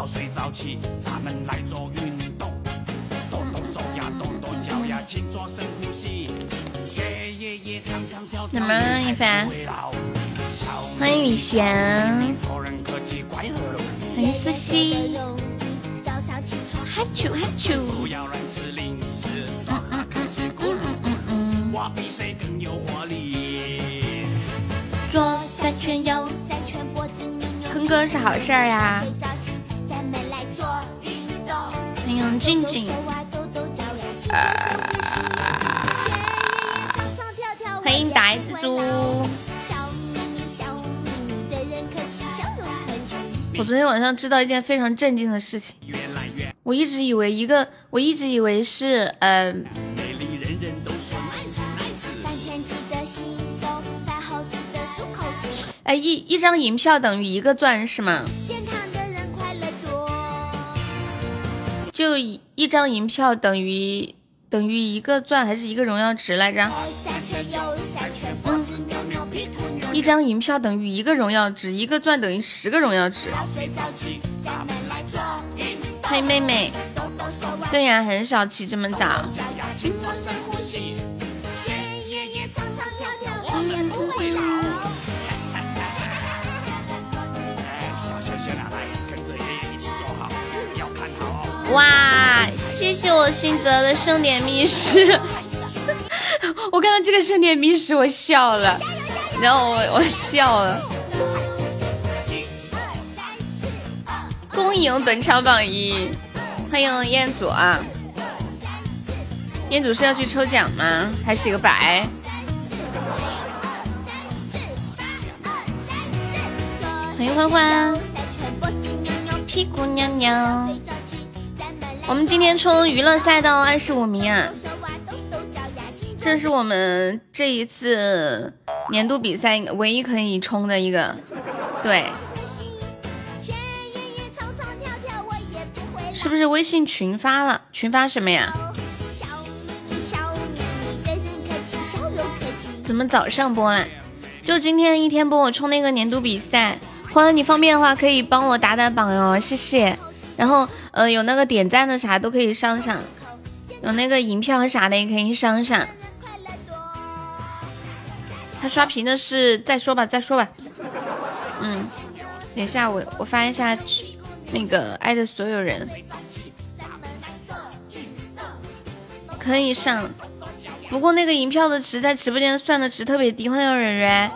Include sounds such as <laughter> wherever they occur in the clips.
早睡早起，咱们来做运动，动动手呀，动动脚呀，勤做深呼吸，血液也唱唱跳跳，怎么了一凡？欢迎雨贤，欢迎思熙，哈啾哈啾。嗯嗯嗯嗯嗯嗯嗯。我比谁更有活力。左三圈右三圈，脖子扭扭。哼歌是好事儿呀。欢迎静静。欢迎呆子猪。我昨天晚上知道一件非常震惊的事情，我一直以为一个，我一直以为是，呃。哎，一一张银票等于一个钻是吗？就一张银票等于等于一个钻还是一个荣耀值来着？嗯，一张银票等于一个荣耀值，一个钻等于十个荣耀值。嘿，妹妹，对呀，很少起这么早。哇，谢谢我新泽的盛典密室，<laughs> 我看到这个盛典密室我笑了，然后我我笑了。恭迎本场榜一，欢迎彦祖啊！彦祖是要去抽奖吗？还洗个白？欢迎欢欢，屁股娘娘。我们今天冲娱乐赛道二十五名啊！这是我们这一次年度比赛唯一可以冲的一个，对。是不是微信群发了？群发什么呀？怎么早上播啊？就今天一天播，我冲那个年度比赛。欢迎你方便的话可以帮我打打榜哟，谢谢。然后。呃，有那个点赞的啥都可以上上，有那个银票啥的也可以上上。他刷屏的是再说吧，再说吧。嗯，等一下我我发一下那个爱的所有人，可以上。不过那个银票的值在直播间算的值特别低，欢迎蕊蕊。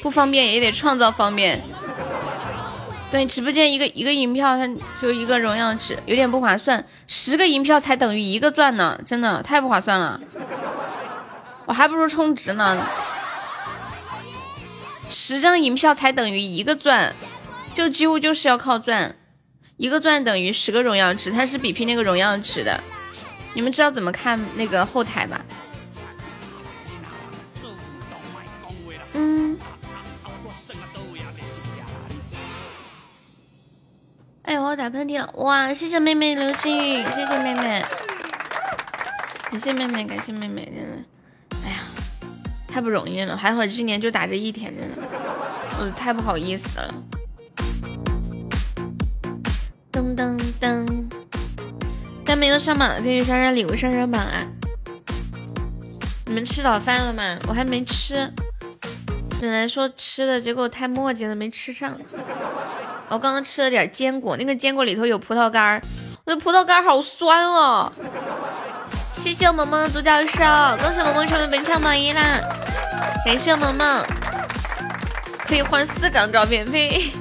不方便也得创造方便。对，直播间一个一个银票，它就一个荣耀值，有点不划算。十个银票才等于一个钻呢，真的太不划算了。我还不如充值呢。十张银票才等于一个钻，就几乎就是要靠钻。一个钻等于十个荣耀值，它是比拼那个荣耀值的。你们知道怎么看那个后台吧？哎，我要打喷嚏了！哇，谢谢妹妹流星雨，谢谢妹妹，感谢妹妹，感谢妹妹，真的，哎呀，太不容易了，还好今年就打这一天，真的，我太不好意思了。噔噔噔，但没有上榜的可以刷刷礼物上上榜啊！你们吃早饭了吗？我还没吃，本来说吃的，结果太磨叽了，没吃上。我刚刚吃了点坚果，那个坚果里头有葡萄干儿，我的葡萄干好酸哦。谢谢萌萌独角兽，恭喜萌萌成为本场榜一啦！感谢萌萌，可以换四张照片呸。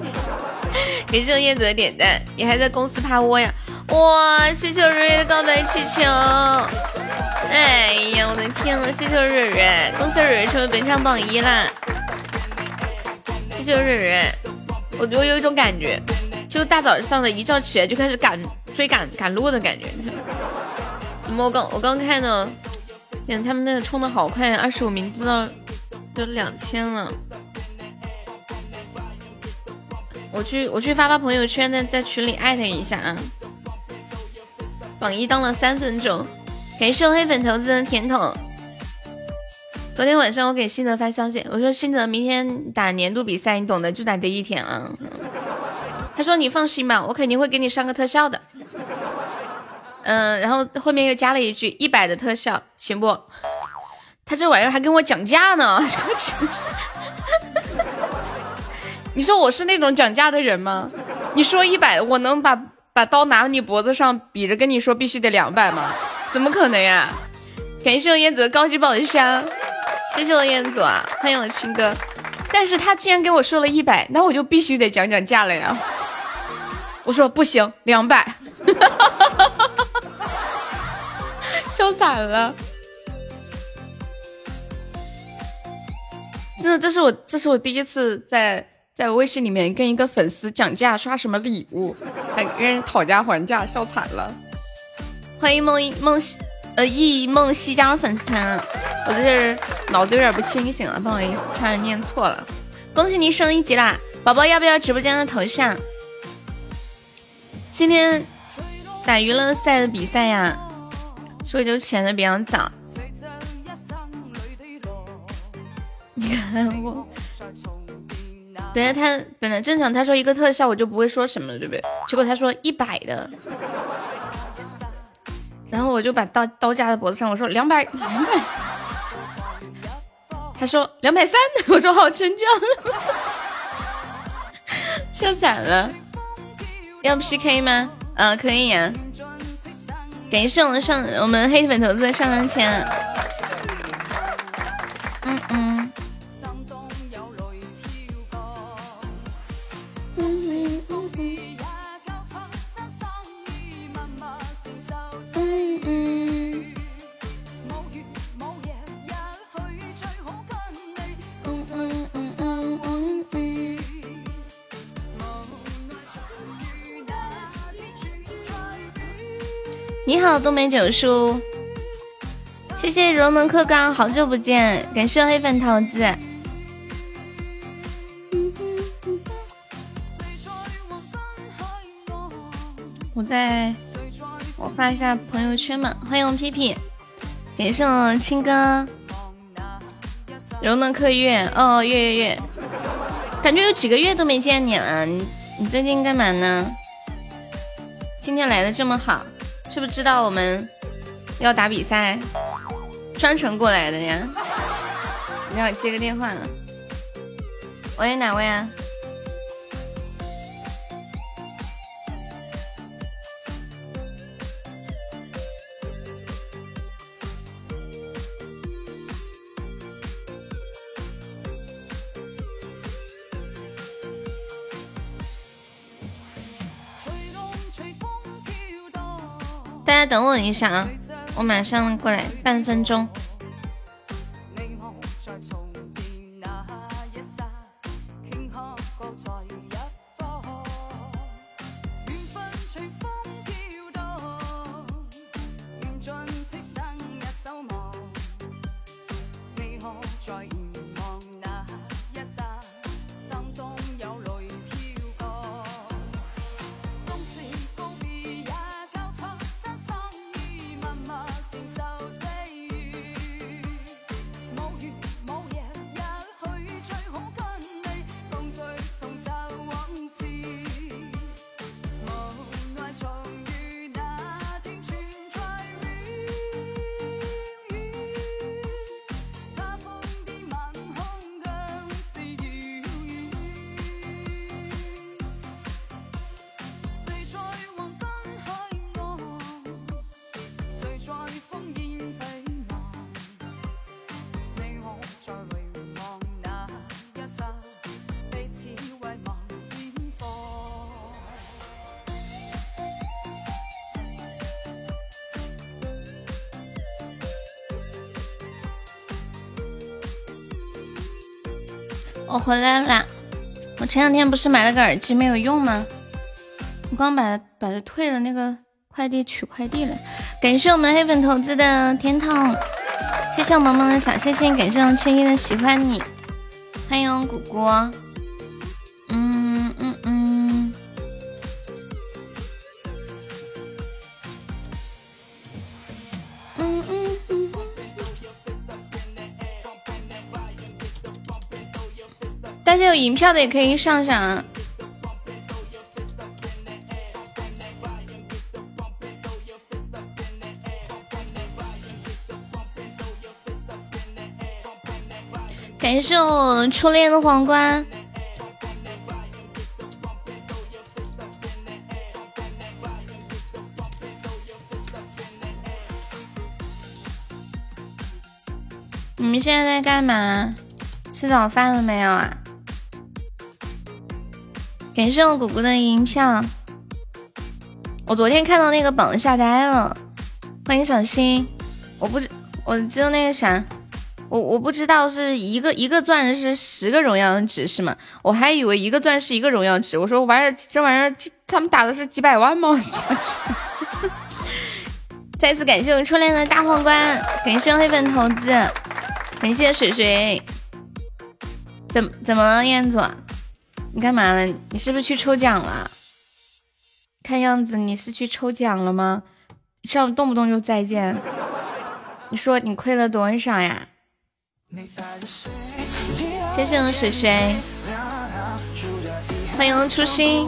感谢叶子的点赞，你还在公司趴窝呀？哇，谢谢瑞瑞的告白气球。哎呀，我的天啊！谢谢瑞瑞，恭喜瑞瑞成为本场榜一啦！谢谢瑞瑞。我我有一种感觉，就大早上的一觉起来就开始赶追赶赶路的感觉。怎么我刚我刚看呢？天，他们那个冲的好快，二十五名都到都两千了。我去我去发发朋友圈，在在群里艾特一下啊。榜一当了三分钟，感谢我黑粉投资的甜筒。昨天晚上我给新泽发消息，我说新泽明天打年度比赛，你懂的，就打这一天啊。他说你放心吧，我肯定会给你上个特效的。嗯，然后后面又加了一句一百的特效，行不？他这玩意儿还跟我讲价呢，<laughs> 你说我是那种讲价的人吗？你说一百，我能把把刀拿到你脖子上，比着跟你说必须得两百吗？怎么可能呀？感谢我彦祖的高级宝箱，谢谢我燕祖啊，欢迎我青哥。但是他既然跟我说了一百，那我就必须得讲讲价了呀。我说不行，两百，<laughs> 笑惨了。真的，这是我这是我第一次在在微信里面跟一个粉丝讲价刷什么礼物，还跟人讨价还价，笑惨了。欢迎梦梦呃忆梦西加入粉丝团，我这是脑子有点不清醒了，不好意思，差点念错了。恭喜你升一级啦，宝宝要不要直播间的头像？今天打娱乐赛的比赛呀，所以就起的比较早。你看我，本来他本来正常，他说一个特效我就不会说什么了，对不对？结果他说一百的，然后我就把刀刀架在脖子上，我说两百两百，他说两百三，我说好成交，笑惨了。要 PK 吗？嗯，可以呀。感谢我们上我们黑粉头子的上上签。嗯嗯。你好，冬梅九叔，谢谢柔能克刚，好久不见，感谢黑粉桃子。我在，我发一下朋友圈嘛，欢迎我屁屁，感谢我青哥，柔能克月，哦月月月，感觉有几个月都没见你了，你你最近干嘛呢？今天来的这么好。是不是知道我们要打比赛，专程过来的呀？你要接个电话。喂，哪位啊？大家等我一下啊，我马上过来，半分钟。我回来啦！我前两天不是买了个耳机没有用吗？我刚把它把它退了，那个快递取快递了。感谢我们黑粉投资的天堂，谢谢萌萌的小星星，感谢我青衣的喜欢你，欢迎果果。银票的也可以上上啊。感谢我初恋的皇冠。你们现在在干嘛？吃早饭了没有啊？感谢我姑姑的银票。我昨天看到那个榜吓呆了。欢迎小新，我不知我知道那个啥，我我不知道是一个一个钻是十个荣耀值是吗？我还以为一个钻是一个荣耀值。我说玩意儿这玩意儿他们打的是几百万吗？<laughs> 再次感谢我初恋的大皇冠，感谢黑粉头子，感谢水水。怎怎么了，彦祖？你干嘛了？你是不是去抽奖了？看样子你是去抽奖了吗？上动不动就再见，你说你亏了多少呀？谢谢我水水，欢迎初心。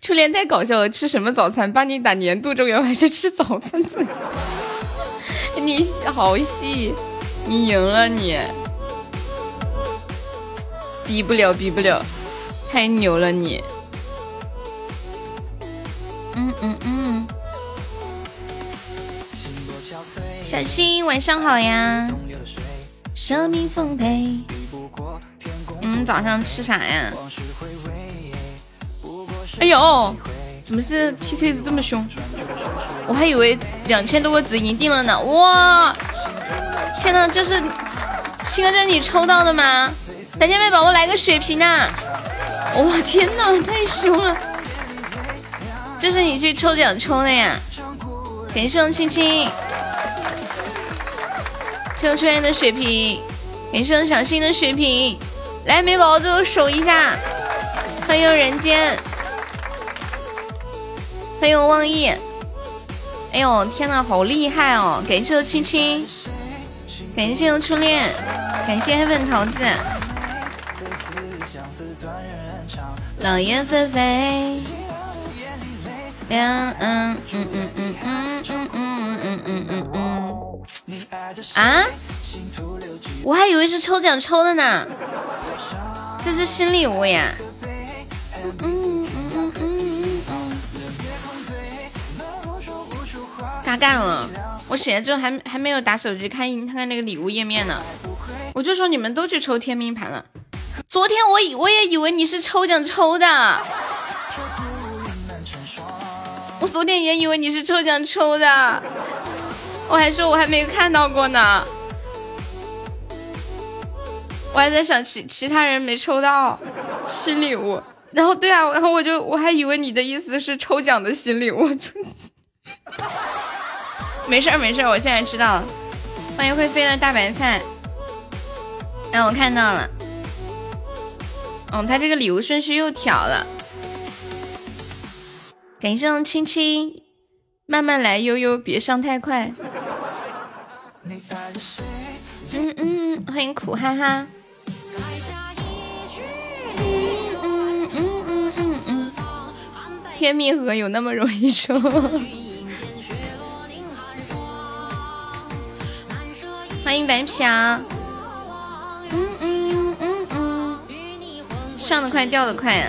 初恋太搞笑了，吃什么早餐？帮你打年度周游还是吃早餐？你好细，你赢了你，比不了比不了，太牛了你。嗯嗯嗯，小新晚上好呀，生命丰沛。你们早上吃啥呀？哎呦，怎么是 PK 的这么凶？我还以为两千多个子赢定了呢。哇，天呐，这是青哥，这是你抽到的吗？咱家妹宝宝来个血瓶呐！我，天呐，太凶了！这是你去抽奖抽的呀？感谢我青青，谢我初恋的血瓶，感谢我小新的血瓶，来美宝宝最后守一下，欢迎人间，欢迎望意，哎呦天呐，好厉害哦！感谢我青青，感谢我初恋，感谢黑粉桃子，冷言霏霏。嗯嗯嗯嗯嗯嗯嗯嗯嗯嗯嗯啊！我还以为是抽奖抽的呢，这是新礼物呀！嗯嗯嗯嗯嗯，嘎干了！我写了之后还还没有打手机看看看那个礼物页面呢，我就说你们都去抽天命盘了。昨天我以我也以为你是抽奖抽的。我昨天也以为你是抽奖抽的，我还说我还没有看到过呢，我还在想其其他人没抽到新礼物，然后对啊，然后我就我还以为你的意思是抽奖的新礼物，<laughs> 没事儿没事儿，我现在知道了，欢迎会飞的大白菜，哎，我看到了，哦，他这个礼物顺序又调了。感谢我青青，慢慢来，悠悠，别上太快。嗯嗯，欢迎苦哈哈。嗯嗯嗯嗯嗯嗯，天命盒有那么容易抽？欢迎白嫖。上的快，掉的快呀。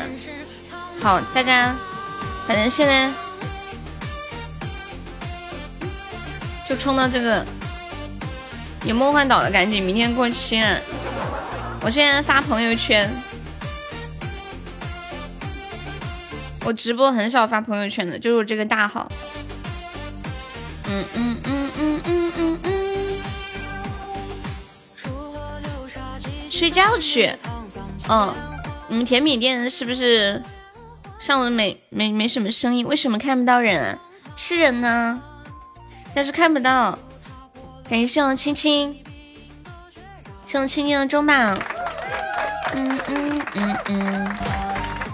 好，大家。反正现在就冲到这个有梦幻岛的赶紧，明天过期。我现在发朋友圈，我直播很少发朋友圈的，就是这个大号。嗯嗯嗯嗯嗯嗯嗯。睡觉去。嗯，你们甜品店是不是？上午没没没什么声音，为什么看不到人啊？是人呢，但是看不到。感谢我青青，谢我青青的中榜。嗯嗯嗯嗯，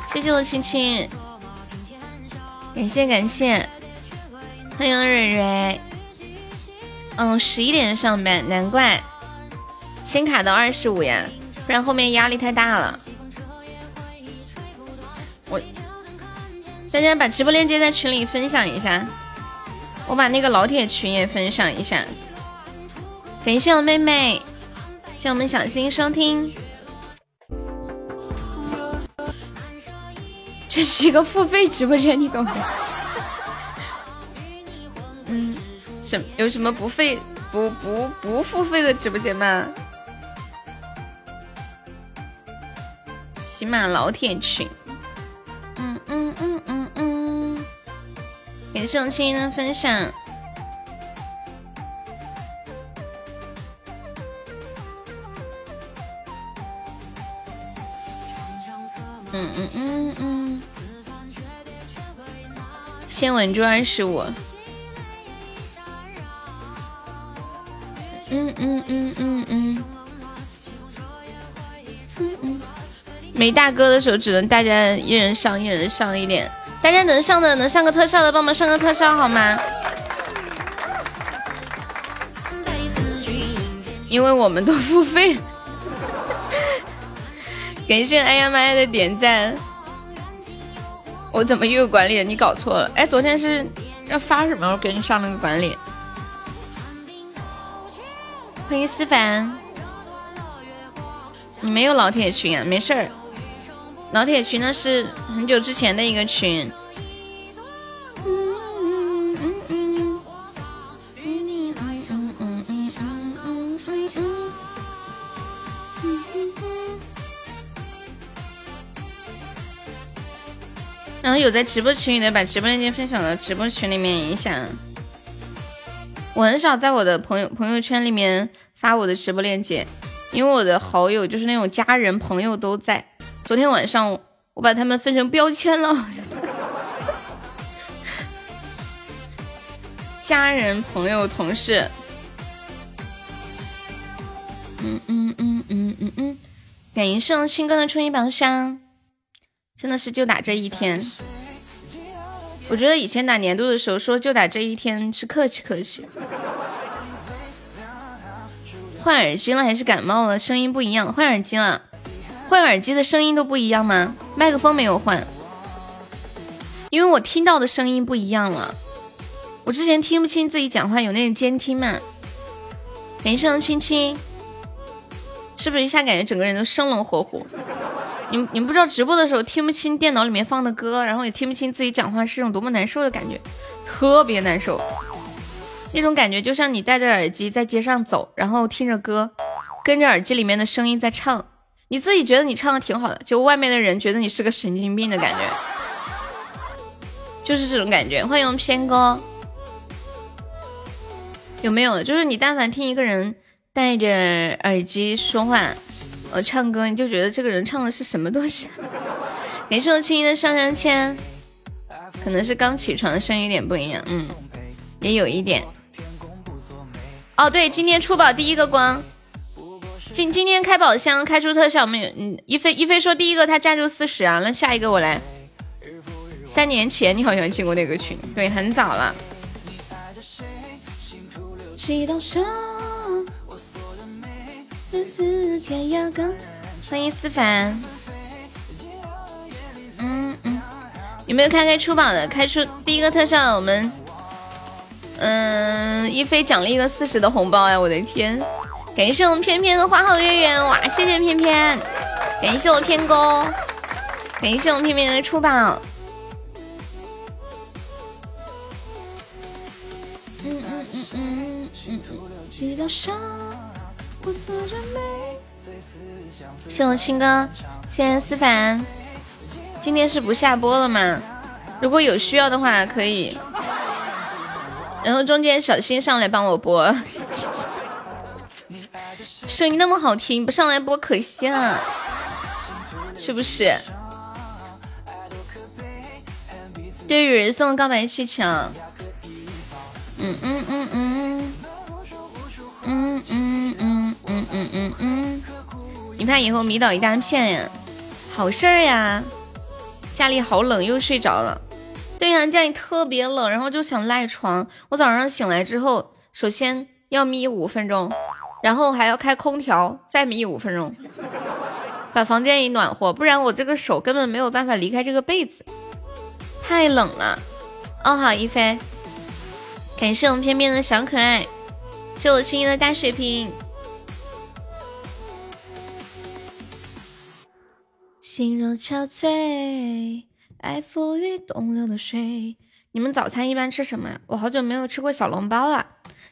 谢谢我青青，感谢感谢，欢迎蕊蕊。嗯，十一点上班，难怪先卡到二十五呀，不然后面压力太大了。我。大家把直播链接在群里分享一下，我把那个老铁群也分享一下。感谢我妹妹，谢我们小新收听。这是一个付费直播间，你懂吗？嗯，什有什么不费不不不付费的直播间吗？喜马老铁群。感谢我青音的分享。嗯嗯嗯嗯。先稳住二十五。嗯嗯嗯嗯。嗯嗯。没大哥的时候，只能大家一人上，一人上一点。大家能上的，能上个特效的，帮忙上个特效好吗？因为我们都付费。<laughs> 感谢哎呀妈呀的点赞。我怎么又有管理？你搞错了。哎，昨天是要发什么？我给你上了个管理。欢迎思凡，你没有老铁群啊？没事儿，老铁群那是很久之前的一个群。然后有在直播群里的，把直播链接分享到直播群里面一下。我很少在我的朋友朋友圈里面发我的直播链接，因为我的好友就是那种家人朋友都在。昨天晚上我把他们分成标签了，<laughs> 家人朋友同事。嗯嗯嗯嗯嗯嗯，感谢新哥的初一宝箱。真的是就打这一天，我觉得以前打年度的时候说就打这一天是客气客气。换耳机了还是感冒了？声音不一样。换耳机了，换耳机的声音都不一样吗？麦克风没有换，因为我听到的声音不一样了。我之前听不清自己讲话，有那个监听嘛。感谢青青，是不是一下感觉整个人都生龙活虎？你们你们不知道直播的时候听不清电脑里面放的歌，然后也听不清自己讲话是一种多么难受的感觉，特别难受。那种感觉就像你戴着耳机在街上走，然后听着歌，跟着耳机里面的声音在唱，你自己觉得你唱的挺好的，就外面的人觉得你是个神经病的感觉，就是这种感觉。欢迎偏哥，有没有？就是你但凡听一个人戴着耳机说话。呃唱歌你就觉得这个人唱的是什么东西？感谢我青音的上上签，可能是刚起床声音有点不一样，嗯，也有一点。哦，对，今天出宝第一个光，今今天开宝箱开出特效没有？嗯，一菲一菲说第一个他价就四十啊，那下一个我来。三年前你好像进过那个群，对，很早了。欢迎思凡，嗯嗯，有没有开开出宝的？开出第一个特效，我们，嗯，一菲奖励一个四十的红包呀！我的天，感谢我们偏偏的花好月圆，哇，谢谢偏偏，感谢我偏哥，感谢我们偏偏的出宝，嗯嗯嗯嗯嗯，谢我青哥，谢谢思凡。今天是不下播了吗？如果有需要的话可以。然后中间小新上来帮我播，声音那么好听，不上来播可惜了，是不是？对，有人送告白气球。嗯嗯嗯嗯。嗯嗯嗯嗯嗯嗯嗯，你怕以后迷倒一大片呀？好事儿呀！家里好冷，又睡着了。对呀，家里特别冷，然后就想赖床。我早上醒来之后，首先要眯五分钟，然后还要开空调，再眯五分钟，把房间一暖和，不然我这个手根本没有办法离开这个被子，太冷了。哦，好，一菲，感谢我们翩翩的小可爱，谢我青衣的大水瓶。心若憔悴，爱赋予东流的水。你们早餐一般吃什么呀？我好久没有吃过小笼包了。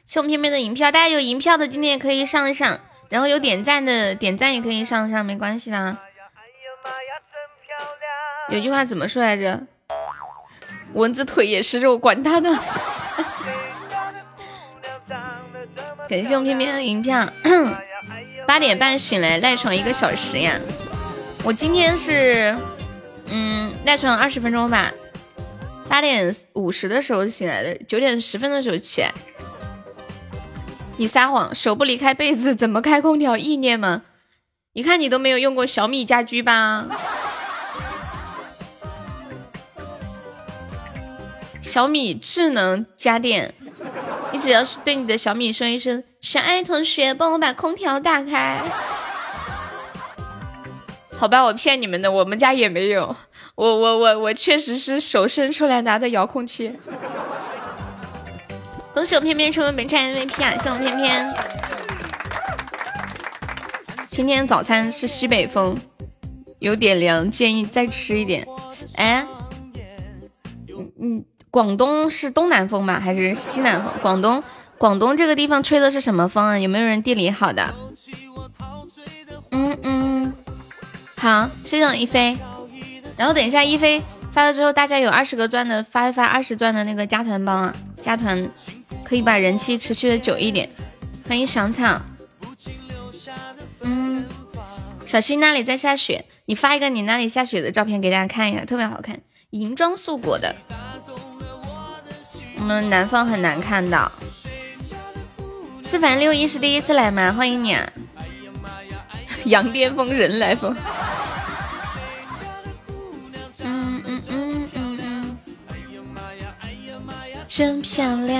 谢我们片片的银票，大家有银票的今天也可以上一上，然后有点赞的点赞也可以上一上，没关系的。有句话怎么说来着？蚊子腿也是肉，管他呢。<laughs> 感谢我们片片的银票。<clears throat> 八点半醒来赖床一个小时呀。我今天是，嗯，赖床二十分钟吧。八点五十的时候醒来的，九点十分的时候起来。你撒谎，手不离开被子怎么开空调？意念吗？一看你都没有用过小米家居吧？小米智能家电，你只要是对你的小米说一声“小爱同学，帮我把空调打开”。好吧，我骗你们的，我们家也没有。我我我我确实是手伸出来拿的遥控器。恭喜我片片成为本场 MVP 啊！谢我片片。今天早餐是西北风，有点凉，建议再吃一点。哎，嗯嗯，广东是东南风吧，还是西南风？广东广东这个地方吹的是什么风啊？有没有人地理好的？嗯嗯。好，谢谢一飞。然后等一下一飞发了之后，大家有二十个钻的发一发二十钻的那个加团包啊，加团可以把人气持续的久一点。欢迎小草。嗯，小新那里在下雪，你发一个你那里下雪的照片给大家看一下，特别好看，银装素裹的。我们南方很难看到。思凡六一是第一次来吗？欢迎你啊。羊癫疯，人来疯。真漂亮。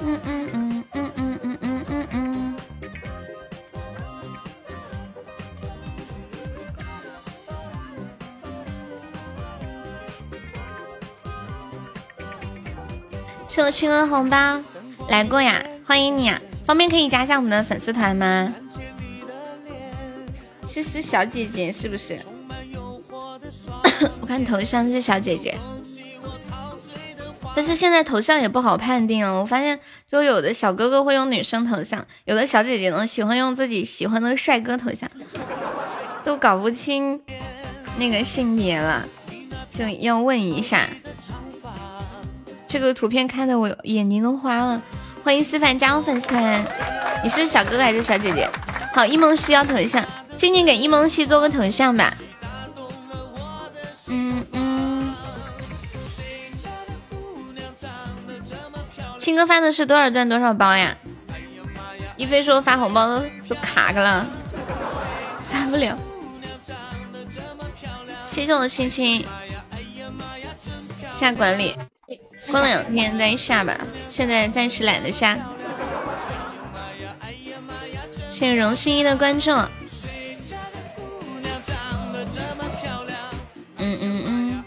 嗯嗯嗯嗯嗯嗯嗯嗯嗯。谢我青的红包，来过呀，欢迎你啊！方便可以加一下我们的粉丝团吗？是是小姐姐是不是？我看头像是小姐姐，<coughs> 但是现在头像也不好判定哦。我发现，就有的小哥哥会用女生头像，有的小姐姐呢喜欢用自己喜欢的帅哥头像，都搞不清那个性别了，就要问一下。这个图片看的我眼睛都花了。欢迎思凡加入粉丝团，你是小哥哥还是小姐姐？好，一梦需要头像。静静给一梦溪做个头像吧。嗯嗯。青哥发的是多少钻多少包呀？一飞说发红包都都卡个了，发不了。谢谢我的青青。下管理，过两天再下吧，现在暂时懒得下。谢谢荣心一的关注。嗯嗯嗯，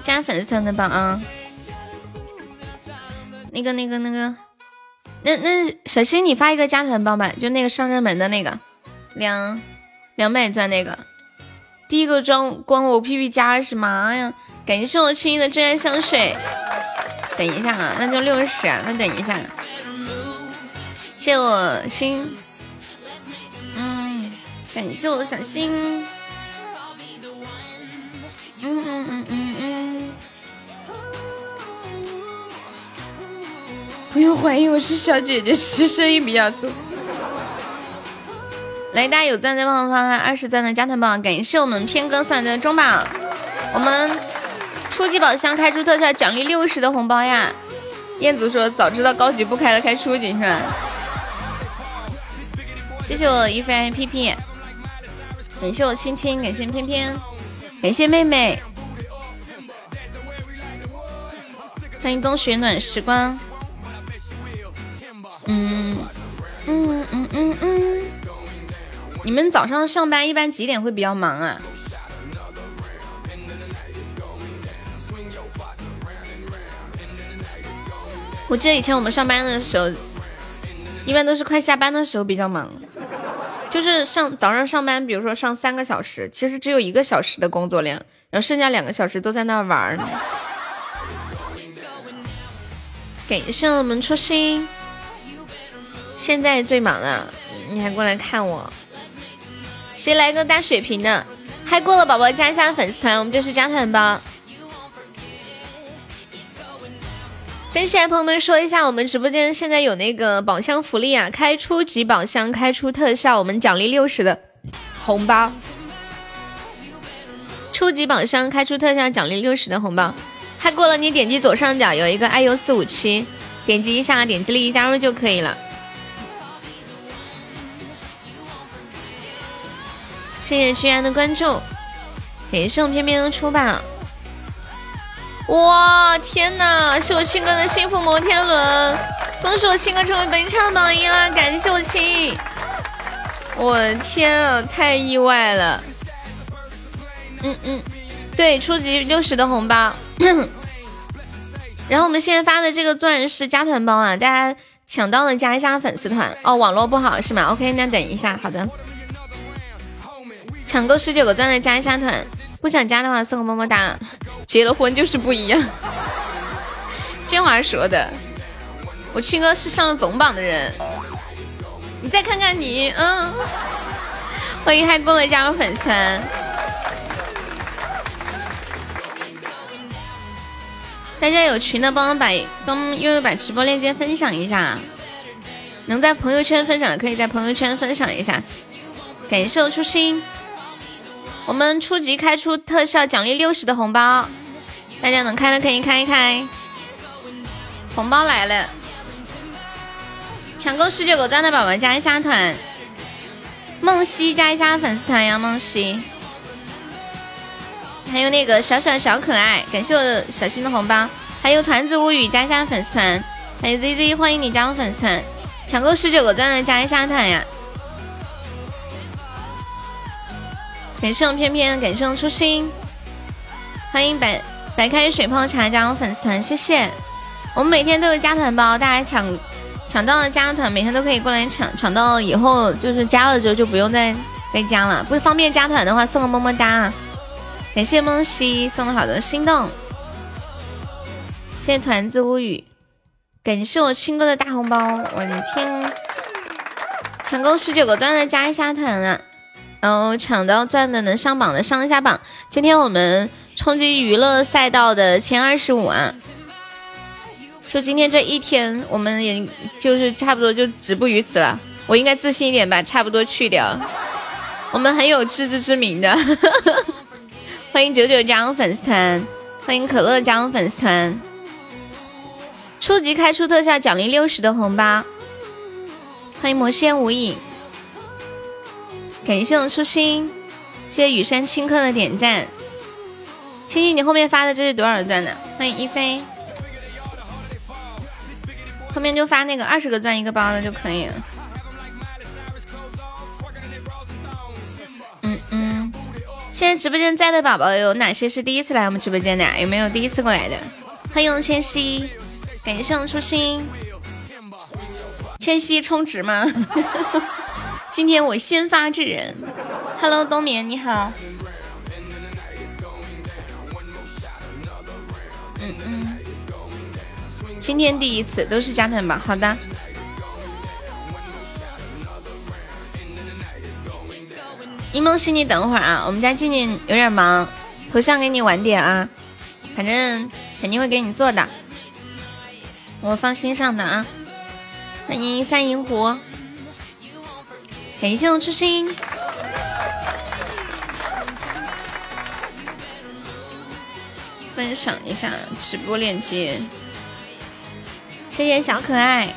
加粉丝团的榜啊！那个那个那个，那那小新你发一个加团包吧，就那个上热门的那个，两两百钻那个，第一个装光我屁屁加二十，妈呀！感谢我青衣的真爱香水，等一下啊，那就六十，那等一下，谢我心，嗯，感谢我小新。嗯嗯嗯嗯，不用怀疑我是小姐姐，是声音比较粗。来，大家有钻再帮我发发二十钻的加团宝，感谢我们偏哥送来的中榜。我们初级宝箱开出特效奖励六十的红包呀！彦祖说早知道高级不开了，开初级是吧？谢谢我一飞 P P，感谢我青青，感谢偏偏。感谢妹妹，欢迎冬雪暖时光。嗯嗯嗯嗯嗯，你们早上上班一般几点会比较忙啊？我记得以前我们上班的时候，一般都是快下班的时候比较忙。就是上早上上班，比如说上三个小时，其实只有一个小时的工作量，然后剩下两个小时都在那玩儿。感谢我们初心，现在最忙了，你还过来看我？谁来个大水瓶的？嗨过了宝宝加一下粉丝团，我们就是加团包。跟现在朋友们说一下，我们直播间现在有那个宝箱福利啊，开初级宝箱，开出特效，我们奖励六十的红包。初级宝箱开出特效，奖励六十的红包。嗨过了，你点击左上角有一个 iu 四五七，点击一下，点击立即加入就可以了。谢谢居然的关注，感谢我偏偏的出榜。哇天哪，是我亲哥的幸福摩天轮！恭喜我亲哥成为本场榜一啦！感谢我亲，我天啊，太意外了！嗯嗯，对，初级六十的红包。<coughs> 然后我们现在发的这个钻石加团包啊，大家抢到了加一下粉丝团哦。网络不好是吗？OK，那等一下，好的。抢够十九个钻的加一下团。不想加的话，送个么么哒。结了婚就是不一样，这话说的。我亲哥是上了总榜的人，你再看看你，嗯。欢迎嗨过了加入粉丝团。大家有群的帮我把帮悠悠把直播链接分享一下，能在朋友圈分享的可以在朋友圈分享一下。感谢我初心。我们初级开出特效奖励六十的红包，大家能开的可以开一开。红包来了，抢够十九个钻的宝宝加一下团。梦溪加一下粉丝团呀，梦溪。还有那个小小小可爱，感谢我小新的红包。还有团子无语加一下粉丝团。还有 ZZ，欢迎你加入粉丝团。抢够十九个钻的加一下团呀。感谢我翩翩，感谢我初心，欢迎白白开水泡茶加入粉丝团，谢谢。我们每天都有加团包，大家抢抢到了加团，每天都可以过来抢，抢到以后就是加了之后就不用再再加了。不方便加团的话，送个么么哒。感谢梦溪送的好的心动，谢谢团子无语，感谢我亲哥的大红包，我的天，抢够十九个钻的加一下团了。然后抢到钻的能上榜的上一下榜。今天我们冲击娱乐赛道的前二十五啊！就今天这一天，我们也就是差不多就止步于此了。我应该自信一点，把差不多去掉。我们很有自知之明的。<laughs> 欢迎九九加入粉丝团，欢迎可乐加入粉丝团。初级开出特效奖励六十的红包。欢迎魔仙无影。感谢我初心，谢谢雨山青客的点赞。青青，你后面发的这是多少钻的？欢迎一飞，后面就发那个二十个钻一个包的就可以了。嗯嗯，现在直播间在的宝宝有哪些是第一次来我们直播间的？有没有第一次过来的？欢迎千玺，感谢我初心，千玺充值吗？<laughs> 今天我先发制人，Hello 冬眠你好，嗯嗯，今天第一次都是加团吧，好的。一梦溪，你等会儿啊，我们家静静有点忙，头像给你晚点啊，反正肯定会给你做的，我放心上的啊。欢迎三银狐。感谢我初心，分享一下直播链接，谢谢小可爱。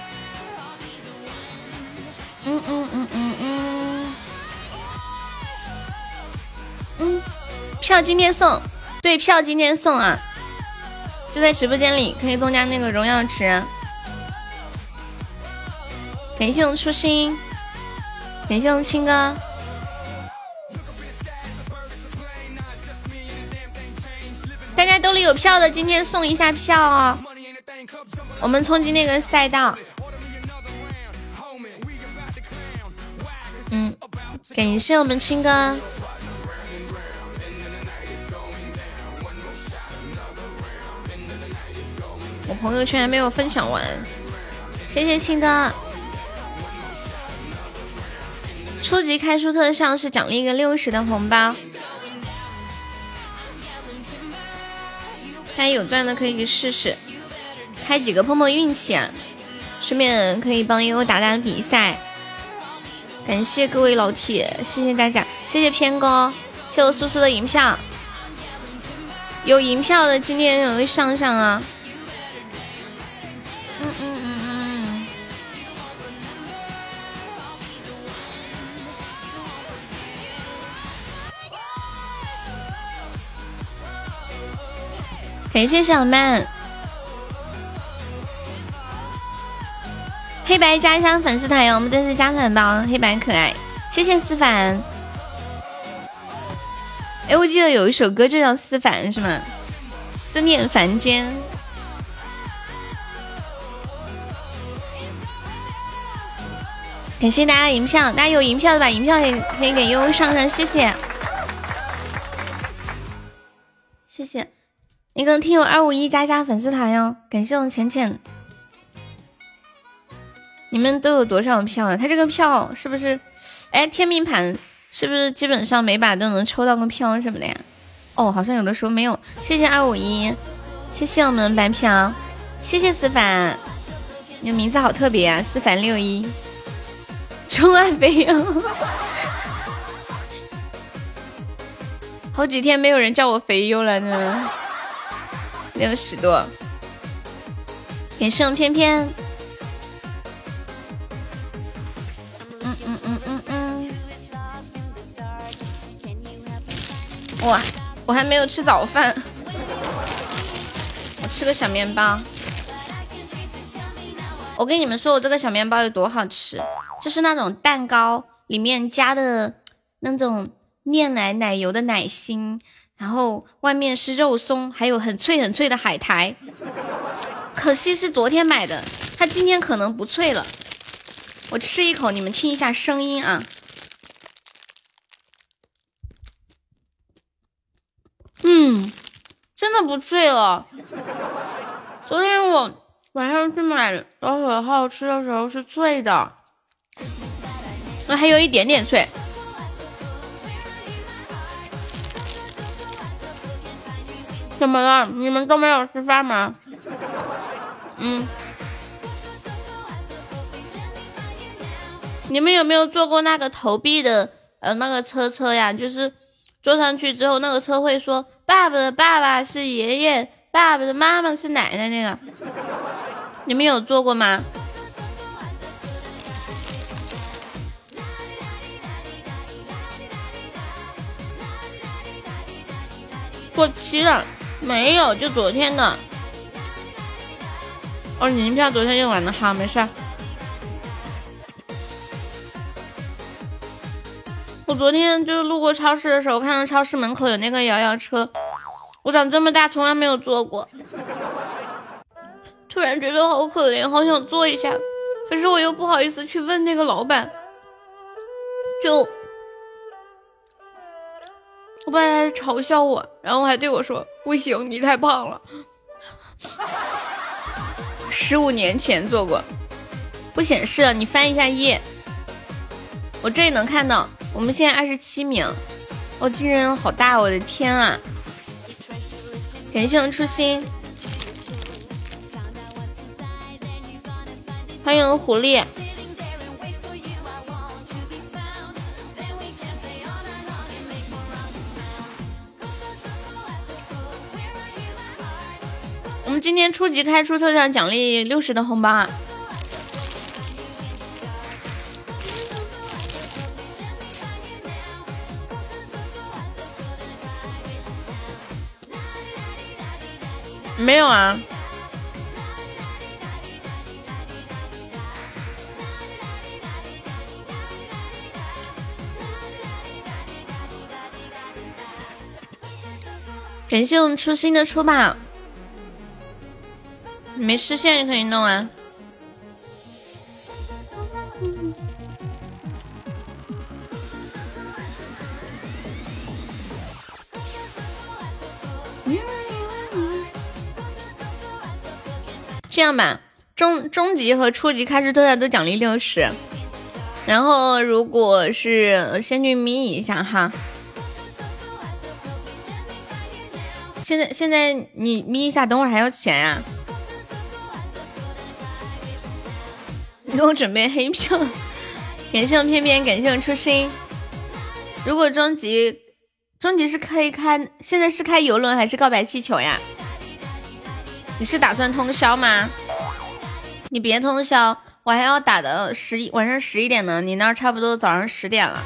嗯嗯嗯嗯嗯，嗯，票今天送，对，票今天送啊，就在直播间里可以增加那个荣耀值。感谢我初心。感谢我们青哥，大家兜里有票的，今天送一下票哦。我们冲击那个赛道，嗯，感谢我们青哥。我朋友圈还没有分享完，谢谢青哥。初级开书特效是奖励一个六十的红包，大家有钻的可以试试，开几个碰碰运气啊！顺便可以帮悠悠打打比赛。感谢各位老铁，谢谢大家，谢谢偏哥，谢我苏苏的银票，有银票的今天有个上上啊。感谢小曼，黑白家乡粉丝团哟，我们这是加团包，黑白可爱，谢谢思凡。哎，我记得有一首歌就叫思凡，是吗？思念凡间。感谢大家银票，大家有银票的把银票也可以给悠悠上上，谢谢，谢谢。一个听友二五一加加粉丝团哟，感谢我浅浅。你们都有多少票啊？他这个票是不是？哎，天命盘是不是基本上每把都能抽到个票什么的呀？哦，好像有的时候没有。谢谢二五一，谢谢我们白嫖，谢谢思凡，你的名字好特别啊，思凡六一。宠爱飞扬，<laughs> 好几天没有人叫我肥优了呢。六十多，给剩偏偏。嗯嗯嗯嗯嗯。哇，我还没有吃早饭，我吃个小面包。我跟你们说，我这个小面包有多好吃。就是那种蛋糕里面加的那种炼奶奶油的奶心，然后外面是肉松，还有很脆很脆的海苔。可惜是昨天买的，它今天可能不脆了。我吃一口，你们听一下声音啊。嗯，真的不脆了。昨天我晚上去买的很好吃的时候是脆的。那还有一点点脆，怎么了？你们都没有吃饭吗？嗯，你们有没有坐过那个投币的呃那个车车呀？就是坐上去之后，那个车会说爸爸的爸爸是爷爷，爸爸的妈妈是奶奶那个，你们有坐过吗？过期了，没有，就昨天的。哦，你票昨天用完了，好，没事。我昨天就路过超市的时候，看到超市门口有那个摇摇车，我长这么大从来没有坐过，突然觉得好可怜，好想坐一下，可是我又不好意思去问那个老板，就。我爸还嘲笑我，然后还对我说：“不行，你太胖了。”十五年前做过，不显示，你翻一下页。我这里能看到，我们现在二十七名，我竞争好大，我的天啊！感谢我初心，欢迎狐狸。今天初级开出特效奖励六十的红包啊！没有啊！感谢我们初心的出没实现就可以弄啊。这样吧中中级和初级开始特效都奖励六十。然后如果是先去眯一下哈。现在现在你眯一下等会儿还要钱呀你给我准备黑票，感谢我偏偏，感谢我初心。如果终极，终极是可以开，现在是开游轮还是告白气球呀？你是打算通宵吗？你别通宵，我还要打到十一晚上十一点呢。你那儿差不多早上十点了，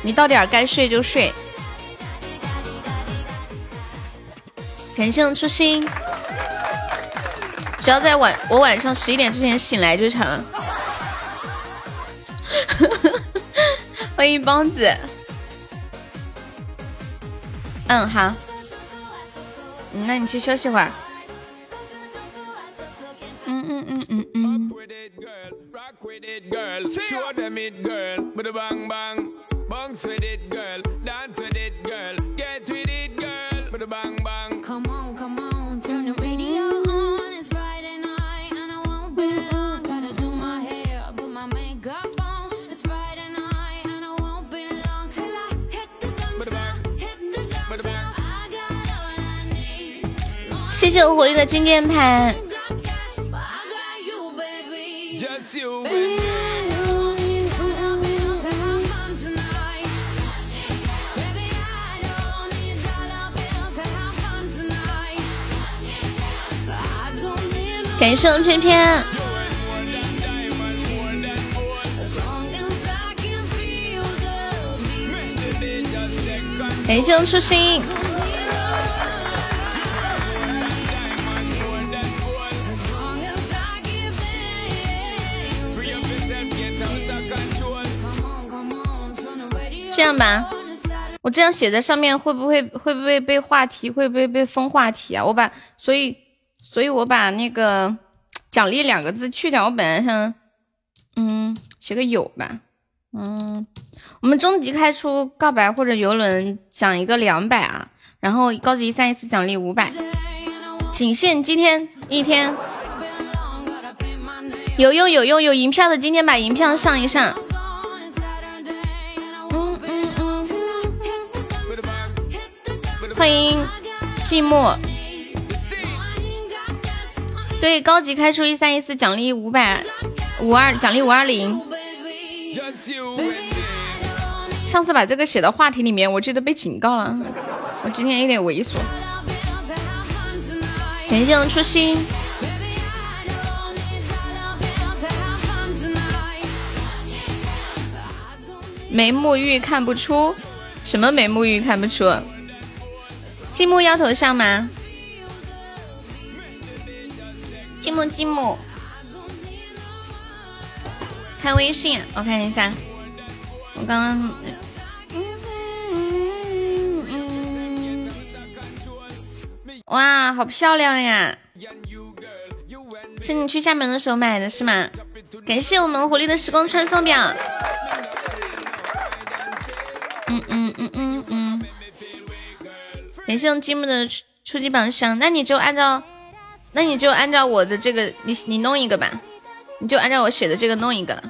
你到点儿该睡就睡。感谢我初心。只要在晚我晚上十一点之前醒来就成。<laughs> 欢迎包子。嗯好，那你去休息会儿。嗯嗯嗯嗯嗯。谢谢我活力的金键盘。感谢我偏偏。感谢我初心。这样吧，我这样写在上面会不会会不会被话题会不会被封话题啊？我把所以所以我把那个奖励两个字去掉，我本来想嗯写个有吧，嗯，我们终极开出告白或者游轮奖一个两百啊，然后高级三一次奖励五百，仅限今天一天，有用有用有银票的今天把银票上一上。欢迎寂寞，对高级开出一三一四奖励五百五二奖励五二零。上次把这个写到话题里面，我记得被警告了。我今天有点猥琐。感谢我初心。没沐浴看不出，什么没沐浴看不出？积木要头像吗？积木积木，开微信，我看一下。我刚刚，哇，好漂亮呀！是你去厦门的时候买的是吗？感谢我们狐狸的时光传送表。嗯嗯嗯嗯。感谢积木的初级榜上，那你就按照，那你就按照我的这个，你你弄一个吧，你就按照我写的这个弄一个，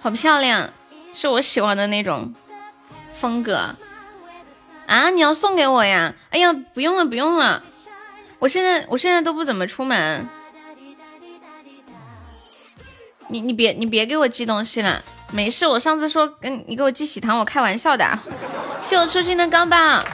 好漂亮，是我喜欢的那种风格啊！你要送给我呀？哎呀，不用了不用了，我现在我现在都不怎么出门，你你别你别给我寄东西了，没事，我上次说跟你给我寄喜糖，我开玩笑的，谢我初心的钢棒。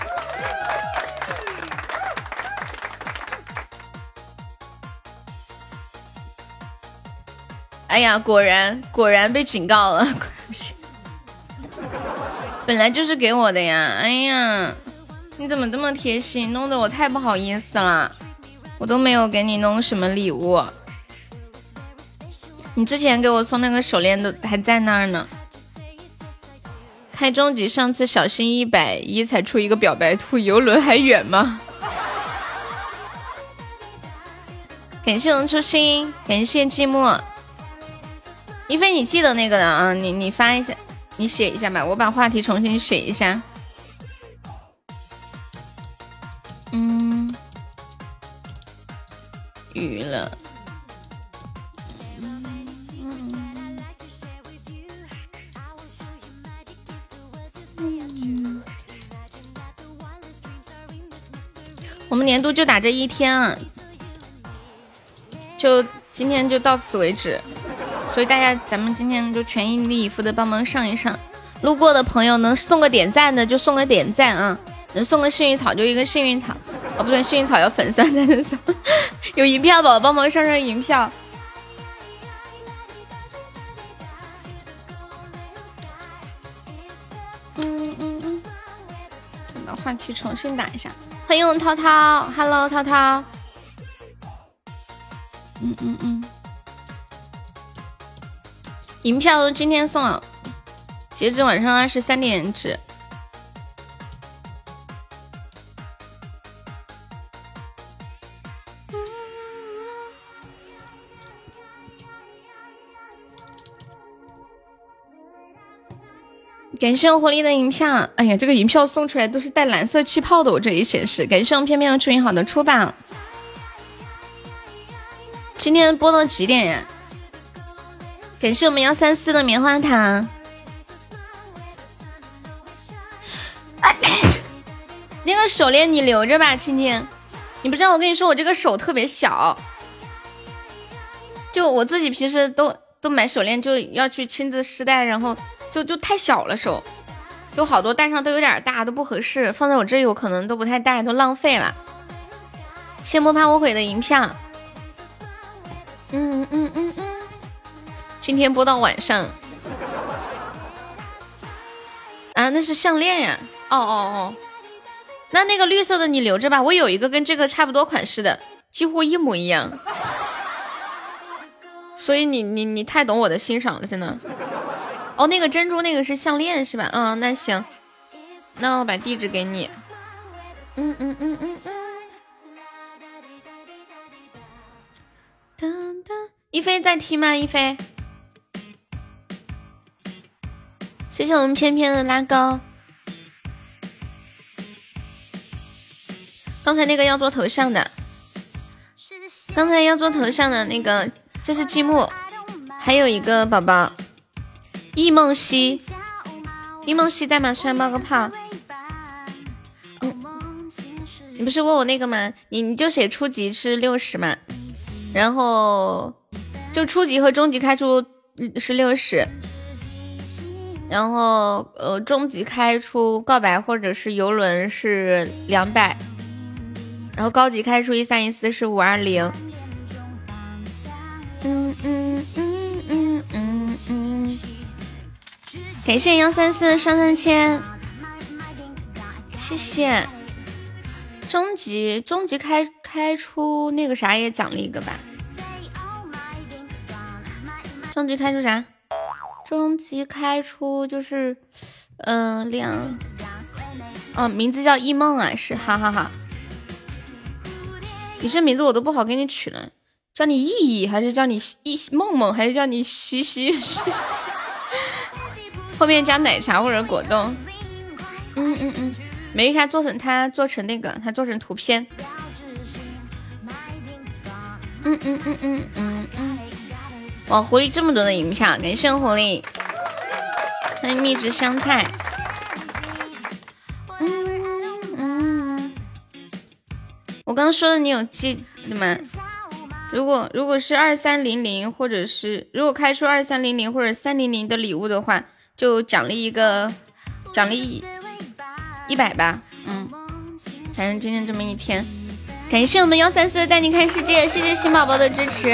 哎呀，果然果然被警告了，果然不行。本来就是给我的呀！哎呀，你怎么这么贴心，弄得我太不好意思了。我都没有给你弄什么礼物，你之前给我送那个手链都还在那儿呢。开终极，上次小心一百一才出一个表白兔，游轮还远吗？感谢龙初心，感谢寂寞。一菲，你记得那个的啊？你你发一下，你写一下吧，我把话题重新写一下。嗯，娱乐。我们年度就打这一天、啊，就今天就到此为止。所以大家，咱们今天就全力以赴的帮忙上一上。路过的朋友能送个点赞的就送个点赞啊，能送个幸运草就一个幸运草。哦，不对，幸运草要粉钻才能送。有银票宝宝帮忙上上银票。嗯嗯嗯，把话题重新打一下。欢迎涛涛，Hello，涛涛。嗯嗯嗯，银票都今天送了，截止晚上二十三点止。感谢我活力的银票，哎呀，这个银票送出来都是带蓝色气泡的，我这里显示。感谢我片片和初音好的出榜。今天播到几点呀？感谢我们幺三四的棉花糖。<coughs> 那个手链你留着吧，亲亲。你不知道我跟你说，我这个手特别小，就我自己平时都都买手链就要去亲自试戴，然后。就就太小了手，就好多戴上都有点大，都不合适。放在我这里，我可能都不太戴，都浪费了。羡慕怕我毁的银票，嗯嗯嗯嗯。今天播到晚上，啊，那是项链呀。哦哦哦，那那个绿色的你留着吧，我有一个跟这个差不多款式的，几乎一模一样。所以你你你太懂我的欣赏了，真的。哦，那个珍珠那个是项链是吧？嗯，那行，那我把地址给你。嗯嗯嗯嗯嗯。噔噔，一菲在听吗？一菲，谢谢我们翩翩的拉钩。刚才那个要做头像的，刚才要做头像的那个，这是积木，还有一个宝宝。易梦溪，易梦溪在吗？出来冒个泡。你不是问我那个吗？你你就写初级是六十嘛，然后就初级和中级开出是六十，然后呃中级开出告白或者是游轮是两百，然后高级开出一三一四是五二零。嗯嗯嗯嗯嗯嗯。感谢幺三四上上签，谢谢。终极终极开开出那个啥也奖励一个吧。终极开出啥？终极开出就是嗯两哦，名字叫一梦啊，是哈哈哈。你这名字我都不好给你取了，叫你意义还是叫你一梦梦还是叫你西西？<laughs> 后面加奶茶或者果冻，嗯嗯嗯，没事，他做成他做成那个，他做成图片，嗯嗯嗯嗯嗯嗯，哇，狐狸这么多的银票，感谢狐狸，欢迎蜜汁香菜，嗯嗯，我刚刚说的你有记吗？如果如果是二三零零或者是如果开出二三零零或者三零零的礼物的话。就奖励一个，奖励一百吧，嗯，反正今天这么一天，感谢我们幺三四带你看世界，谢谢新宝宝的支持，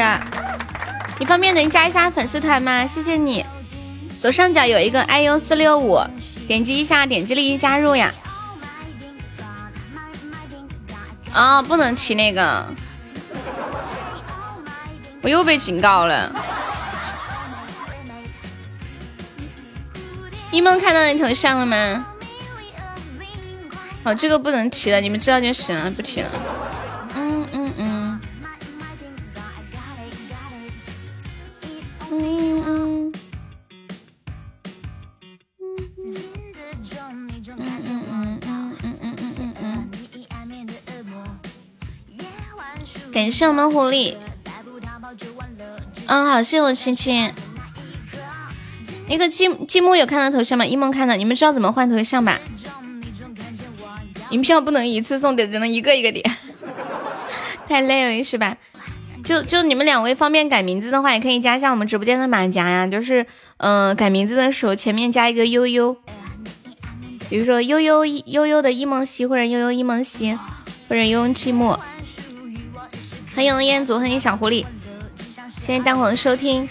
你方便能加一下粉丝团吗？谢谢你，左上角有一个 iu 四六五，点击一下，点击立即加入呀。啊，不能提那个，我又被警告了。一梦看到你头像了吗？好，这个不能提了，你们知道就行了，不提了。感谢我们狐狸。嗯，好，谢谢我亲亲。那个积积木有看到头像吗？一梦看到，你们知道怎么换头像吧？银票不能一次送的，只能一个一个点，<laughs> 太累了是吧？就就你们两位方便改名字的话，也可以加一下我们直播间的马甲呀。就是嗯，改名字的时候前面加一个悠悠，比如说悠悠悠悠的一梦溪，或者悠悠一梦溪，或者悠悠寂寞。欢迎彦祖，欢迎小狐狸，谢谢大伙的收听。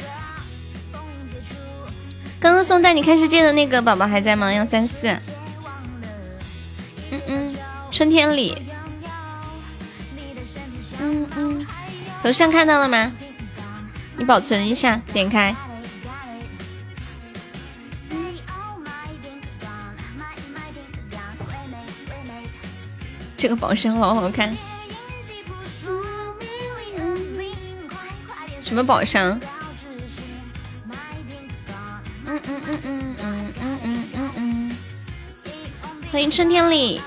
刚刚送带你看世界的那个宝宝还在吗？幺三四。嗯嗯，春天里。嗯嗯。头像看到了吗？你保存一下，点开。这个宝箱好好看。什么宝箱？嗯嗯嗯嗯嗯嗯嗯嗯嗯。欢迎春天里，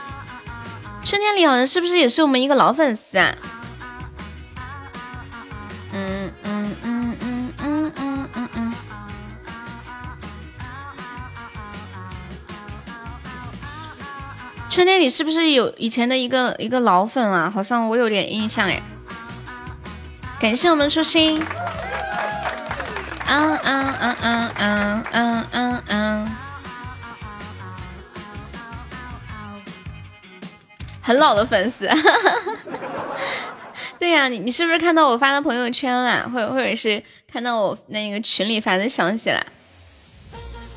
春天里好像是不是也是我们一个老粉丝啊？嗯嗯嗯嗯嗯嗯嗯嗯春天里是不是有以前的一个一个老粉啊？好像我有点印象哎。感谢我们初心。啊啊啊啊啊啊啊啊！很老的粉丝。<laughs> 对呀，你你是不是看到我发的朋友圈了？或者或者是看到我那个群里发的消息了？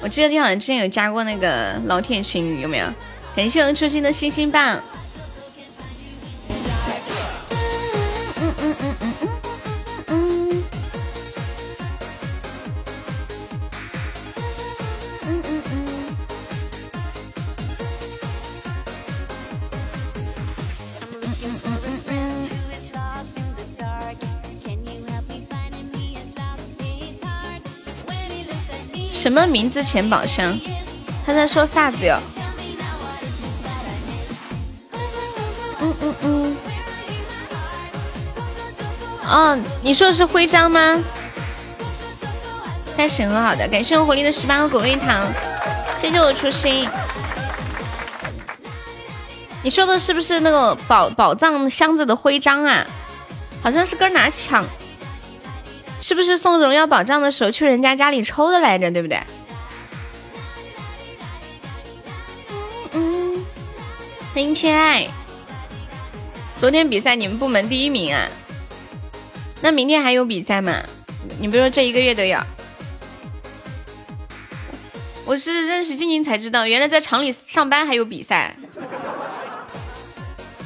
我记得你好像之前有加过那个老铁群，有没有？感谢我们初心的星星棒。名字钱宝箱？他在说啥子哟？嗯嗯嗯，哦，你说的是徽章吗？在审核好的，感谢我狐狸的十八个果味糖，谢谢我初心。你说的是不是那个宝宝藏箱子的徽章啊？好像是跟哪抢？是不是送荣耀宝藏的时候去人家家里抽的来着？对不对？欢迎偏爱。昨天比赛你们部门第一名啊？那明天还有比赛吗？你不说这一个月都有？我是认识静静才知道，原来在厂里上班还有比赛。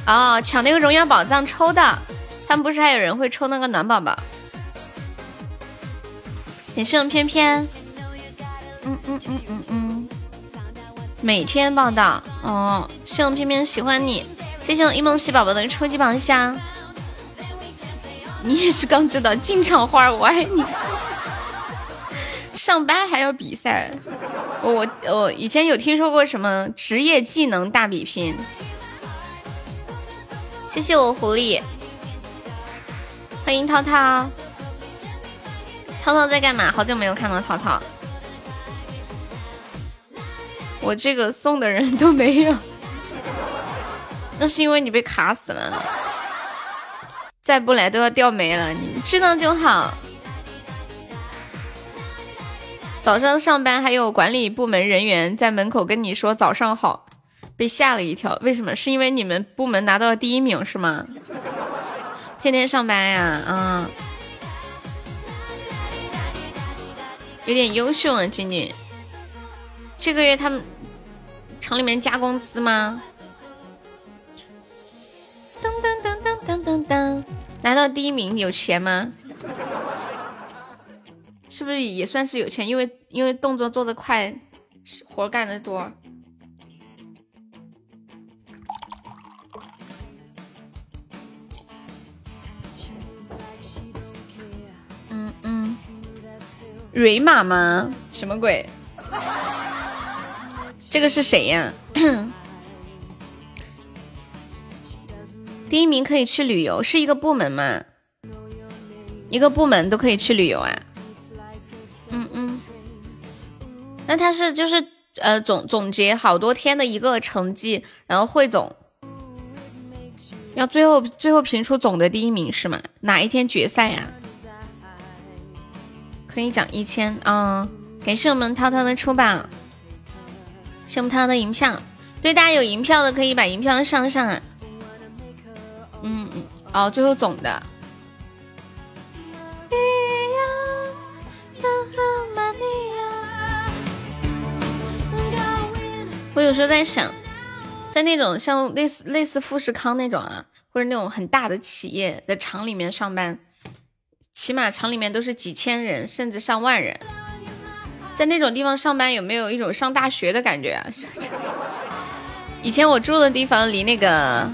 哦，抢那个荣耀宝藏抽的，他们不是还有人会抽那个暖宝宝？也是用偏偏，嗯嗯嗯嗯嗯，每天报道。哦，希望偏偏喜欢你。谢谢我一梦喜宝宝的初级宝箱，你也是刚知道进场花儿我爱你，上班还要比赛，我我以前有听说过什么职业技能大比拼，谢谢我狐狸，欢迎涛涛，涛涛在干嘛？好久没有看到涛涛，我这个送的人都没有。<laughs> 那是因为你被卡死了，再不来都要掉没了，你知道就好。早上上班还有管理部门人员在门口跟你说早上好，被吓了一跳。为什么？是因为你们部门拿到了第一名是吗？天天上班呀，啊，有点优秀啊，静静。这个月他们厂里面加工资吗？噔噔噔噔噔噔噔，拿到第一名有钱吗？是不是也算是有钱？因为因为动作做得快，活干得多。嗯嗯，瑞玛吗？什么鬼？这个是谁呀？<coughs> 第一名可以去旅游，是一个部门吗？一个部门都可以去旅游啊？嗯嗯，那他是就是呃总总结好多天的一个成绩，然后汇总要最后最后评出总的第一名是吗？哪一天决赛呀？可以奖一千啊！感谢我们涛涛的出榜，羡慕他的银票。对，大家有银票的可以把银票上上啊。嗯嗯，哦，最后总的。我有时候在想，在那种像类似类似富士康那种啊，或者那种很大的企业的厂里面上班，起码厂里面都是几千人，甚至上万人，在那种地方上班，有没有一种上大学的感觉啊？以前我住的地方离那个，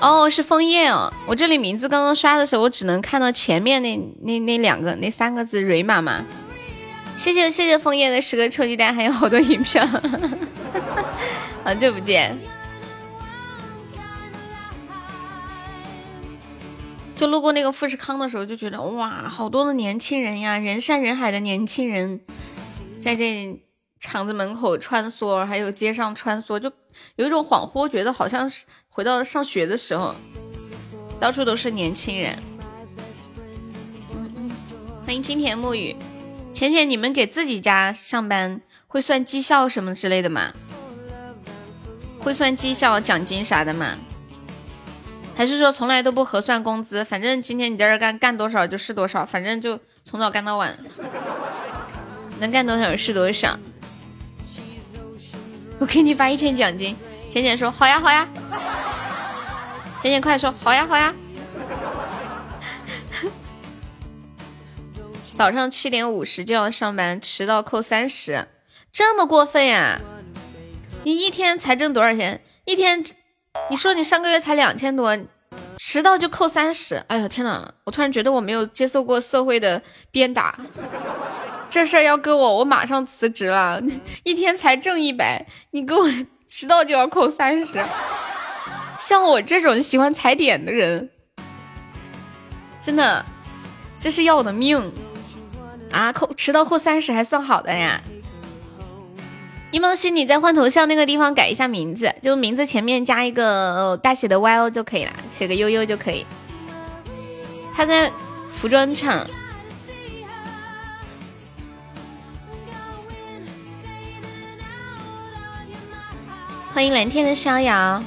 哦，是枫叶哦。我这里名字刚刚刷的时候，我只能看到前面那那那两个那三个字“蕊妈妈”。谢谢谢谢枫叶的十个臭鸡蛋，还有好多银票，<laughs> 好久不见。路过那个富士康的时候，就觉得哇，好多的年轻人呀，人山人海的年轻人，在这厂子门口穿梭，还有街上穿梭，就有一种恍惚，觉得好像是回到上学的时候，到处都是年轻人。欢迎金田沐雨。浅浅，你们给自己家上班会算绩效什么之类的吗？会算绩效、奖金啥的吗？还是说从来都不核算工资？反正今天你在这干干多少就是多少，反正就从早干到晚，能干多少是多少。我给你发一千奖金，浅浅说好呀好呀，浅浅快说好呀好呀。早上七点五十就要上班，迟到扣三十，这么过分呀？你一天才挣多少钱？一天，你说你上个月才两千多，迟到就扣三十？哎呦天哪！我突然觉得我没有接受过社会的鞭打，这事儿要搁我，我马上辞职了。一天才挣一百，你给我 <laughs> 迟到就要扣三十，像我这种喜欢踩点的人，真的，这是要我的命。啊，扣迟到扣三十还算好的呀！柠檬西，你在换头像那个地方改一下名字，就名字前面加一个大写的 Y O 就可以了，写个悠悠就可以。他在服装厂。欢迎蓝天的逍遥。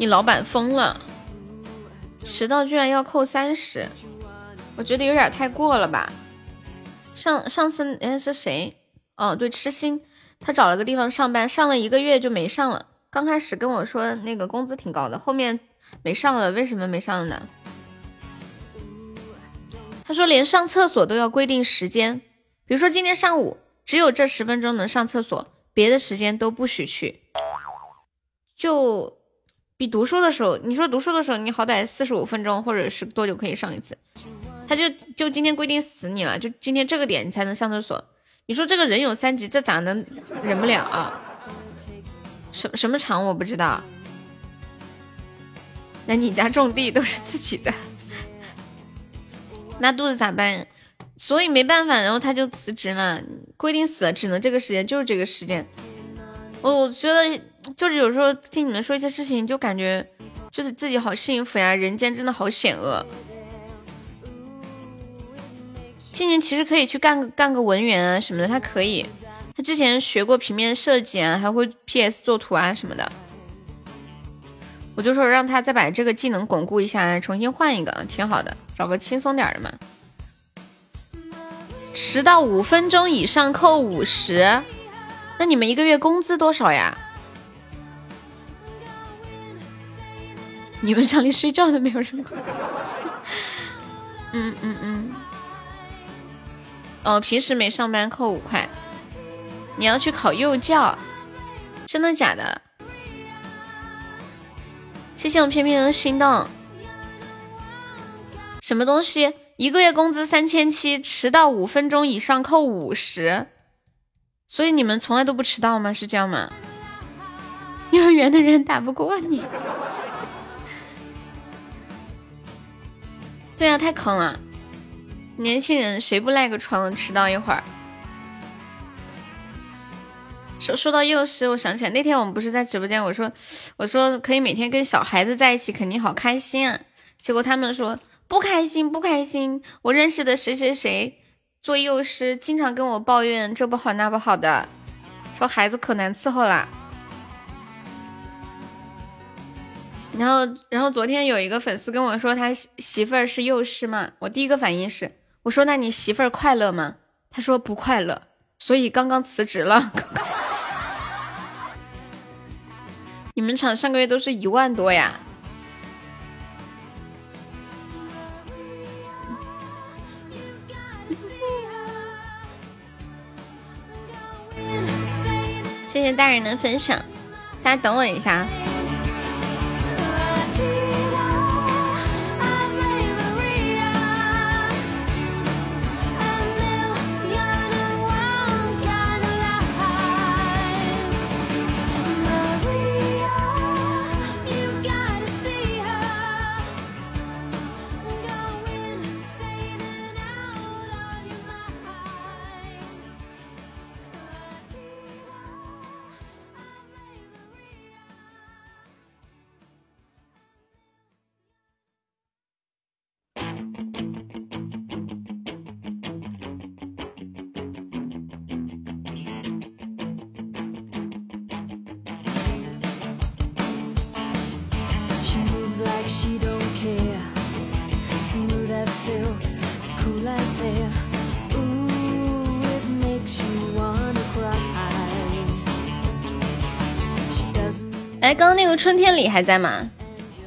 你老板疯了，迟到居然要扣三十，我觉得有点太过了吧。上上次哎是谁？哦对，痴心，他找了个地方上班，上了一个月就没上了。刚开始跟我说那个工资挺高的，后面没上了，为什么没上呢？他说连上厕所都要规定时间，比如说今天上午只有这十分钟能上厕所，别的时间都不许去，就。比读书的时候，你说读书的时候，你好歹四十五分钟或者是多久可以上一次？他就就今天规定死你了，就今天这个点你才能上厕所。你说这个人有三急，这咋能忍不了啊？什什么厂我不知道。那你家种地都是自己的，拉肚子咋办？所以没办法，然后他就辞职了，规定死了，只能这个时间，就是这个时间。我觉得。就是有时候听你们说一些事情，就感觉就是自己好幸福呀，人间真的好险恶。今年其实可以去干干个文员啊什么的，他可以，他之前学过平面设计啊，还会 PS 做图啊什么的。我就说让他再把这个技能巩固一下，重新换一个，挺好的，找个轻松点的嘛。迟到五分钟以上扣五十，那你们一个月工资多少呀？你们厂里睡觉都没有人。<laughs> 嗯嗯嗯。哦，平时没上班扣五块。你要去考幼教，真的假的？谢谢我偏偏的心动。什么东西？一个月工资三千七，迟到五分钟以上扣五十。所以你们从来都不迟到吗？是这样吗？<laughs> 幼儿园的人打不过你。对啊，太坑了！年轻人谁不赖个床迟到一会儿？说说到幼师，我想起来那天我们不是在直播间，我说我说可以每天跟小孩子在一起，肯定好开心啊。结果他们说不开心，不开心。我认识的谁谁谁做幼师，经常跟我抱怨这不好那不好的，说孩子可难伺候啦。然后，然后昨天有一个粉丝跟我说，他媳媳妇儿是幼师嘛。我第一个反应是，我说那你媳妇儿快乐吗？他说不快乐，所以刚刚辞职了。<laughs> 你们厂上个月都是一万多呀？谢谢大人的分享，大家等我一下。春天里还在吗？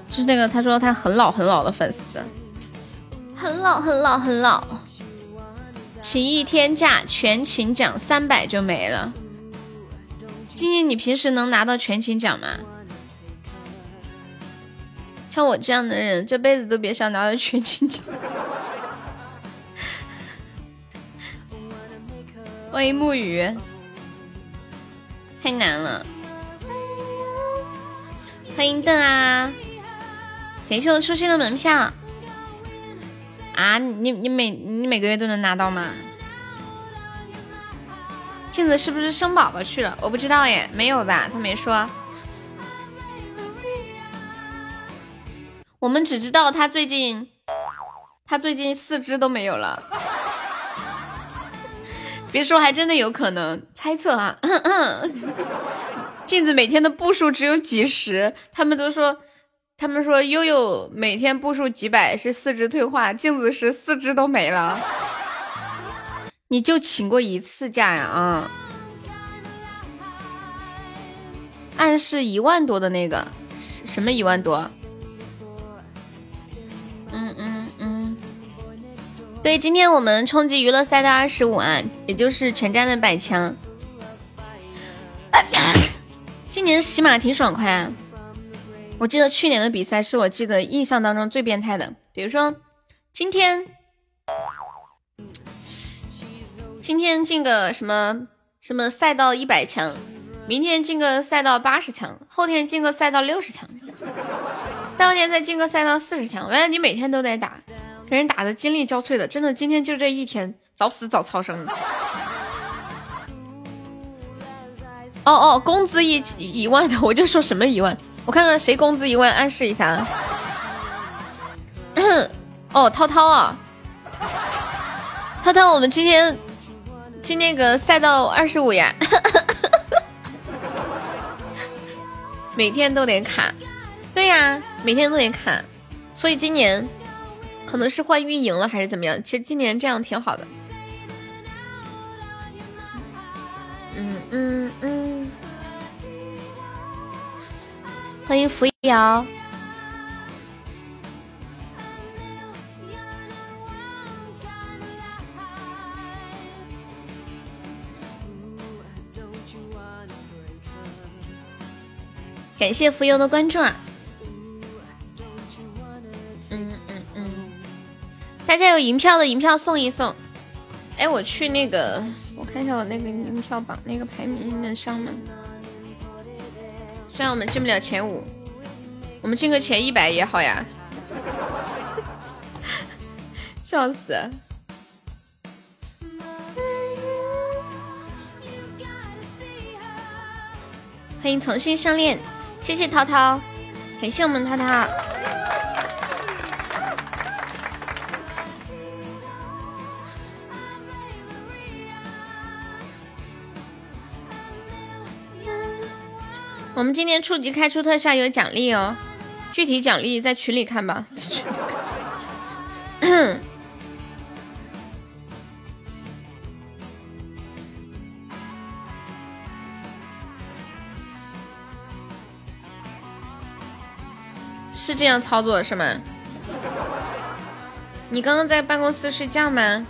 就是那个他说他很老很老的粉丝，很老很老很老。请一天假全勤奖三百就没了。静静，你平时能拿到全勤奖吗？像我这样的人，这辈子都别想拿到全勤奖。<laughs> 欢迎木鱼，太难了。欢迎邓啊！感谢我初心的门票啊！你你每你每个月都能拿到吗？镜子是不是生宝宝去了？我不知道耶，没有吧？他没说。我们只知道他最近，他最近四肢都没有了。别说，还真的有可能。猜测啊。镜子每天的步数只有几十，他们都说，他们说悠悠每天步数几百是四肢退化，镜子是四肢都没了。你就请过一次假呀？啊？暗示一万多的那个，什么一万多？嗯嗯嗯，对，今天我们冲击娱乐赛的二十五啊，也就是全站的百强。今年洗马挺爽快啊！我记得去年的比赛是我记得印象当中最变态的。比如说，今天今天进个什么什么赛道一百强，明天进个赛道八十强，后天进个赛道六十强，大后天再进个赛道四十强。完了，你每天都得打，给人打的精力交瘁的，真的，今天就这一天，早死早超生。哦哦，工资一一万的，我就说什么一万，我看看谁工资一万，暗示一下啊。<coughs> 哦，涛涛啊，涛涛，我们今天进那个赛道二十五呀，<laughs> 每天都得卡，对呀，每天都得卡，所以今年可能是换运营了还是怎么样？其实今年这样挺好的。嗯嗯，欢迎扶摇，感谢浮游的关注啊！嗯嗯嗯，大家有银票的银票送一送。哎，我去那个，我看一下我那个银票榜那个排名能上吗？虽然我们进不了前五，我们进个前一百也好呀。笑死！欢迎重新相恋，谢谢涛涛，感谢我们涛涛。我们今天初级开出特效有奖励哦，具体奖励在群里看吧。是这样操作是吗？你刚刚在办公室睡觉吗？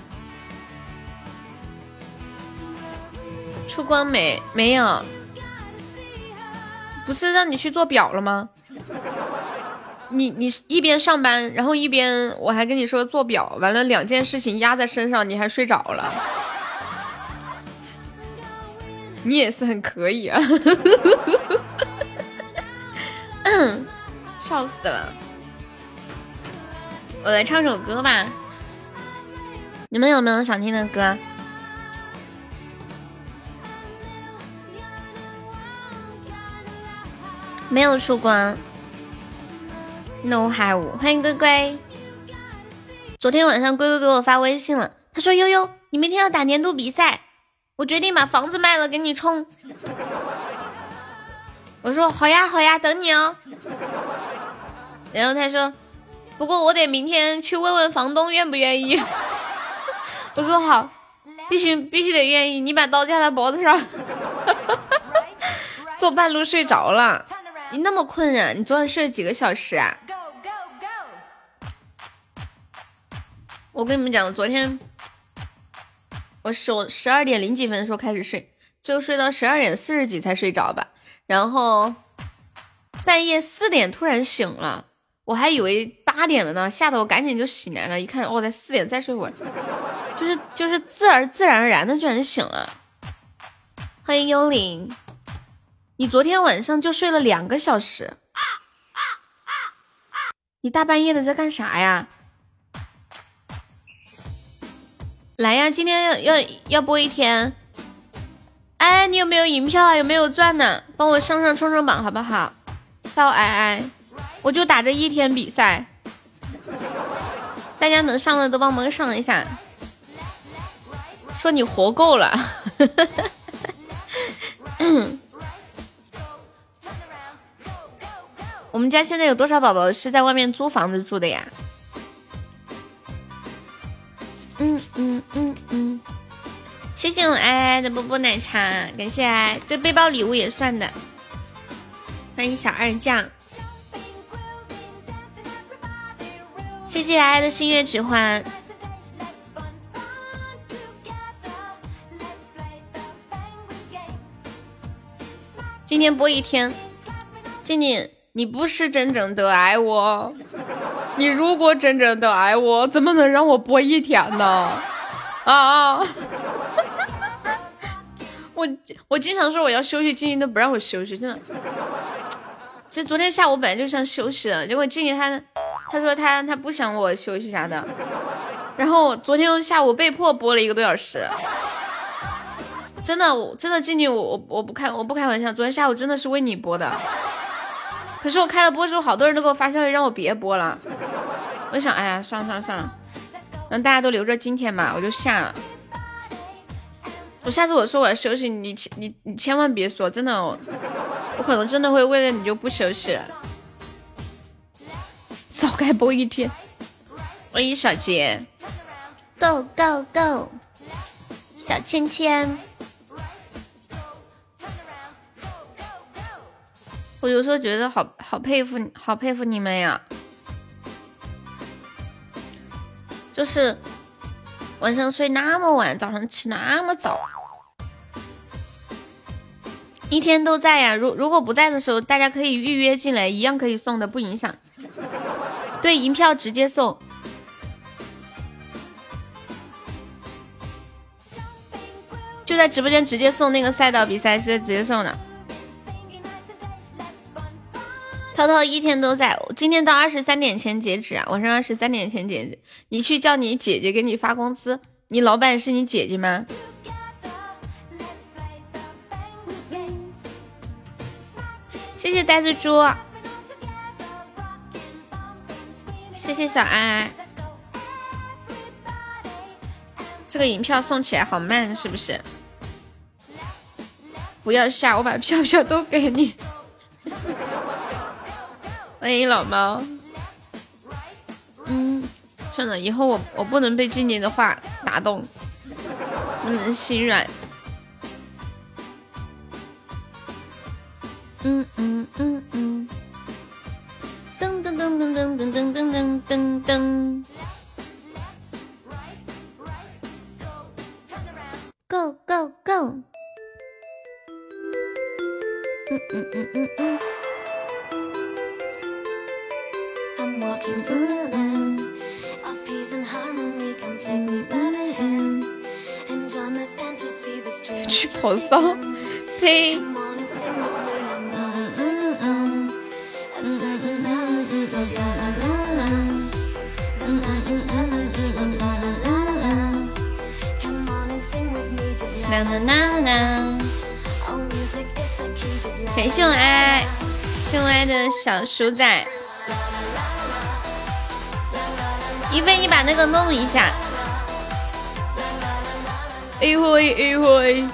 出光没？没有。不是让你去做表了吗？你你一边上班，然后一边我还跟你说做表，完了两件事情压在身上，你还睡着了。你也是很可以啊，<laughs> 笑死了。我来唱首歌吧，你们有没有想听的歌？没有出光，no have，欢迎龟龟。昨天晚上龟龟给我发微信了，他说悠悠，你明天要打年度比赛，我决定把房子卖了给你充。我说好呀好呀，等你哦。然后他说，不过我得明天去问问房东愿不愿意。我说好，必须必须得愿意。你把刀架在脖子上，坐半路睡着了。你那么困啊？你昨晚睡了几个小时啊？我跟你们讲，昨天我十十二点零几分的时候开始睡，最后睡到十二点四十几才睡着吧。然后半夜四点突然醒了，我还以为八点了呢，吓得我赶紧就醒来了。一看，哦，才四点，再睡会儿，就是就是自然自然而然的居然醒了。欢迎幽灵。你昨天晚上就睡了两个小时，你大半夜的在干啥呀？来呀，今天要要要播一天。哎，你有没有银票啊？有没有钻呢？帮我上上冲冲榜好不好？骚哎哎，我就打这一天比赛，大家能上的都帮忙上一下。说你活够了。<laughs> 我们家现在有多少宝宝是在外面租房子住的呀？嗯嗯嗯嗯，谢谢我爱爱的波波奶茶，感谢爱，对背包礼物也算的。欢迎小二酱，谢谢爱爱的星月指环。今天播一天，静静。你不是真正的爱我，你如果真正的爱我，怎么能让我播一天呢？啊！我我经常说我要休息，静静都不让我休息，真的。其实昨天下午本来就想休息的，结果静静她她说她她不想我休息啥的，然后昨天下午被迫播了一个多小时。真的，我真的静静，我我我不开我不开玩笑，昨天下午真的是为你播的。可是我开了播之后，好多人都给我发消息让我别播了。我想，哎呀，算了算了算了，让大家都留着今天吧，我就下了。我下次我说我要休息，你你你千万别说，真的，我可能真的会为了你就不休息了。早该播一天。欢迎小杰，Go Go Go，小芊芊。我有时候觉得好好佩服，好佩服你们呀！就是晚上睡那么晚，早上起那么早，一天都在呀。如如果不在的时候，大家可以预约进来，一样可以送的，不影响。对，银票直接送，就在直播间直接送那个赛道比赛是直接送的。涛涛一天都在，今天到二十三点前截止啊，晚上二十三点前截止。你去叫你姐姐给你发工资，你老板是你姐姐吗？谢谢呆子猪，谢谢小安。这个银票送起来好慢，是不是？不要下，我把票票都给你。欢迎老猫。嗯，算了，以后我我不能被静静的话打动，不能心软。嗯嗯嗯嗯，噔噔噔噔噔噔噔噔噔噔噔去跑骚，呸！感谢我爱，谢我爱的小鼠仔，一菲，你把那个弄一下。会 A 会，嗯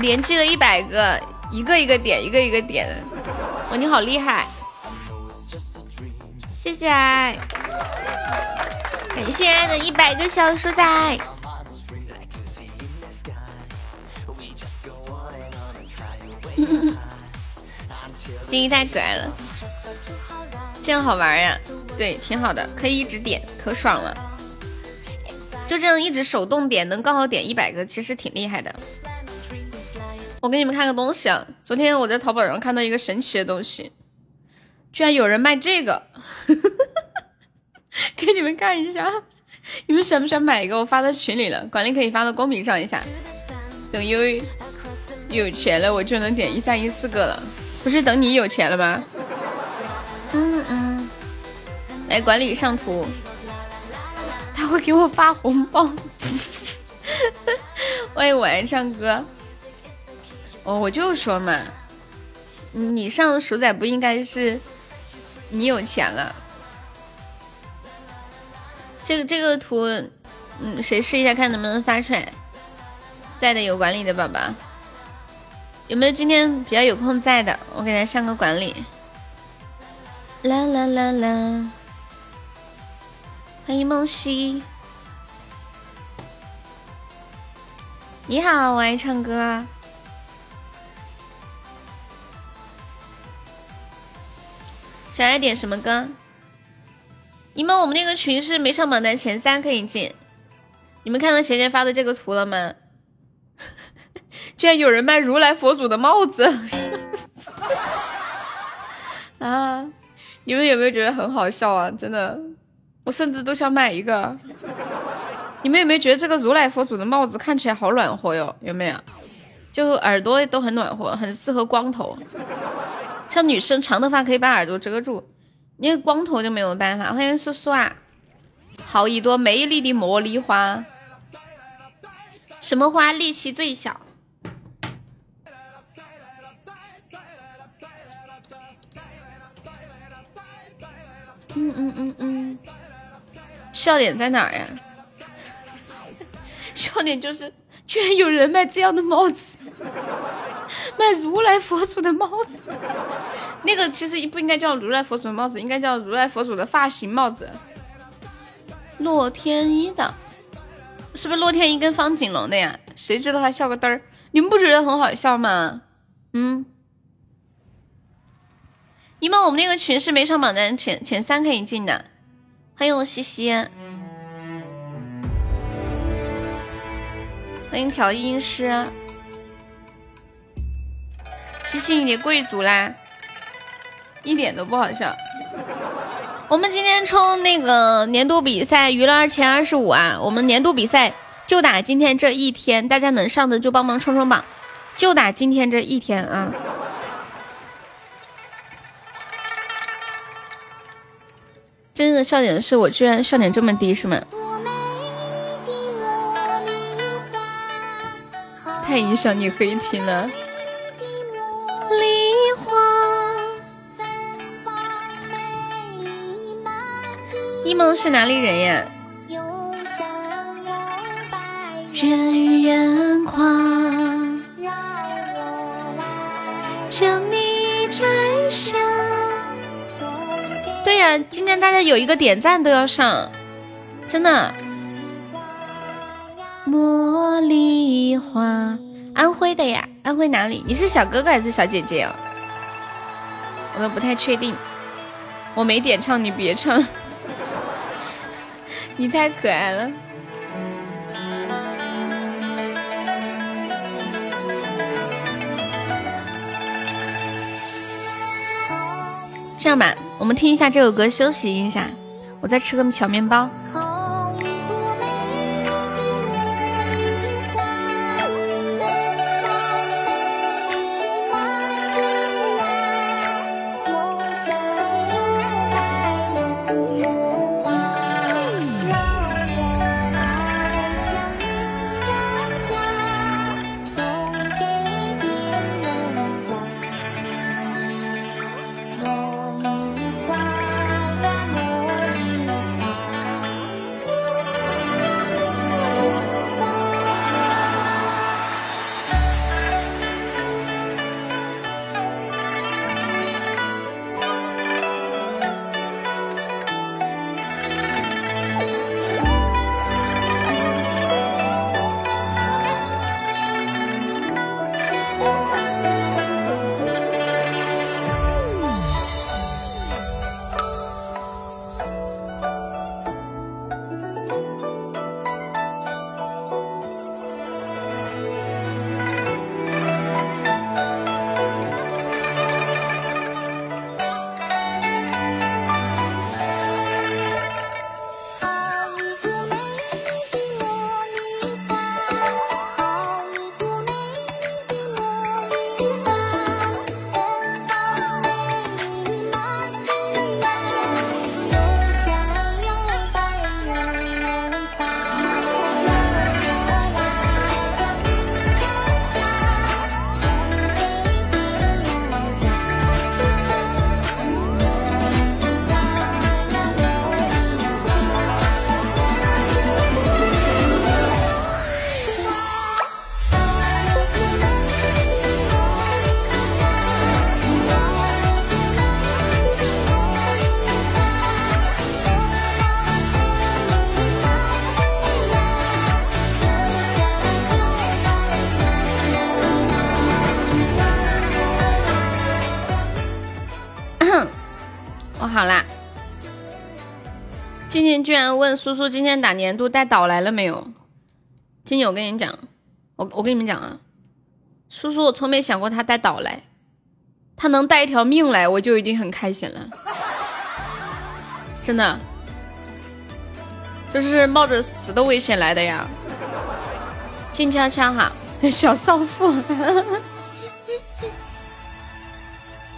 连击了一百个，一个一个点，一个一个点，哇，你好厉害，谢谢爱，感谢爱的一百个小鼠仔。<laughs> 金鱼太可爱了，这样好玩呀？对，挺好的，可以一直点，可爽了。就这样一直手动点，能刚好点一百个，其实挺厉害的。我给你们看个东西啊，昨天我在淘宝上看到一个神奇的东西，居然有人卖这个，<laughs> 给你们看一下，你们想不想买一个？我发到群里了，管理可以发到公屏上一下。等优。有钱了，我就能点一三一四个了，不是等你有钱了吗？嗯嗯，来管理上图，他会给我发红包。<laughs> 欢迎我爱唱歌。哦，我就说嘛，你上鼠仔不应该是你有钱了。这个这个图，嗯，谁试一下看能不能发出来？在的有管理的宝宝。有没有今天比较有空在的？我给他上个管理。啦啦啦啦！欢迎梦溪。你好，我爱唱歌。想要点什么歌？你们我们那个群是没上榜单前三可以进。你们看到前前发的这个图了吗？<laughs> 居然有人卖如来佛祖的帽子 <laughs> 啊！你们有没有觉得很好笑啊？真的，我甚至都想买一个。你们有没有觉得这个如来佛祖的帽子看起来好暖和哟？有没有？就耳朵都很暖和，很适合光头。像女生长头发可以把耳朵遮住，你光头就没有办法。欢迎苏苏啊！好一朵美丽的茉莉花，什么花力气最小？嗯嗯嗯嗯，笑点在哪呀？笑点就是居然有人卖这样的帽子，<laughs> 卖如来佛祖的帽子。那个其实不应该叫如来佛祖的帽子，应该叫如来佛祖的发型帽子。洛天依的，是不是洛天依跟方锦龙的呀？谁知道他笑个嘚儿？你们不觉得很好笑吗？嗯。你们我们那个群是没上榜单前前三可以进的，欢迎我西西，欢迎调音师，西西你贵族啦，一点都不好笑。我们今天冲那个年度比赛娱乐二前二十五啊！我们年度比赛就打今天这一天，大家能上的就帮忙冲冲榜，就打今天这一天啊！真正的笑点是我居然笑点这么低是吗？太影响你黑听了。一梦是哪里人呀？人人夸，将你摘下。对呀，今天大家有一个点赞都要上，真的。茉莉花，安徽的呀？安徽哪里？你是小哥哥还是小姐姐哦？我都不太确定。我没点唱，你别唱。<laughs> 你太可爱了。这样吧，我们听一下这首歌，休息一下，我再吃个小面包。问苏苏今天打年度带岛来了没有？今天我跟你讲，我我跟你们讲啊，苏苏我从没想过他带岛来，他能带一条命来，我就已经很开心了，真的，就是冒着死的危险来的呀。静悄悄哈，小少妇。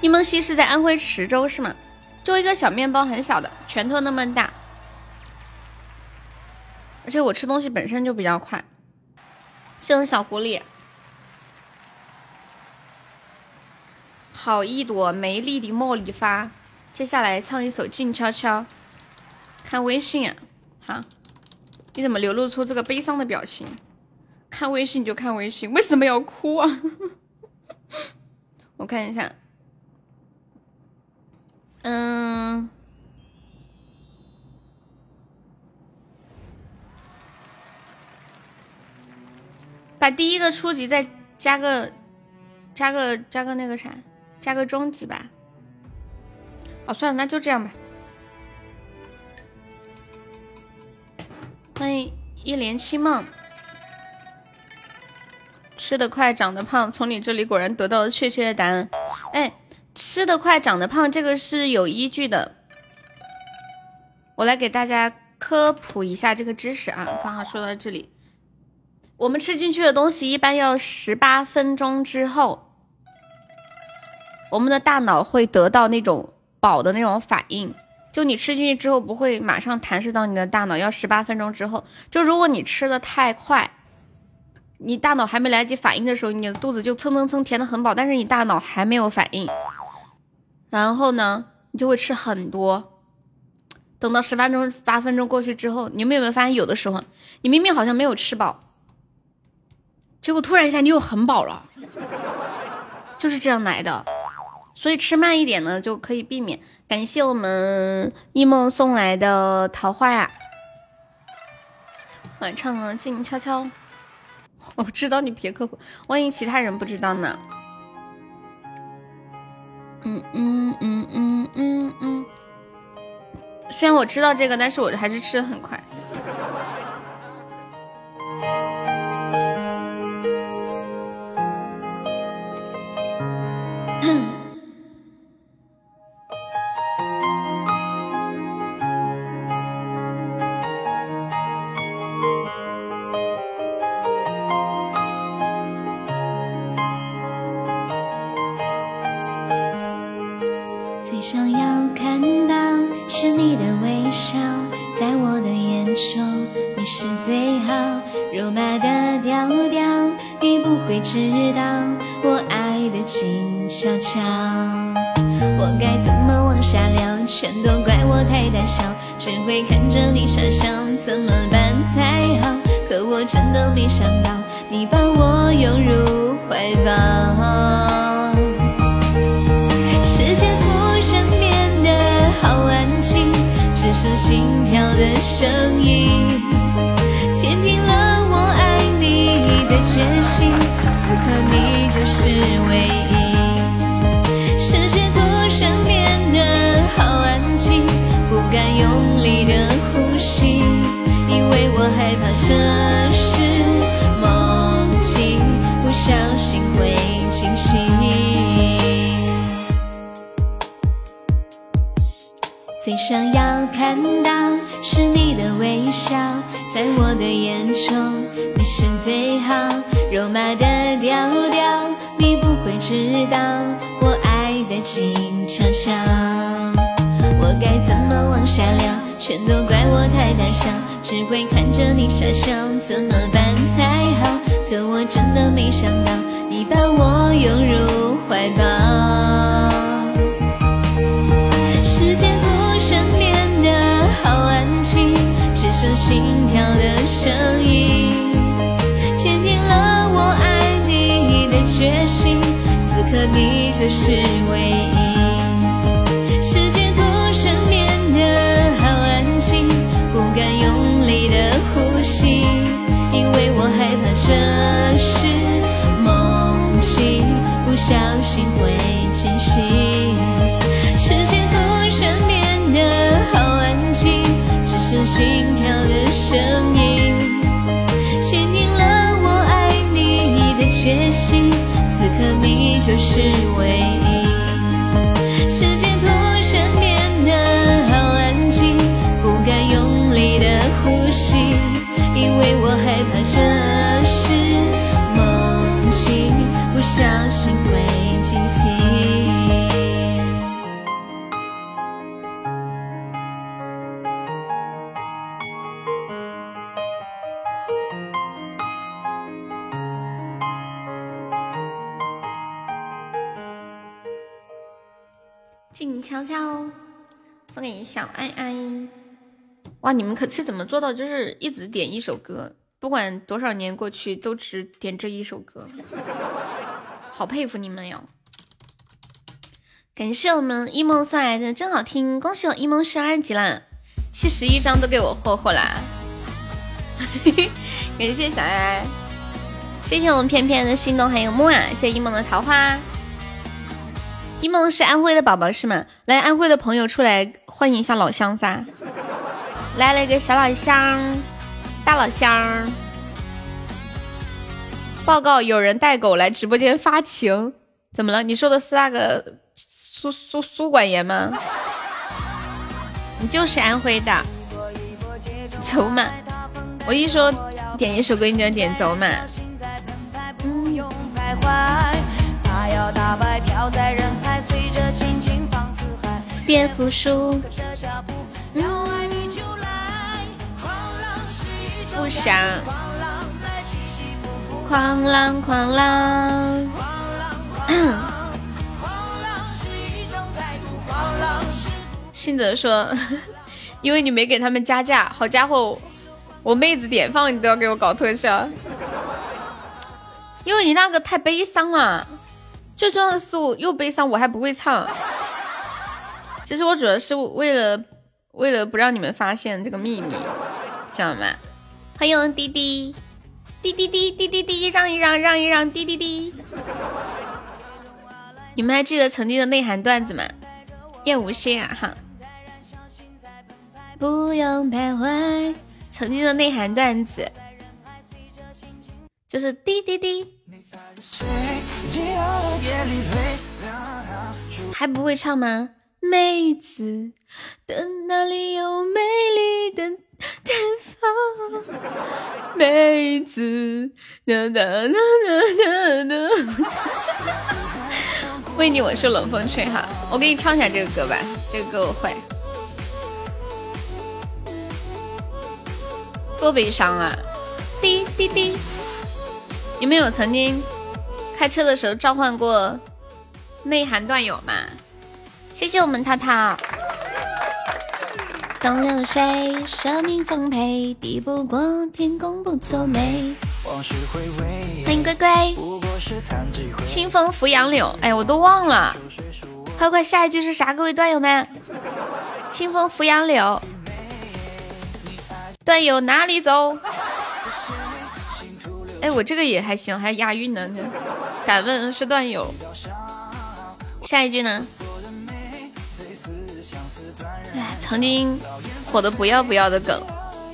一梦溪是在安徽池州是吗？就一个小面包，很小的，拳头那么大。而且我吃东西本身就比较快，谢谢小狐狸，好一朵美丽的茉莉花。接下来唱一首《静悄悄》，看微信啊，好，你怎么流露出这个悲伤的表情？看微信就看微信，为什么要哭啊？<laughs> 我看一下，嗯。把第一个初级再加个，加个加个那个啥，加个中级吧。哦，算了，那就这样吧。欢迎一帘清梦，吃得快长得胖，从你这里果然得到了确切的答案。哎，吃得快长得胖，这个是有依据的。我来给大家科普一下这个知识啊，刚好说到这里，我们吃进去的东西一般要十八分钟之后，我们的大脑会得到那种饱的那种反应。就你吃进去之后不会马上弹射到你的大脑，要十八分钟之后。就如果你吃的太快，你大脑还没来得及反应的时候，你的肚子就蹭蹭蹭填的很饱，但是你大脑还没有反应，然后呢，你就会吃很多。等到十八钟八分钟过去之后，你们有没有发现，有的时候你明明好像没有吃饱，结果突然一下你又很饱了，就是这样来的。所以吃慢一点呢，就可以避免。感谢我们一梦送来的桃花呀！晚唱啊，静悄悄。我知道你别科普，万一其他人不知道呢？嗯嗯嗯嗯嗯嗯。虽然我知道这个，但是我还是吃的很快。怎么办？才好可我真的没想到你把我拥入怀抱。世界突然变得好安静只剩心跳的声音坚定了我爱你的决心此刻你最好肉麻的调调，你不会知道我爱的静悄悄，我该怎么往下聊，全都怪我太大笑，只会看着你傻笑，怎么办才好？可我真的没想到你把我拥入怀抱，世界忽然变得好安静，只剩心跳的声音。决心此刻你就是唯一。世界突然变得好安静不敢用力的呼吸因为我害怕这是梦境不小心。就是唯一。世界突然变得好安静不敢用力的呼吸因为我害怕这是梦境不小心下哦，送给小爱爱哇，你们可是怎么做到？就是一直点一首歌，不管多少年过去，都只点这一首歌，好佩服你们哟！感谢我们一梦送来的真好听，恭喜我一梦十二级啦，七十一张都给我霍霍啦！感谢小爱，谢谢我们片片的心动，还有木啊，谢谢一梦的桃花。一梦是安徽的宝宝是吗？来，安徽的朋友出来欢迎一下老乡噻！来了一个小老乡，大老乡。报告，有人带狗来直播间发情，怎么了？你说的是那个苏苏苏管严吗？你就是安徽的，走嘛！我一说点一首歌，你就点走嘛。别服输。不想。狂浪，狂浪。信泽说：“ <laughs> 因为你没给他们加价，好家伙，我妹子点放你都要给我搞特效。因为你那个太悲伤了，最重要的是我又悲伤，我还不会唱。其实我主要是为了为了不让你们发现这个秘密，知道吗？欢迎滴滴滴滴滴滴滴滴，让一让，让一让，滴滴滴。你们还记得曾经的内涵段子吗？叶无心啊，哈。”不用徘徊，曾经的内涵段子就是滴滴滴，还不会唱吗？妹子的哪里有美丽的地方？妹子哒哒哒哒哒哒，为你我受冷风吹哈，我给你唱一下这个歌吧，这个歌我会。多悲伤啊！滴滴滴，你们有曾经开车的时候召唤过内涵段友吗？谢谢我们涛涛。东流水，生命丰沛，抵不过天公不作美。欢迎龟龟。清风拂杨柳，哎，我都忘了。快快，下一句是啥？各位段友们，清风拂杨柳。段友哪里走？哎，我这个也还行，还押韵呢。敢问是段友？下一句呢？哎，曾经火的不要不要的梗，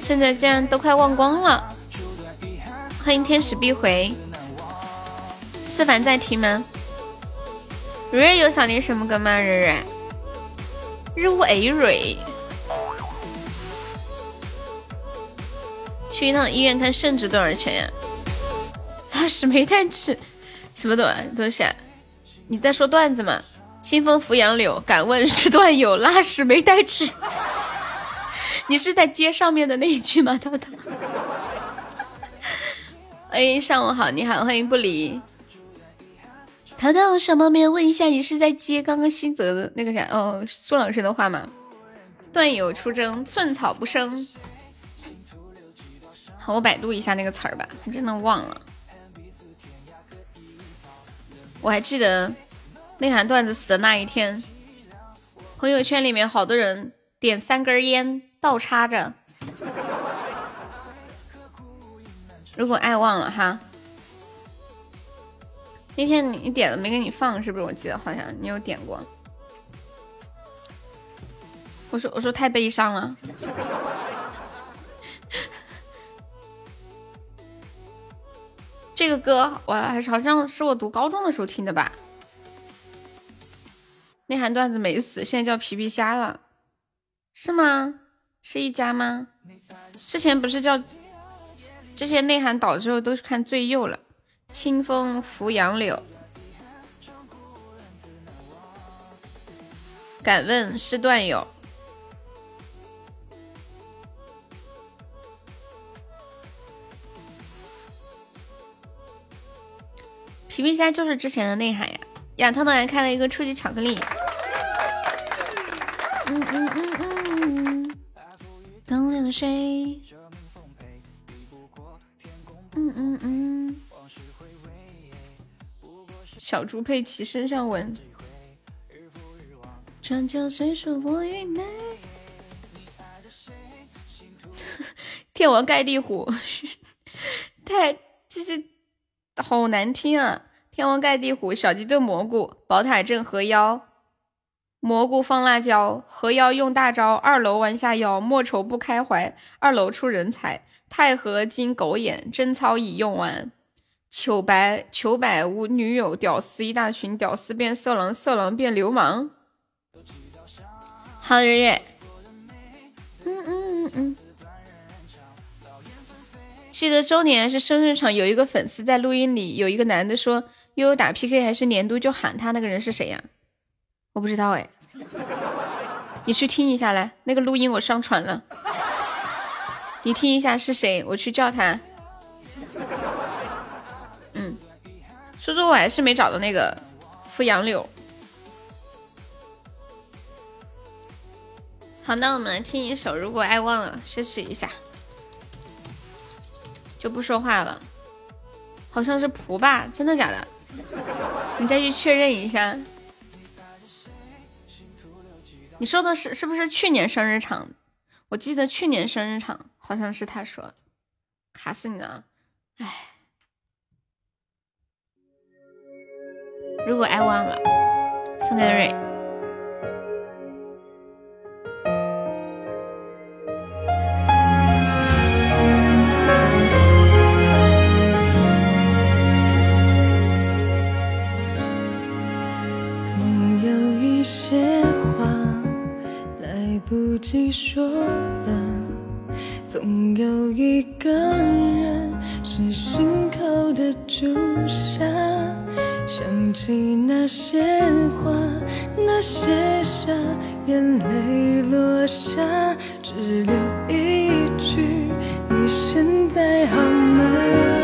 现在竟然都快忘光了。欢迎天使必回。思凡在听吗？蕊蕊有想听什么歌吗？蕊蕊。日乌 A 蕊。去一趟医院看肾值多少钱呀？拉屎没带纸，什么东东西？啊你在说段子吗？清风拂杨柳，敢问是段友拉屎没带纸？<laughs> 你是在接上面的那一句吗？涛涛。欢 <laughs> 迎上午好，你好，欢迎不离。涛涛，小猫咪问一下，你是在接刚刚新泽的那个啥？哦，苏老师的话吗？段友出征，寸草不生。好我百度一下那个词儿吧，还真的忘了。我还记得内涵段子死的那一天，朋友圈里面好多人点三根烟倒插着。如果爱忘了哈，那天你你点了没给你放是不是？我记得好像你有点过。我说我说太悲伤了。这个歌我还是好像是我读高中的时候听的吧。内涵段子没死，现在叫皮皮虾了，是吗？是一家吗？之前不是叫，之前内涵倒之后都是看最右了。清风拂杨柳，敢问是段友？皮皮虾就是之前的内涵呀！呀涛涛还开了一个初级巧克力。嗯嗯嗯嗯。东流水。嗯嗯嗯。小猪佩奇身上纹。春秋岁数薄与美。<laughs> 天王盖地虎。<laughs> 太这是好难听啊！天王盖地虎，小鸡炖蘑菇，宝塔镇河妖，蘑菇放辣椒，河妖用大招，二楼弯下腰，莫愁不开怀，二楼出人才，太和金狗眼，贞操已用完，糗白糗百无女友，屌丝一大群，屌丝变色狼，色狼变流氓，好月月。嗯嗯嗯嗯。记得周年是生日场，有一个粉丝在录音里，有一个男的说悠悠打 PK 还是年度，就喊他那个人是谁呀？我不知道哎，你去听一下来，那个录音我上传了，你听一下是谁，我去叫他。嗯，说说我还是没找到那个敷杨柳。好，那我们来听一首《如果爱忘了》，奢侈一下。就不说话了，好像是蒲吧？真的假的？你再去确认一下。你说的是是不是去年生日场？我记得去年生日场好像是他说，卡死你了，哎。如果爱忘了，送给瑞。不及说了，总有一个人是心口的朱砂。想起那些话，那些傻，眼泪落下，只留一句：你现在好吗？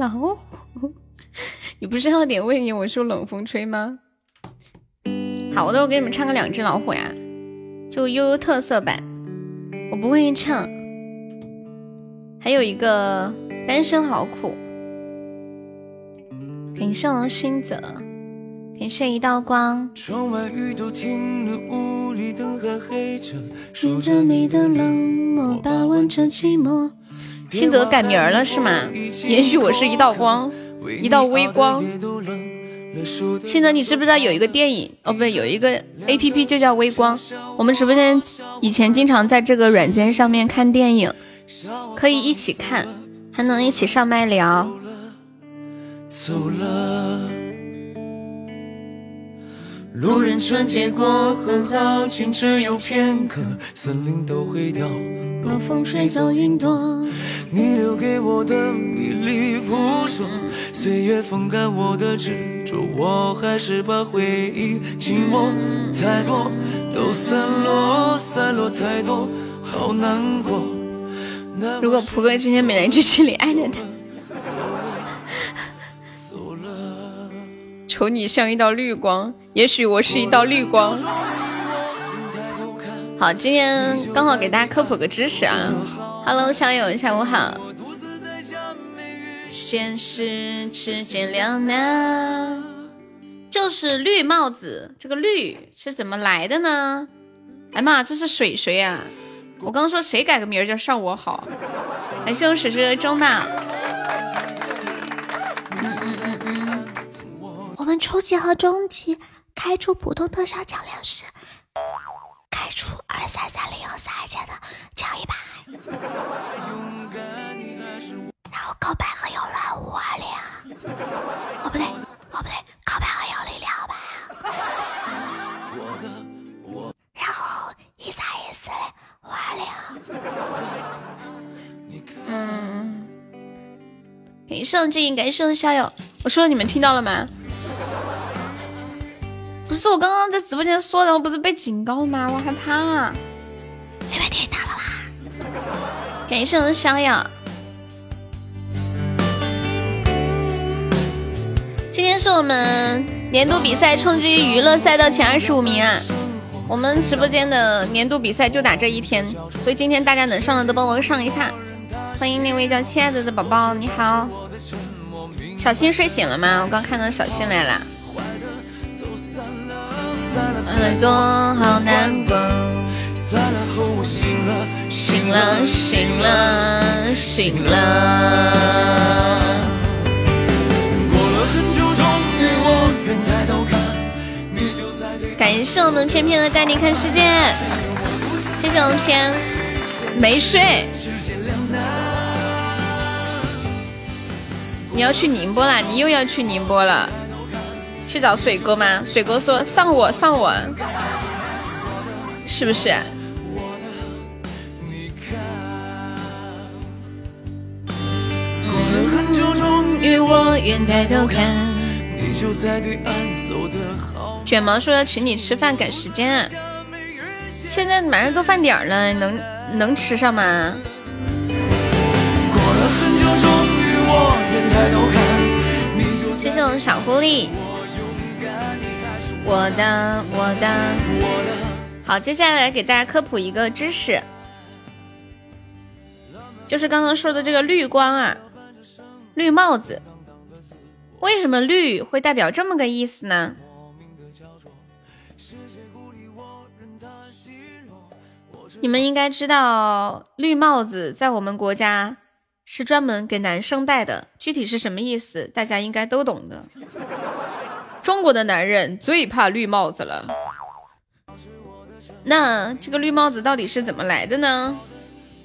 老虎，你不是要点为你我说冷风吹吗？好，我等会儿给你们唱个两只老虎呀，就悠悠特色版，我不会唱。还有一个单身好苦，感谢我心泽，感谢一道光。窗外雨都停了，屋里灯还黑着，数着你的冷漠，把玩着寂寞。心泽改名了是吗？也许我是一道光，一道微光。心泽，你知不知道有一个电影？哦，不对，有一个 A P P 就叫微光。我们直播间以前经常在这个软件上面看电影，可以一起看，还能一起上麦聊。走了。路人穿街过河，好景只有片刻，森林都会掉落，风吹走云朵。你留给我的迷离扑朔，岁月风干我的执着，我还是把回忆紧握。太多都散落，散落太多，好难过。如果蒲哥今天没来剧群里，爱着他。求你像一道绿光，也许我是一道绿光。好，今天刚好给大家科普个知识啊。Hello，小友，下午好。现实之间两难，就是绿帽子，这个绿是怎么来的呢？哎妈，这是水水啊！我刚说谁改个名叫上我好？感谢我水水的中宝。我们初级和中级开出普通特效奖励是开出二三三零幺三千的奖一百，然后告白和游轮五二零，哦不对，哦不对，告白和游轮两百啊，然后一三一四零五二零，嗯，感谢静音，感谢校友，我说你们听到了吗？不是我刚刚在直播间说，然后不是被警告吗？我害怕。你们听到了吧？感谢我小友。今天是我们年度比赛冲击娱乐赛道前二十五名啊！我们直播间的年度比赛就打这一天，所以今天大家能上的都帮我上一下。欢迎那位叫亲爱的的宝宝，你好。小新睡醒了吗？我刚看到小新来了。耳朵好难过。醒了，醒了，醒了，醒了。感谢我们偏偏的带你看世界，谢谢我们偏没睡。你要去宁波啦？你又要去宁波了？去找水哥吗？水哥说上我上我，是不是？卷毛说要请你吃饭赶时间，现在马上都饭点了，能能吃上吗？谢谢我小狐狸。我的我的，好，接下来给大家科普一个知识，就是刚刚说的这个绿光啊，绿帽子，为什么绿会代表这么个意思呢？你们应该知道，绿帽子在我们国家是专门给男生戴的，具体是什么意思，大家应该都懂的。中国的男人最怕绿帽子了。那这个绿帽子到底是怎么来的呢？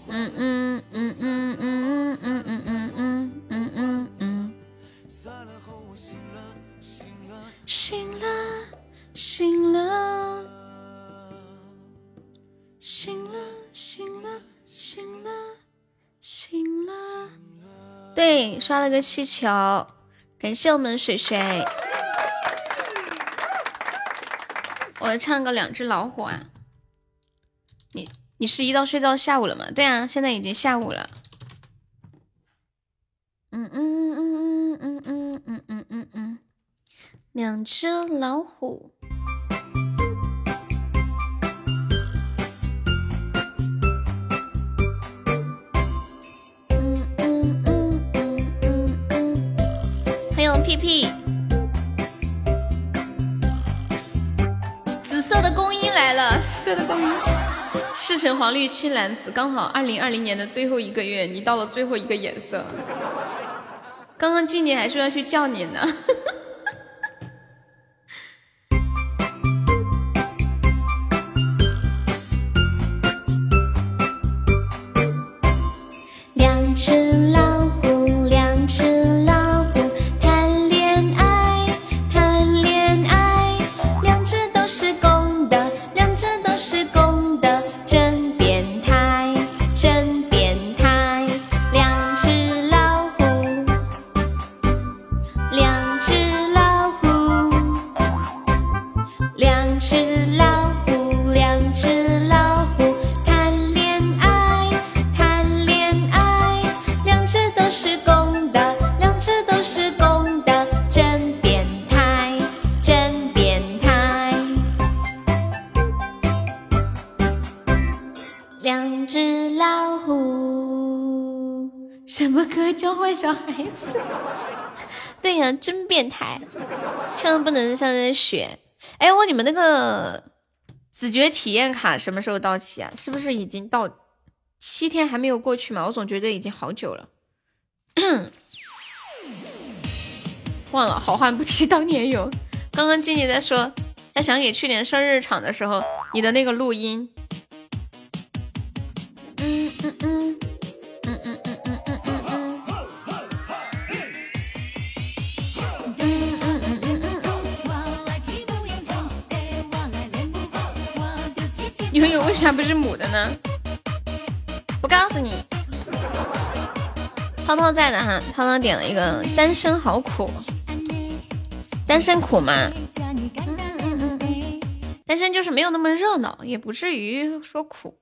嗯嗯嗯嗯嗯嗯嗯嗯嗯嗯嗯嗯。醒了，醒了，醒了，醒了，醒了，醒了。对，刷了个气球，感谢我们水水。我唱个两只老虎啊！你你是一到睡到下午了吗？对啊，现在已经下午了。嗯嗯嗯嗯嗯嗯嗯嗯嗯嗯，两只老虎。嗯嗯嗯嗯嗯嗯。欢迎我屁屁。的公英来了，紫色的公音。赤橙黄绿青蓝紫，刚好二零二零年的最后一个月，你到了最后一个颜色。刚刚静姐还说要去叫你呢。小孩子？对呀、真变态！千万不能像在学。哎，我你们那个子爵体验卡什么时候到期啊？是不是已经到七天还没有过去嘛？我总觉得已经好久了。<coughs> 忘了，好汉不提当年勇。刚刚静静在说，她想给去年生日场的时候你的那个录音。嗯嗯嗯为啥不是母的呢？不告诉你。涛涛在的哈，涛涛点了一个单身好苦，单身苦吗？嗯嗯嗯，单身就是没有那么热闹，也不至于说苦。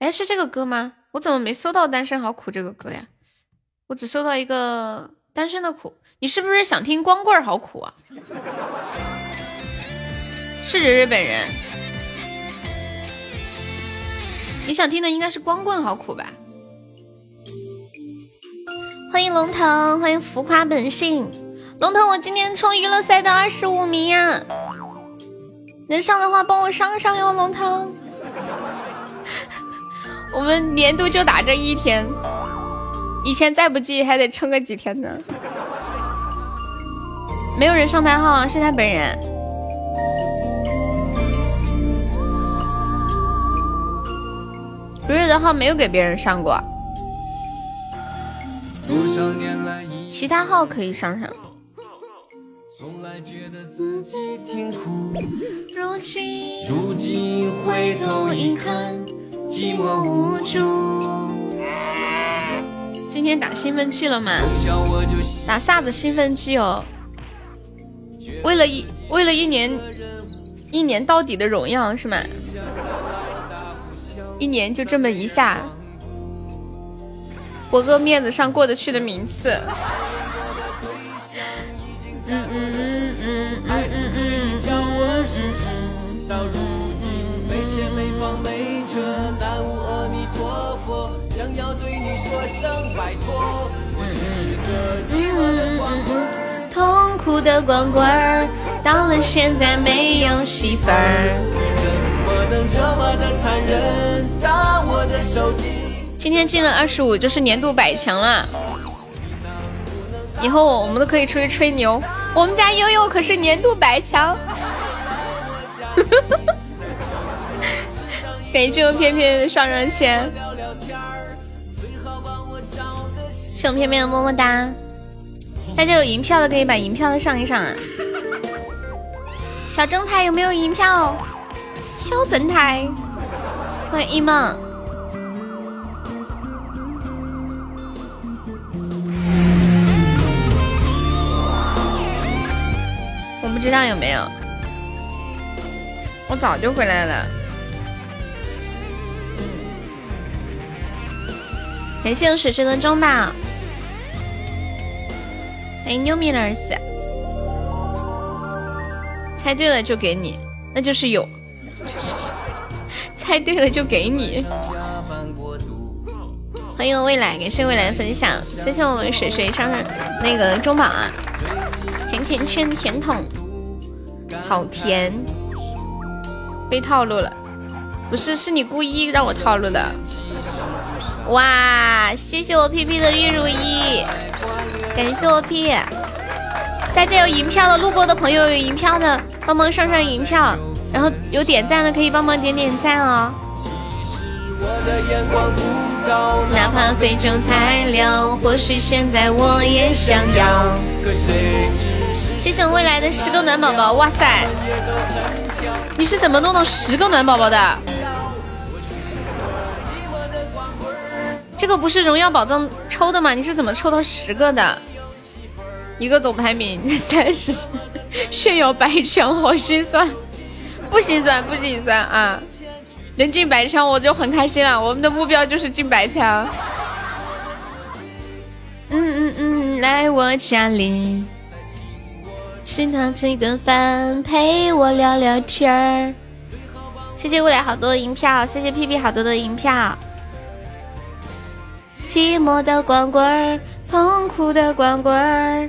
哎，是这个歌吗？我怎么没搜到《单身好苦》这个歌呀？我只搜到一个《单身的苦》。你是不是想听光棍好苦啊？是日本人。你想听的应该是光棍好苦吧？欢迎龙腾，欢迎浮夸本性。龙腾，我今天冲娱乐赛的二十五名呀，能上的话帮我上上哟，龙腾。<laughs> 我们年度就打这一天，以前再不济还得撑个几天呢。没有人上台号啊，是他本人。不是的号没有给别人上过，其他号可以上上。如今如今回头一看，寂寞无助。今天打兴奋剂了吗？打啥子兴奋剂哦？为了一为了一年一年到底的荣耀是吗？一年就这么一下，博个面子上过得去的名次。嗯嗯嗯嗯嗯嗯嗯嗯嗯。到如今没钱没房没车，南无阿弥陀佛，想要对你说声拜托。我是个饥饿的光棍儿，痛苦的光棍儿，到了现在没有媳妇儿。能这么的残忍？打我的手机。今天进了二十五，就是年度百强了。以后我们都可以出去吹牛，我们家悠悠可是年度百强。感谢我片片上上签，谢我片片的么么哒。大家有银票的可以把银票上一上啊。小正太有没有银票？小正太，欢迎一梦。我不知道有没有，我早就回来了。感谢我水水的中宝，欢迎 New Millers，猜对了就给你，那就是有；<laughs> 猜对了就给你。欢迎未来，感谢未来的分享，谢谢我们水水上上那个中宝啊，甜甜圈甜筒，好甜，被套路了，不是，是你故意让我套路的。哇，谢谢我屁屁的玉如意，感谢我屁，大家有银票的，路过的朋友有银票的，帮忙上上银票，然后有点赞的可以帮忙点点赞哦。哪怕非洲材料，或许现在我也想要。谢谢未来的十个暖宝宝，哇塞，你是怎么弄到十个暖宝宝的？这个不是荣耀宝藏抽的吗？你是怎么抽到十个的？一个总排名 <laughs> 三十，炫耀白枪，好心酸，不心酸不心酸啊！能进白枪我就很开心了，我们的目标就是进白枪。嗯嗯嗯，来我家里，食堂吃一顿饭，陪我聊聊天儿。谢谢未来好多银票，谢谢屁屁好多的银票。寂寞的光棍儿，痛苦的光棍儿。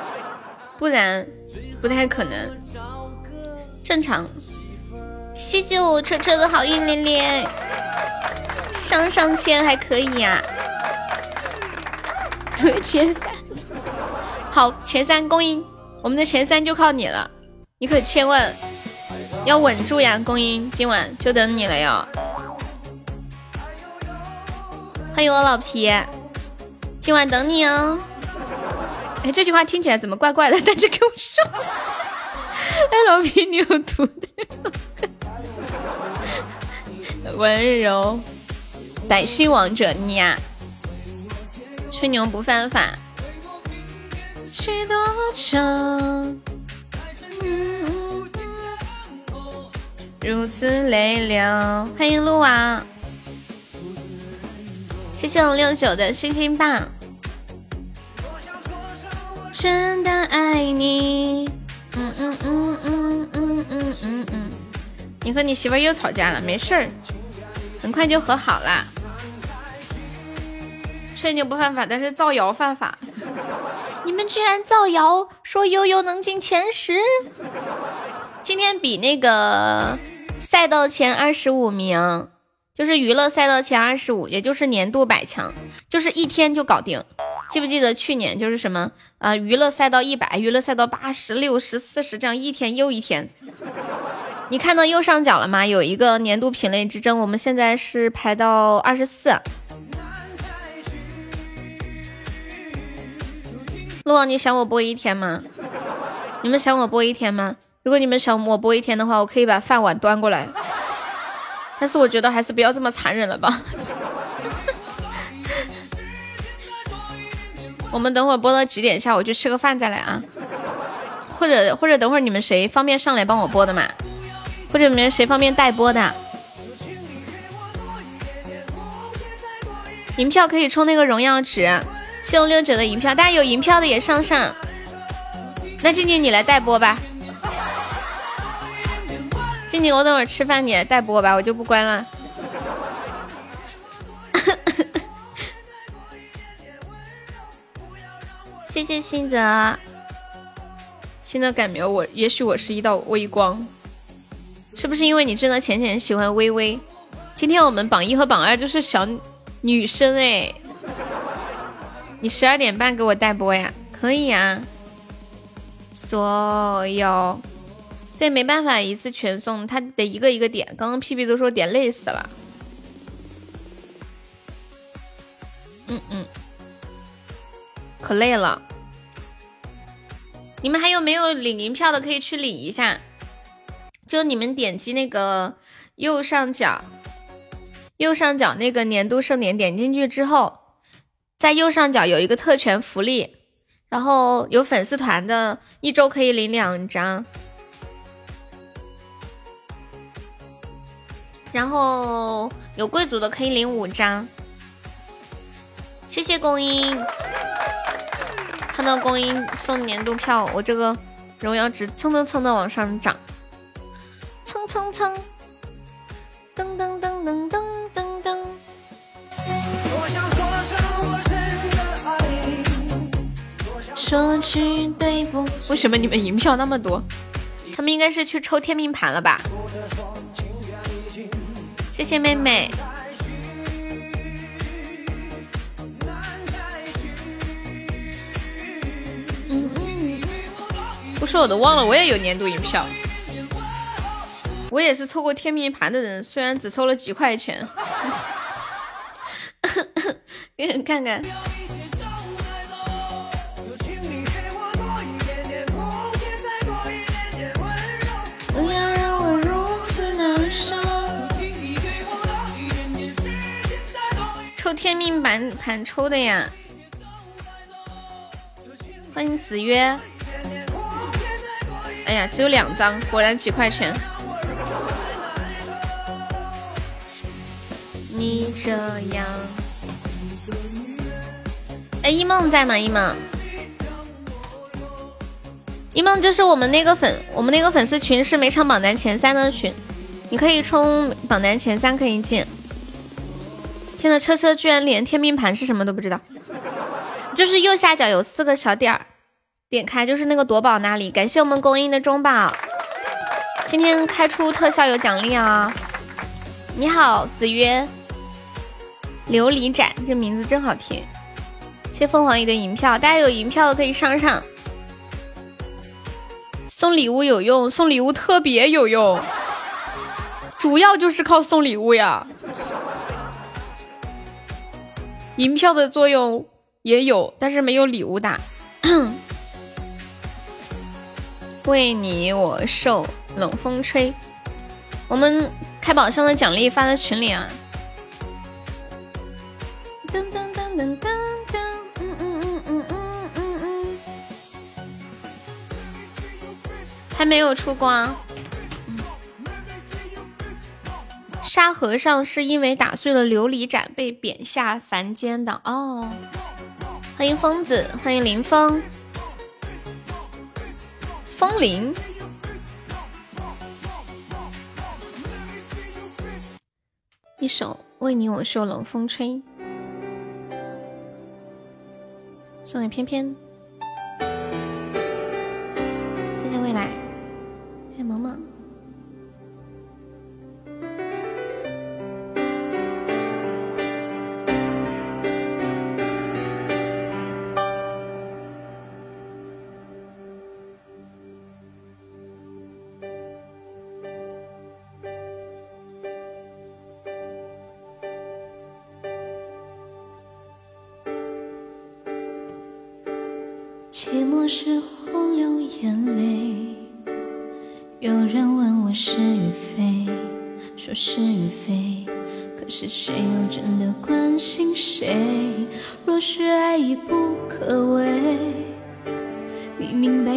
不然不太可能。正常。谢谢我车车的好运连连，上上签还可以呀。前三，好前三公英，我们的前三就靠你了，你可千万要稳住呀，公英，今晚就等你了哟。欢迎我老皮。今晚等你哦。哎，这句话听起来怎么怪怪的？<laughs> 但是给我说。<laughs> 哎，老皮，你有毒的。<laughs> 温柔，百姓王者你呀，吹牛不犯法。许多，如此泪流。欢迎鹿王。谢谢我六九的星星棒，真的爱你，嗯嗯嗯嗯嗯嗯嗯嗯。你和你媳妇又吵架了，没事儿，很快就和好了。吹牛不犯法，但是造谣犯法。你们居然造谣说悠悠能进前十，今天比那个赛道前二十五名。就是娱乐赛道前二十五，也就是年度百强，就是一天就搞定。记不记得去年就是什么呃娱乐赛道一百、娱乐赛道八十六、十四十，这样一天又一天。你看到右上角了吗？有一个年度品类之争，我们现在是排到二十四。陆王，你想我播一天吗？你们想我播一天吗？如果你们想我播一天的话，我可以把饭碗端过来。但是我觉得还是不要这么残忍了吧。我们等会儿播到几点下，我去吃个饭再来啊。或者或者等会儿你们谁方便上来帮我播的嘛？或者你们谁方便代播的？银票可以充那个荣耀值，谢我六九的银票，大家有银票的也上上。那静静你来代播吧。静静，我等会儿吃饭你来代播吧，我就不关了。谢谢新泽，新泽改名我，也许我是一道微光，是不是因为你真的浅浅喜欢微微？今天我们榜一和榜二就是小女生哎，你十二点半给我代播呀？可以呀，所有。对，没办法一次全送，他得一个一个点。刚刚屁屁都说点累死了。嗯嗯，可累了。你们还有没有领银票的？可以去领一下。就你们点击那个右上角，右上角那个年度盛典，点进去之后，在右上角有一个特权福利，然后有粉丝团的，一周可以领两张，然后有贵族的可以领五张。谢谢公英，看到公英送年度票，我这个荣耀值蹭蹭蹭的往上涨，蹭蹭蹭，噔噔噔噔噔噔噔。说句对不？为什么你们银票那么多？他们应该是去抽天命盘了吧？谢谢妹妹。不说我都忘了，我也有年度银票，我也是抽过天命盘的人，虽然只抽了几块钱。给 <laughs> 你看看。不要让我如此难受。抽天命盘盘抽的呀，欢迎子曰。哎呀，只有两张，果然几块钱。你这样，哎，一梦在吗？一梦，一梦就是我们那个粉，我们那个粉丝群是每场榜单前三的群，你可以冲榜单前三可以进。天呐，车车居然连天命盘是什么都不知道，就是右下角有四个小点儿。点开就是那个夺宝那里，感谢我们公英的中宝，今天开出特效有奖励啊！你好，子曰，琉璃盏，这名字真好听。谢凤凰姨的银票，大家有银票的可以上上。送礼物有用，送礼物特别有用，主要就是靠送礼物呀。银票的作用也有，但是没有礼物大。为你我受冷风吹，我们开宝箱的奖励发在群里啊！噔噔噔噔噔噔，嗯嗯嗯嗯嗯嗯嗯，还没有出光。沙和尚是因为打碎了琉璃盏被贬下凡间的哦。欢迎疯子，欢迎林峰。风铃，一首为你我受冷风吹，送给翩翩，谢谢未来，谢谢萌萌。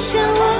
像，我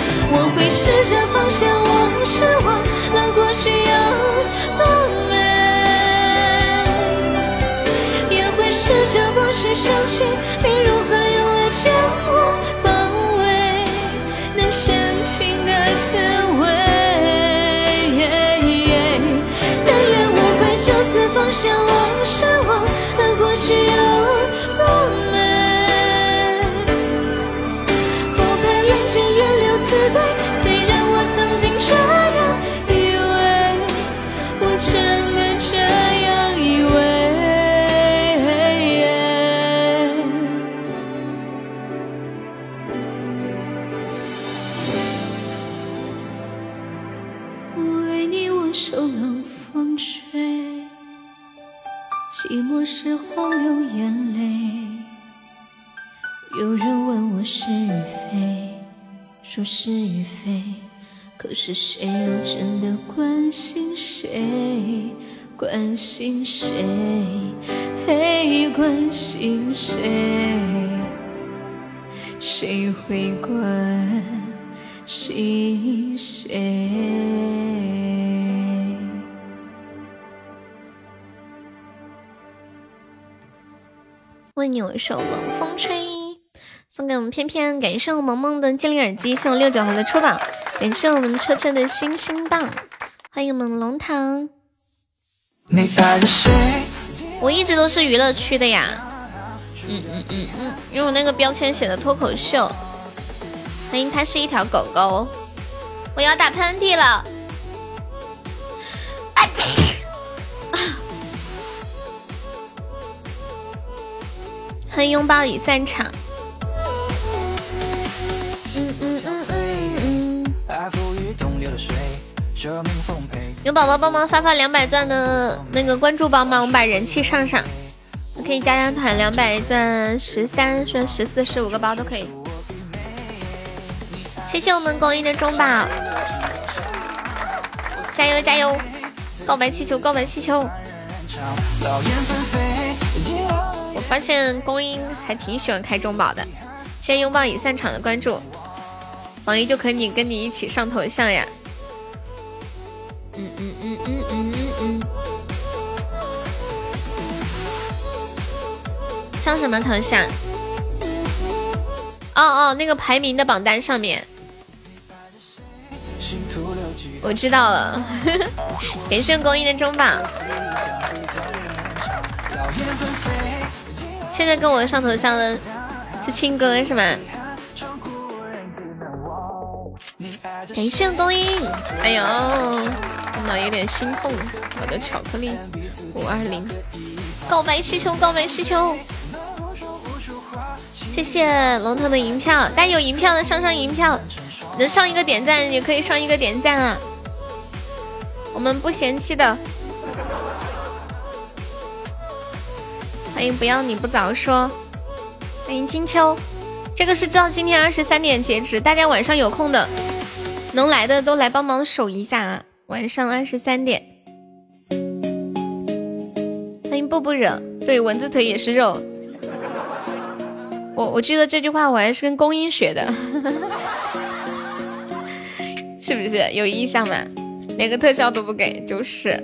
我会试着放下往事，忘了过去有多美，也会试着不去想起是谁又真的关心谁？关心谁？嘿，关心谁？谁会关心谁？为你我受冷风吹，送给我们偏偏，感谢我萌萌的精灵耳机，送我六九红的出宝，感谢我们车车的星星棒，欢迎我们龙堂。你带着谁？我一直都是娱乐区的呀，嗯嗯嗯嗯，因为我那个标签写的脱口秀。欢迎它是一条狗狗，我要打喷嚏了。啊 <laughs> 欢迎拥抱已散场。有宝宝帮忙发发两百钻的那个关注包吗？我们把人气上上，可以加加团，两百钻十三、钻十四、十五个包都可以。谢谢我们公益的中宝，加油加油！告白气球，告白气球。我发现公英还挺喜欢开中宝的，谢谢拥抱已散场的关注，榜一就可以跟你一起上头像呀。上什么头像？哦哦，那个排名的榜单上面，我知道了。<laughs> 感谢公益的中榜，现在跟我上头像的是亲哥是吗？人只难忘。你爱着感谢公益，哎呦，看到有点心痛。我的巧克力五二零，告白气球，告白气球。谢谢龙头的银票，大家有银票的上上银票，能上一个点赞也可以上一个点赞啊，我们不嫌弃的。欢迎不要你不早说，欢迎金秋，这个是到今天二十三点截止，大家晚上有空的能来的都来帮忙守一下啊，晚上二十三点。欢迎不不惹，对，蚊子腿也是肉。我我记得这句话我还是跟公英学的，<laughs> 是不是有印象吗？连个特效都不给，就是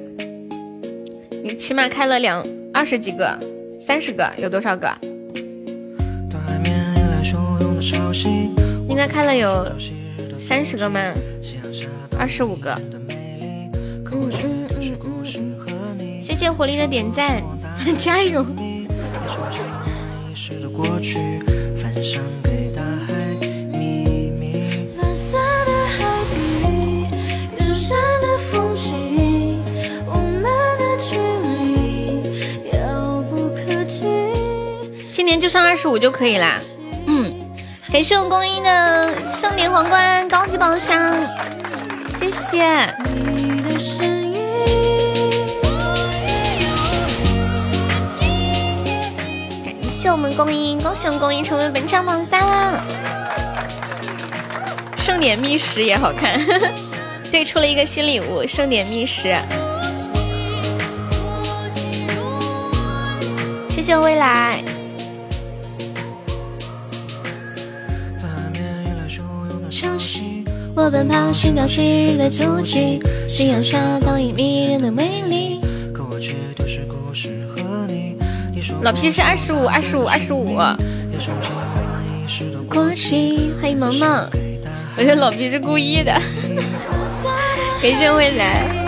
你起码开了两二十几个、三十个，有多少个？应该开了有三十个吗？二十五个。嗯嗯嗯嗯。谢谢狐狸的点赞，<laughs> 加油！今年就上二十五就可以啦。嗯，感谢我公益的盛典皇冠高级宝箱，谢谢谢。我们公英，恭喜我们公英成为本场榜三了。盛典觅食也好看，<laughs> 对，出了一个新礼物，盛典觅食。谢谢未来。城市，我奔跑寻找昔日的足迹，夕阳下倒映迷人的美丽。老皮是二十五，二十五，二十五。过去，欢迎萌萌，我觉得老皮是故意的。感谢未来。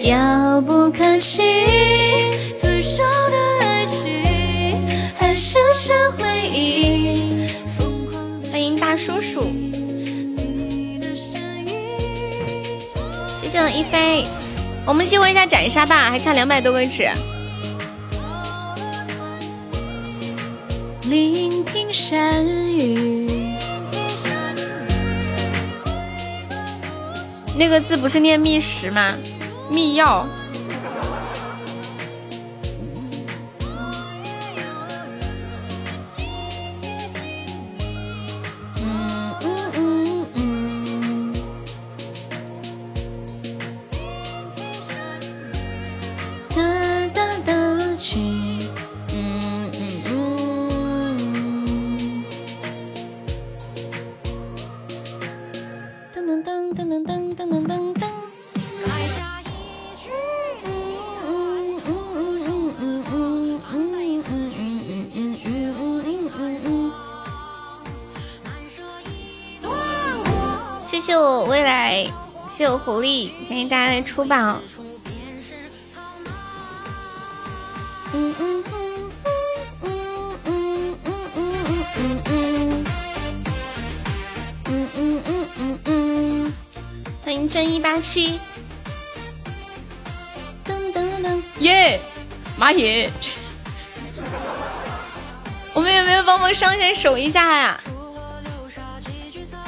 遥不可及，退烧的爱情，还剩下回忆。欢迎大叔叔，谢一飞，我们激活一下斩杀吧，还差两百多个尺。聆听山雨，那个字不是念觅食吗？密钥。未来，谢谢我狐狸，欢迎大家来出榜。嗯嗯嗯嗯嗯嗯嗯嗯嗯嗯嗯嗯，欢迎真一八七。噔噔噔，耶，蚂蚁！我们有没有帮忙上线守一下呀？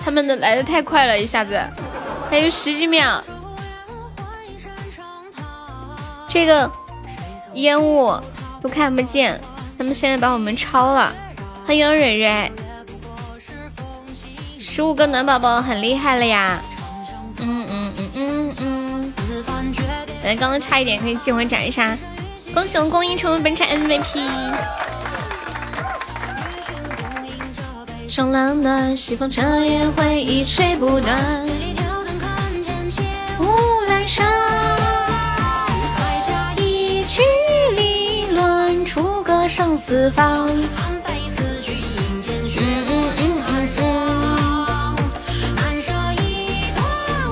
他们的来的太快了，一下子还有十几秒。这个烟雾都看不见，他们现在把我们超了。欢迎蕊蕊，十五个暖宝宝很厉害了呀！嗯嗯嗯嗯嗯，咱刚刚差一点可以激活斩杀，恭喜我们公益成为本场 MVP。冷暖，西风彻夜，回忆吹不断。乌兰山，一曲离乱，楚歌声四方。嗯嗯嗯嗯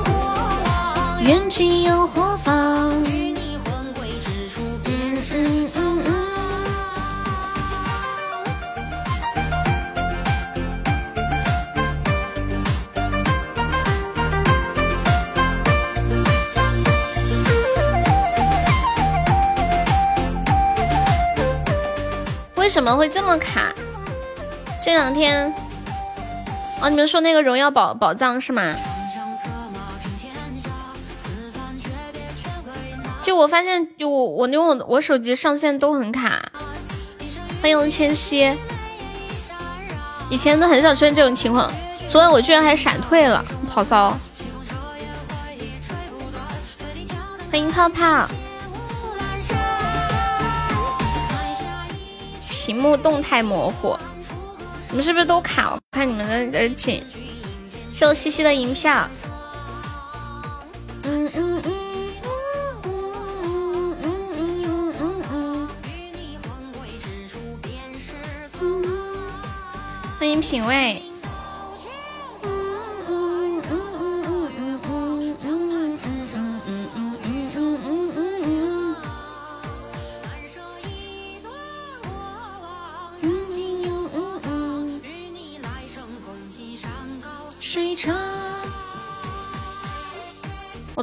嗯，愿今有何妨？什么会这么卡？这两天，哦，你们说那个荣耀宝宝藏是吗？就我发现，就我我用我我手机上线都很卡。欢迎千玺，以前都很少出现这种情况，昨晚我居然还闪退了，好骚！欢迎泡泡。屏幕动态模糊，你们是不是都卡？我看你们的人紧。谢我西西的银票。嗯嗯嗯嗯嗯嗯嗯嗯。欢迎品味。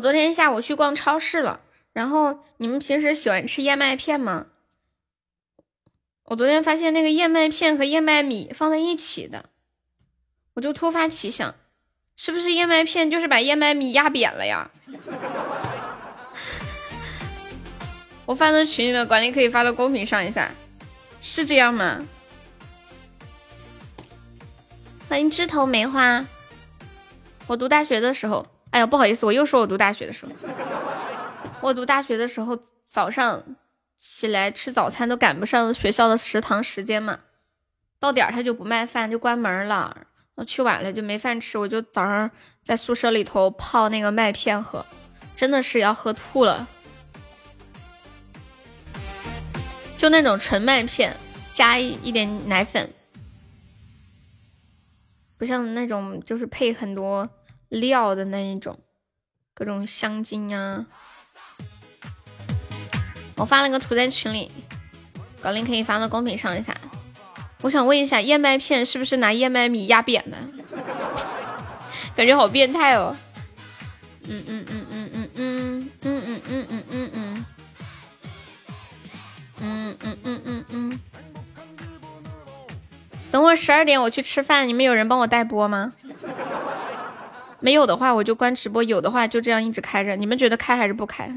昨天下午去逛超市了，然后你们平时喜欢吃燕麦片吗？我昨天发现那个燕麦片和燕麦米放在一起的，我就突发奇想，是不是燕麦片就是把燕麦米压扁了呀？<laughs> 我发到群里了，管理可以发到公屏上一下，是这样吗？欢迎枝头梅花。我读大学的时候，哎呀，不好意思，我又说我读大学的时候。我读大学的时候，早上起来吃早餐都赶不上学校的食堂时间嘛，到点儿他就不卖饭，就关门了。我去晚了就没饭吃，我就早上在宿舍里头泡那个麦片喝，真的是要喝吐了。就那种纯麦片，加一一点奶粉，不像那种就是配很多料的那一种，各种香精啊。我发了个图在群里，高林可以发到公屏上一下。我想问一下，燕麦片是不是拿燕麦米压扁的？<laughs> 感觉好变态哦。嗯嗯嗯嗯嗯嗯嗯嗯嗯嗯嗯嗯。嗯嗯嗯嗯嗯，等会十二点我去吃饭，你们有人帮我代播吗？没有的话我就关直播，有的话就这样一直开着。你们觉得开还是不开？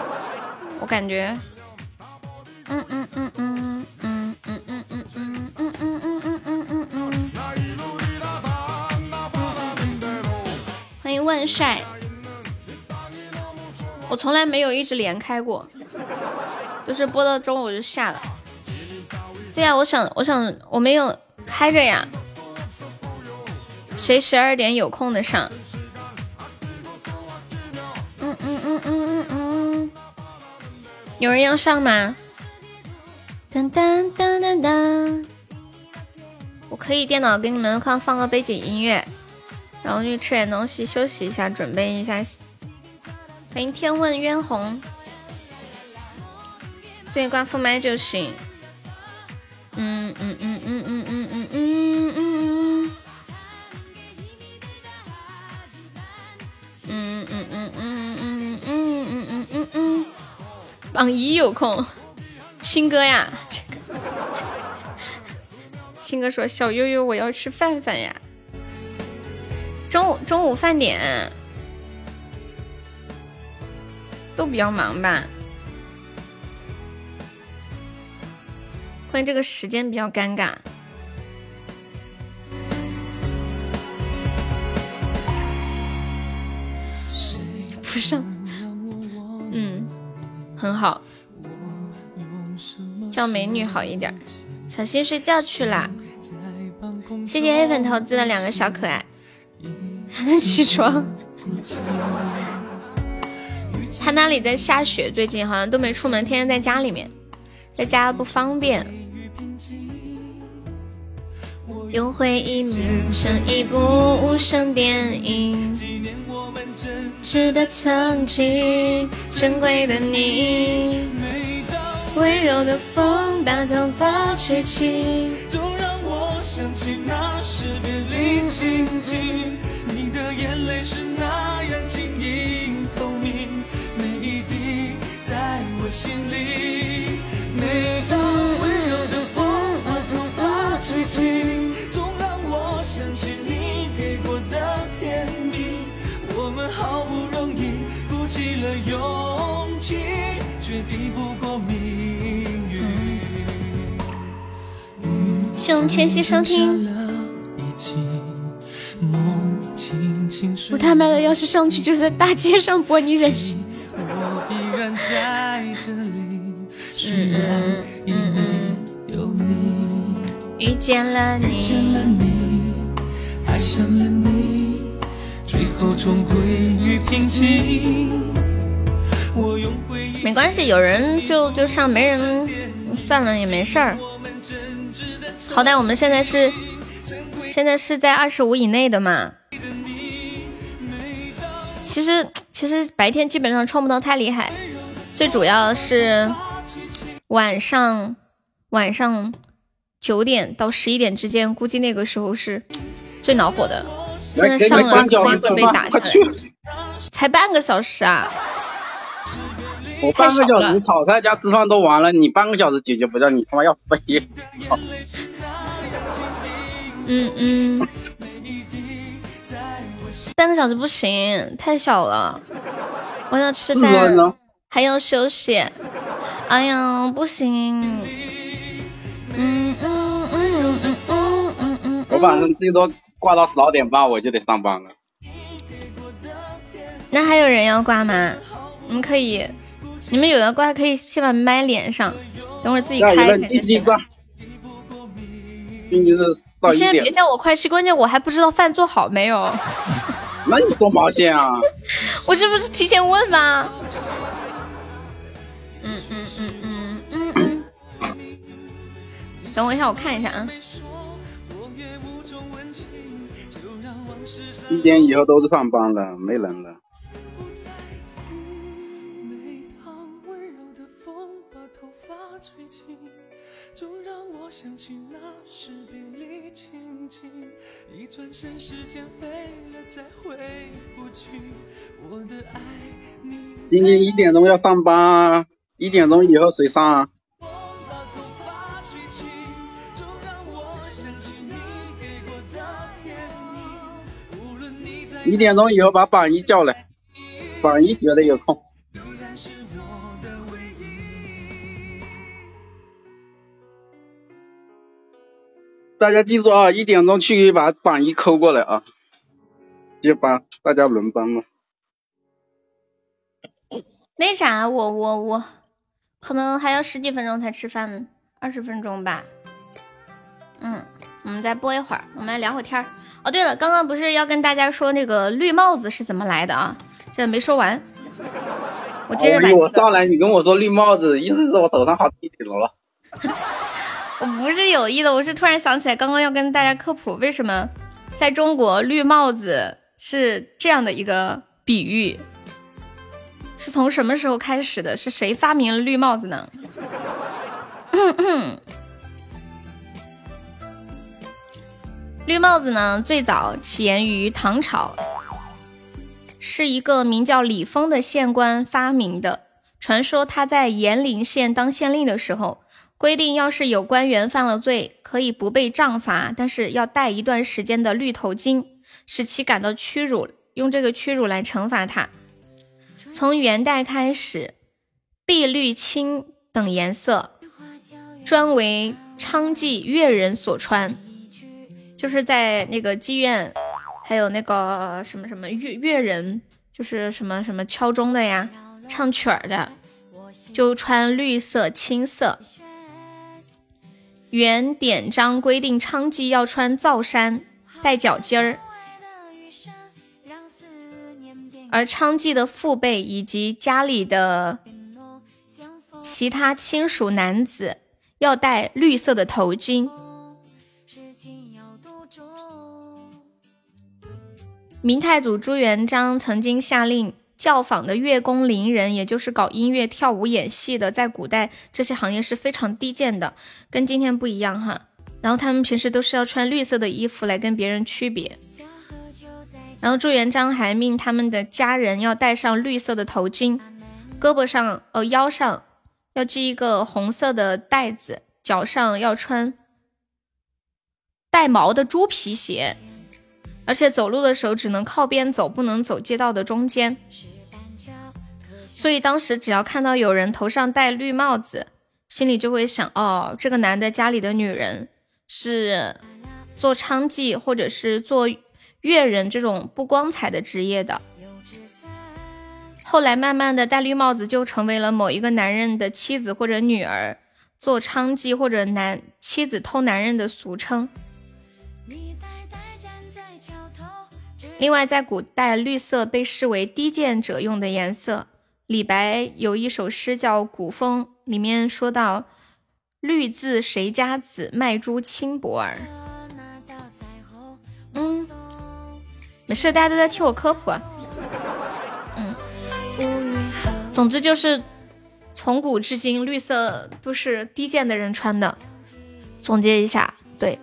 <laughs> 我感觉，嗯嗯嗯嗯嗯嗯嗯嗯嗯嗯嗯嗯嗯嗯嗯嗯。欢迎万帅，我从来没有一直连开过。就是播到中午就下了，对呀，我想，我想，我没有开着呀。谁十二点有空的上？嗯嗯嗯嗯嗯嗯，有人要上吗？噔噔噔噔噔，我可以电脑给你们放放个背景音乐，然后去吃点东西休息一下，准备一下。欢迎天问渊红。对，关副麦就行。榜一有空，青哥呀，青哥说小悠悠我要吃饭饭呀。中午中午饭点都比较忙吧。关键这个时间比较尴尬，不上，嗯，很好，叫美女好一点。小新睡觉去了，谢谢黑粉投资的两个小可爱，还能起床。<laughs> 他那里在下雪，最近好像都没出门，天天在家里面。在家不方便，用回忆拼成一部无声电影，值得曾经珍贵的你，温柔的风把头发吹起，都让我想起那时别离情景，你的眼泪是那样晶莹透明，每一滴在我心里。勇气，却抵不过命运。谢谢千玺收听。我他妈的，要是上去就是在大街上播，你忍心？我依然在这里。嗯嗯嗯嗯，遇见了你，爱上了你，最后终归于平静。没关系，有人就就上，没人算了也没事儿。好歹我们现在是现在是在二十五以内的嘛。其实其实白天基本上冲不到太厉害，最主要是。晚上，晚上九点到十一点之间，估计那个时候是 <tsk> 最恼火的。现在上了可能会被打下来。才半个小时啊！我半个小时炒菜加吃饭都完了，你半个小时解决不掉，你他妈要飞。嗯嗯。半个小时不行，太小了，我要吃饭，还要休息。哎呀，不行。嗯嗯嗯嗯嗯嗯嗯。我反正最多挂到十二点半，我就得上班了。那还有人要挂吗？我们可以你们有要挂可以先把麦连上，等会儿自己开一下你现在别。叫我快吃，关键我还不知道饭做好没有。那你说毛线啊？<laughs> 我这不是提前问吗？嗯嗯嗯嗯嗯嗯。等我一下，我看一下啊。一点以后都是上班了，没人了。想起那时别离情景。一转身，时间飞了，再回不去。我的爱你。今天一点钟要上班啊，一点钟以后谁上啊？一点钟以后把榜一叫来，榜一觉得有空。大家记住啊，一点钟去把榜一抠过来啊，就帮大家轮班嘛。那啥，我我我，可能还要十几分钟才吃饭呢，二十分钟吧。嗯，我们再播一会儿，我们来聊会天儿。哦，对了，刚刚不是要跟大家说那个绿帽子是怎么来的啊？这没说完，我接着哦来、这个。我上来，你跟我说绿帽子，意思是我头上好地顶了。<laughs> 我不是有意的，我是突然想起来，刚刚要跟大家科普为什么在中国绿帽子是这样的一个比喻，是从什么时候开始的？是谁发明了绿帽子呢？<coughs> 绿帽子呢，最早起源于唐朝，是一个名叫李丰的县官发明的。传说他在延陵县当县令的时候，规定要是有官员犯了罪，可以不被杖罚，但是要戴一段时间的绿头巾，使其感到屈辱，用这个屈辱来惩罚他。从元代开始，碧、绿、青等颜色专为娼妓乐人所穿，就是在那个妓院，还有那个什么什么乐乐人，就是什么什么敲钟的呀，唱曲儿的，就穿绿色、青色。原典章规定，娼妓要穿皂衫，带脚尖儿，而娼妓的父辈以及家里的其他亲属男子要戴绿色的头巾。明太祖朱元璋曾经下令教坊的乐工伶人，也就是搞音乐、跳舞、演戏的，在古代这些行业是非常低贱的，跟今天不一样哈。然后他们平时都是要穿绿色的衣服来跟别人区别。然后朱元璋还命他们的家人要戴上绿色的头巾，胳膊上、呃腰上要系一个红色的带子，脚上要穿带毛的猪皮鞋，而且走路的时候只能靠边走，不能走街道的中间。所以当时只要看到有人头上戴绿帽子，心里就会想：哦，这个男的家里的女人是做娼妓或者是做乐人这种不光彩的职业的。后来慢慢的，戴绿帽子就成为了某一个男人的妻子或者女儿做娼妓或者男妻子偷男人的俗称。另外，在古代，绿色被视为低贱者用的颜色。李白有一首诗叫《古风》，里面说到：“绿字谁家子，卖珠轻薄儿。”嗯，没事，大家都在替我科普。啊。嗯，总之就是从古至今，绿色都是低贱的人穿的。总结一下，对。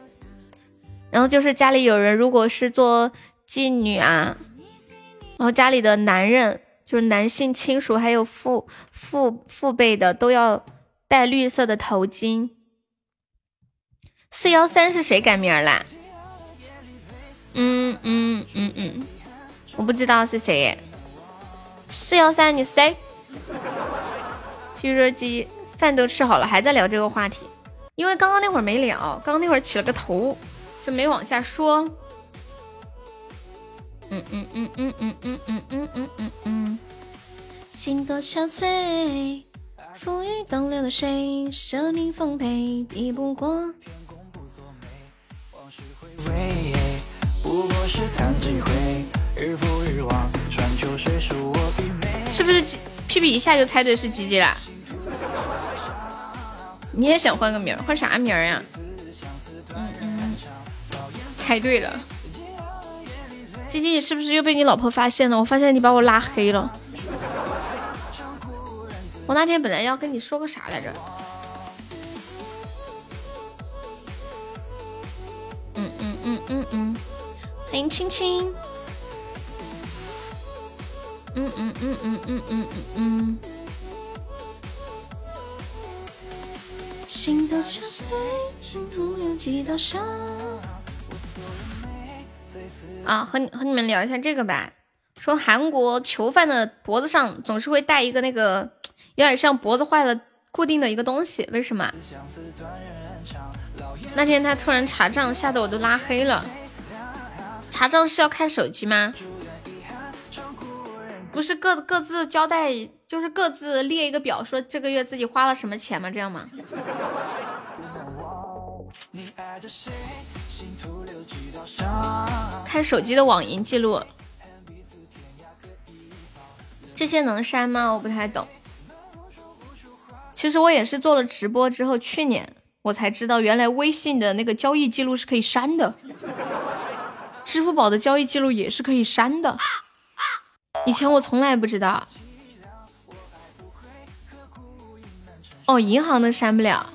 然后就是家里有人，如果是做妓女啊，然后家里的男人，就是男性亲属，还有父父父辈的，都要戴绿色的头巾。四幺三是谁改名啦？嗯嗯嗯嗯，我不知道是谁。四幺三，你谁？据说，鸡饭都吃好了，还在聊这个话题，因为刚刚那会儿没聊，刚刚那会儿起了个头，就没往下说。嗯嗯嗯嗯嗯嗯嗯嗯嗯嗯嗯，心多憔悴，浮于东流的水，舍命奉陪，抵不过。是不是屁屁一下就猜对是吉吉啦？你也想换个名换啥名呀？嗯嗯，猜对了。吉吉，你是不是又被你老婆发现了？我发现你把我拉黑了。我那天本来要跟你说个啥来着？嗯嗯嗯嗯嗯，欢迎青青。嗯嗯嗯嗯嗯嗯嗯。心都憔悴，徒留几道伤。啊，和你和你们聊一下这个吧。说韩国囚犯的脖子上总是会戴一个那个有点像脖子坏了固定的一个东西，为什么？那天他突然查账，吓得我都拉黑了。查账是要看手机吗？不是各各自交代，就是各自列一个表，说这个月自己花了什么钱吗？这样吗？<laughs> 看手机的网银记录，这些能删吗？我不太懂。其实我也是做了直播之后，去年我才知道，原来微信的那个交易记录是可以删的，支付宝的交易记录也是可以删的。以前我从来不知道。哦，银行的删不了。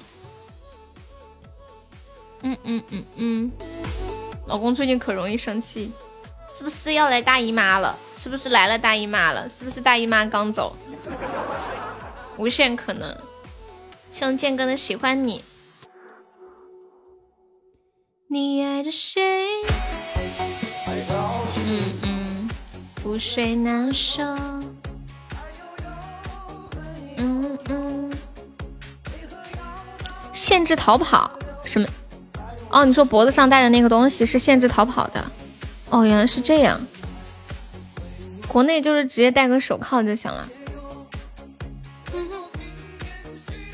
嗯嗯嗯嗯，老公最近可容易生气，是不是要来大姨妈了？是不是来了大姨妈了？是不是大姨妈刚走？无限可能。希望剑哥能喜欢你。你爱着谁？嗯嗯，覆水难收。嗯嗯，限制逃跑什么？哦，你说脖子上戴的那个东西是限制逃跑的？哦，原来是这样。国内就是直接戴个手铐就行了。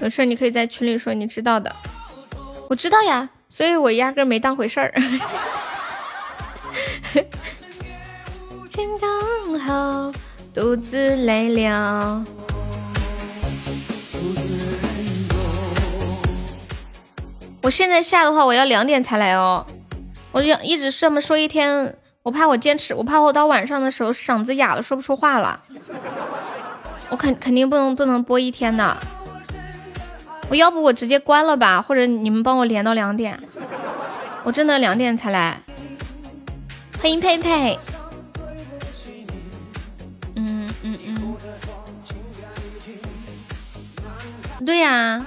有事你可以在群里说你知道的。我知道呀，所以我压根没当回事儿。天刚好，独自累了。我现在下的话，我要两点才来哦。我就一直这么说一天，我怕我坚持，我怕我到晚上的时候嗓子哑了，说不出话了。我肯肯定不能不能播一天的。我要不我直接关了吧，或者你们帮我连到两点。我真的两点才来。欢迎佩佩。嗯嗯嗯。对呀。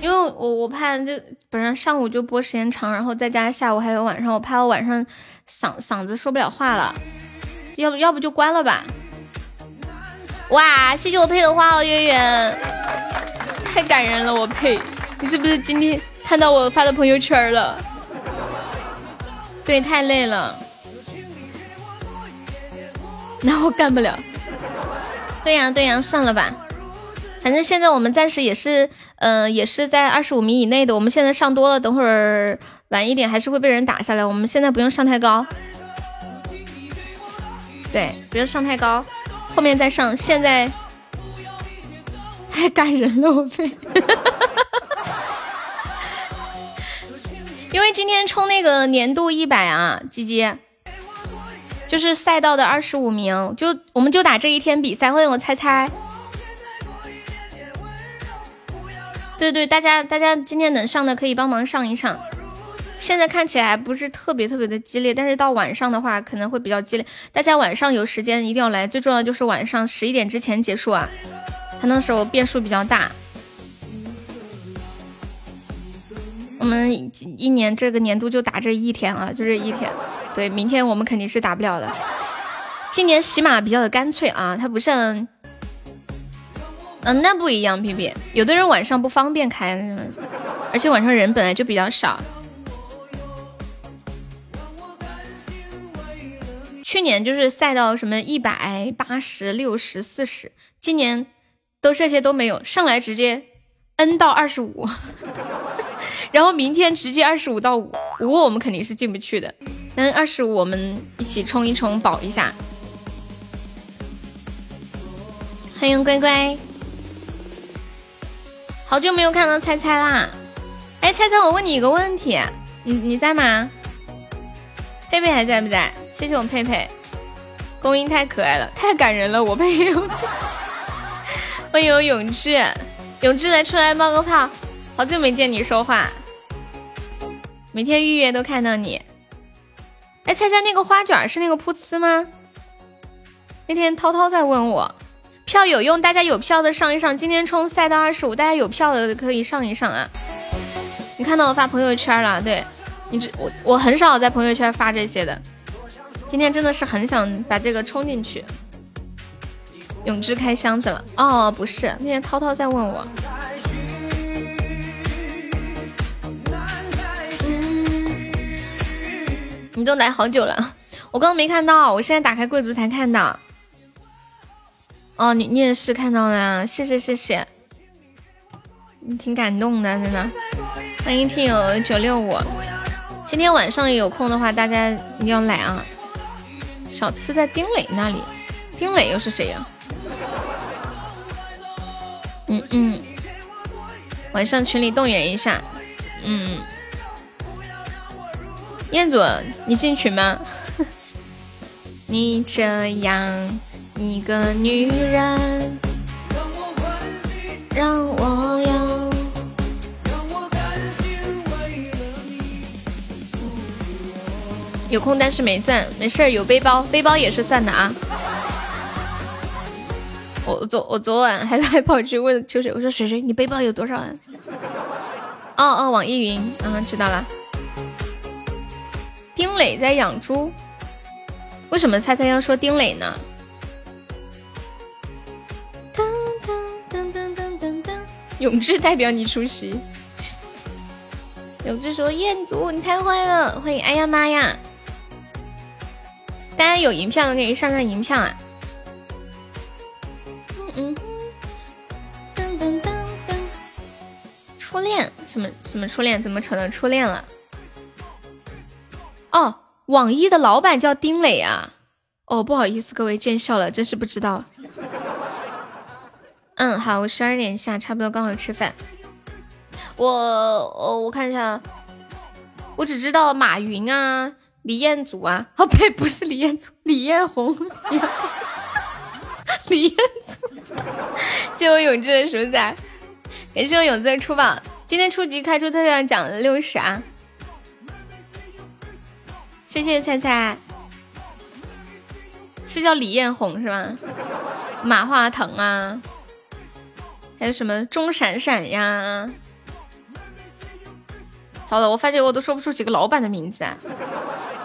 因为我我怕就本来上午就播时间长，然后再加下午还有晚上，我怕我晚上嗓嗓子说不了话了，要不要不就关了吧。哇，谢谢我配的花哦，月圆，太感人了，我配，你是不是今天看到我发的朋友圈了？对，太累了，那我干不了。对呀对呀，算了吧。反正现在我们暂时也是，嗯，也是在二十五米以内的。我们现在上多了，等会儿晚一点还是会被人打下来。我们现在不用上太高，对，不用上太高，后面再上。现在太感人了，我被。<laughs> 因为今天冲那个年度一百啊，鸡鸡，就是赛道的二十五名，就我们就打这一天比赛。欢迎我猜猜。对对，大家大家今天能上的可以帮忙上一上。现在看起来不是特别特别的激烈，但是到晚上的话可能会比较激烈。大家晚上有时间一定要来，最重要就是晚上十一点之前结束啊，他那时候变数比较大。我们一年这个年度就打这一天啊，就这一天。对，明天我们肯定是打不了的。今年喜马比较的干脆啊，它不像，嗯，那不一样。皮皮，有的人晚上不方便开，而且晚上人本来就比较少。去年就是赛到什么一百八十六十四十，今年都这些都没有，上来直接 N 到二十五，<laughs> 然后明天直接二十五到五五，我们肯定是进不去的。但二十五我们一起冲一冲，保一下。欢迎乖乖，好久没有看到猜猜啦！哎，猜猜，我问你一个问题，你你在吗？佩佩还在不在？谢谢我佩佩，公英太可爱了，太感人了，我佩佩。欢迎永志，永志来出来冒个泡，好久没见你说话，每天预约都看到你。哎，猜猜那个花卷是那个噗呲吗？那天涛涛在问我，票有用，大家有票的上一上，今天冲赛道二十五，大家有票的可以上一上啊。你看到我发朋友圈了，对。你这我我很少在朋友圈发这些的，今天真的是很想把这个冲进去。永志开箱子了哦，不是，那天涛涛在问我。你都来好久了，我刚刚没看到，我现在打开贵族才看到。哦，你你也是看到的，谢谢谢谢，你挺感动的，真的。欢迎听友九六五。今天晚上有空的话，大家一定要来啊！小刺在丁磊那里，丁磊又是谁呀？嗯嗯，晚上群里动员一下。嗯，彦祖，你进群吗？<laughs> 你这样一个女人，让我要。有空但是没钻，没事儿，有背包，背包也是算的啊。我昨我昨晚还还跑去问秋水，我说水水，你背包有多少啊？哦哦，网易云，嗯，知道了。丁磊在养猪，为什么猜猜要说丁磊呢？永志代表你出席。永志说：“彦祖，你太坏了！”欢迎，哎呀妈呀！大家有银票的可以上上银票啊！嗯嗯，噔噔噔噔，初恋什么什么初恋？怎么成了初恋了？哦，网易的老板叫丁磊啊！哦，不好意思，各位见笑了，真是不知道。嗯，好，我十二点下，差不多刚好吃饭。我我我看一下，我只知道马云啊。李彦祖啊，哦呸，不是李彦祖，李彦宏，李彦祖，<laughs> 谢我永志的鼠仔，感谢我永志的出宝，今天初级开出特效奖六十啊，谢谢菜菜，是叫李彦宏是吧？马化腾啊，还有什么钟闪闪呀？糟了，我发觉我都说不出几个老板的名字啊。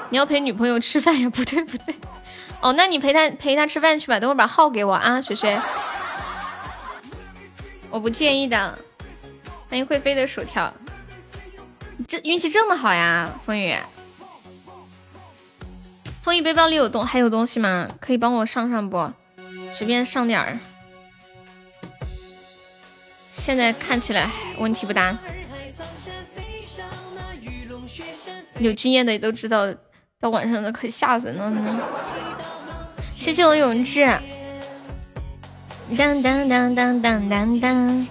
你要陪女朋友吃饭呀？不对不对，哦，那你陪他陪他吃饭去吧。等会儿把号给我啊，雪雪，我不介意的。欢迎会飞的薯条，你这运气这么好呀，风雨。风雨背包里有东还有东西吗？可以帮我上上不？随便上点儿。现在看起来问题不大。有经验的也都知道。到晚上的可吓死人了呢！谢谢我永志。当当当当当当当，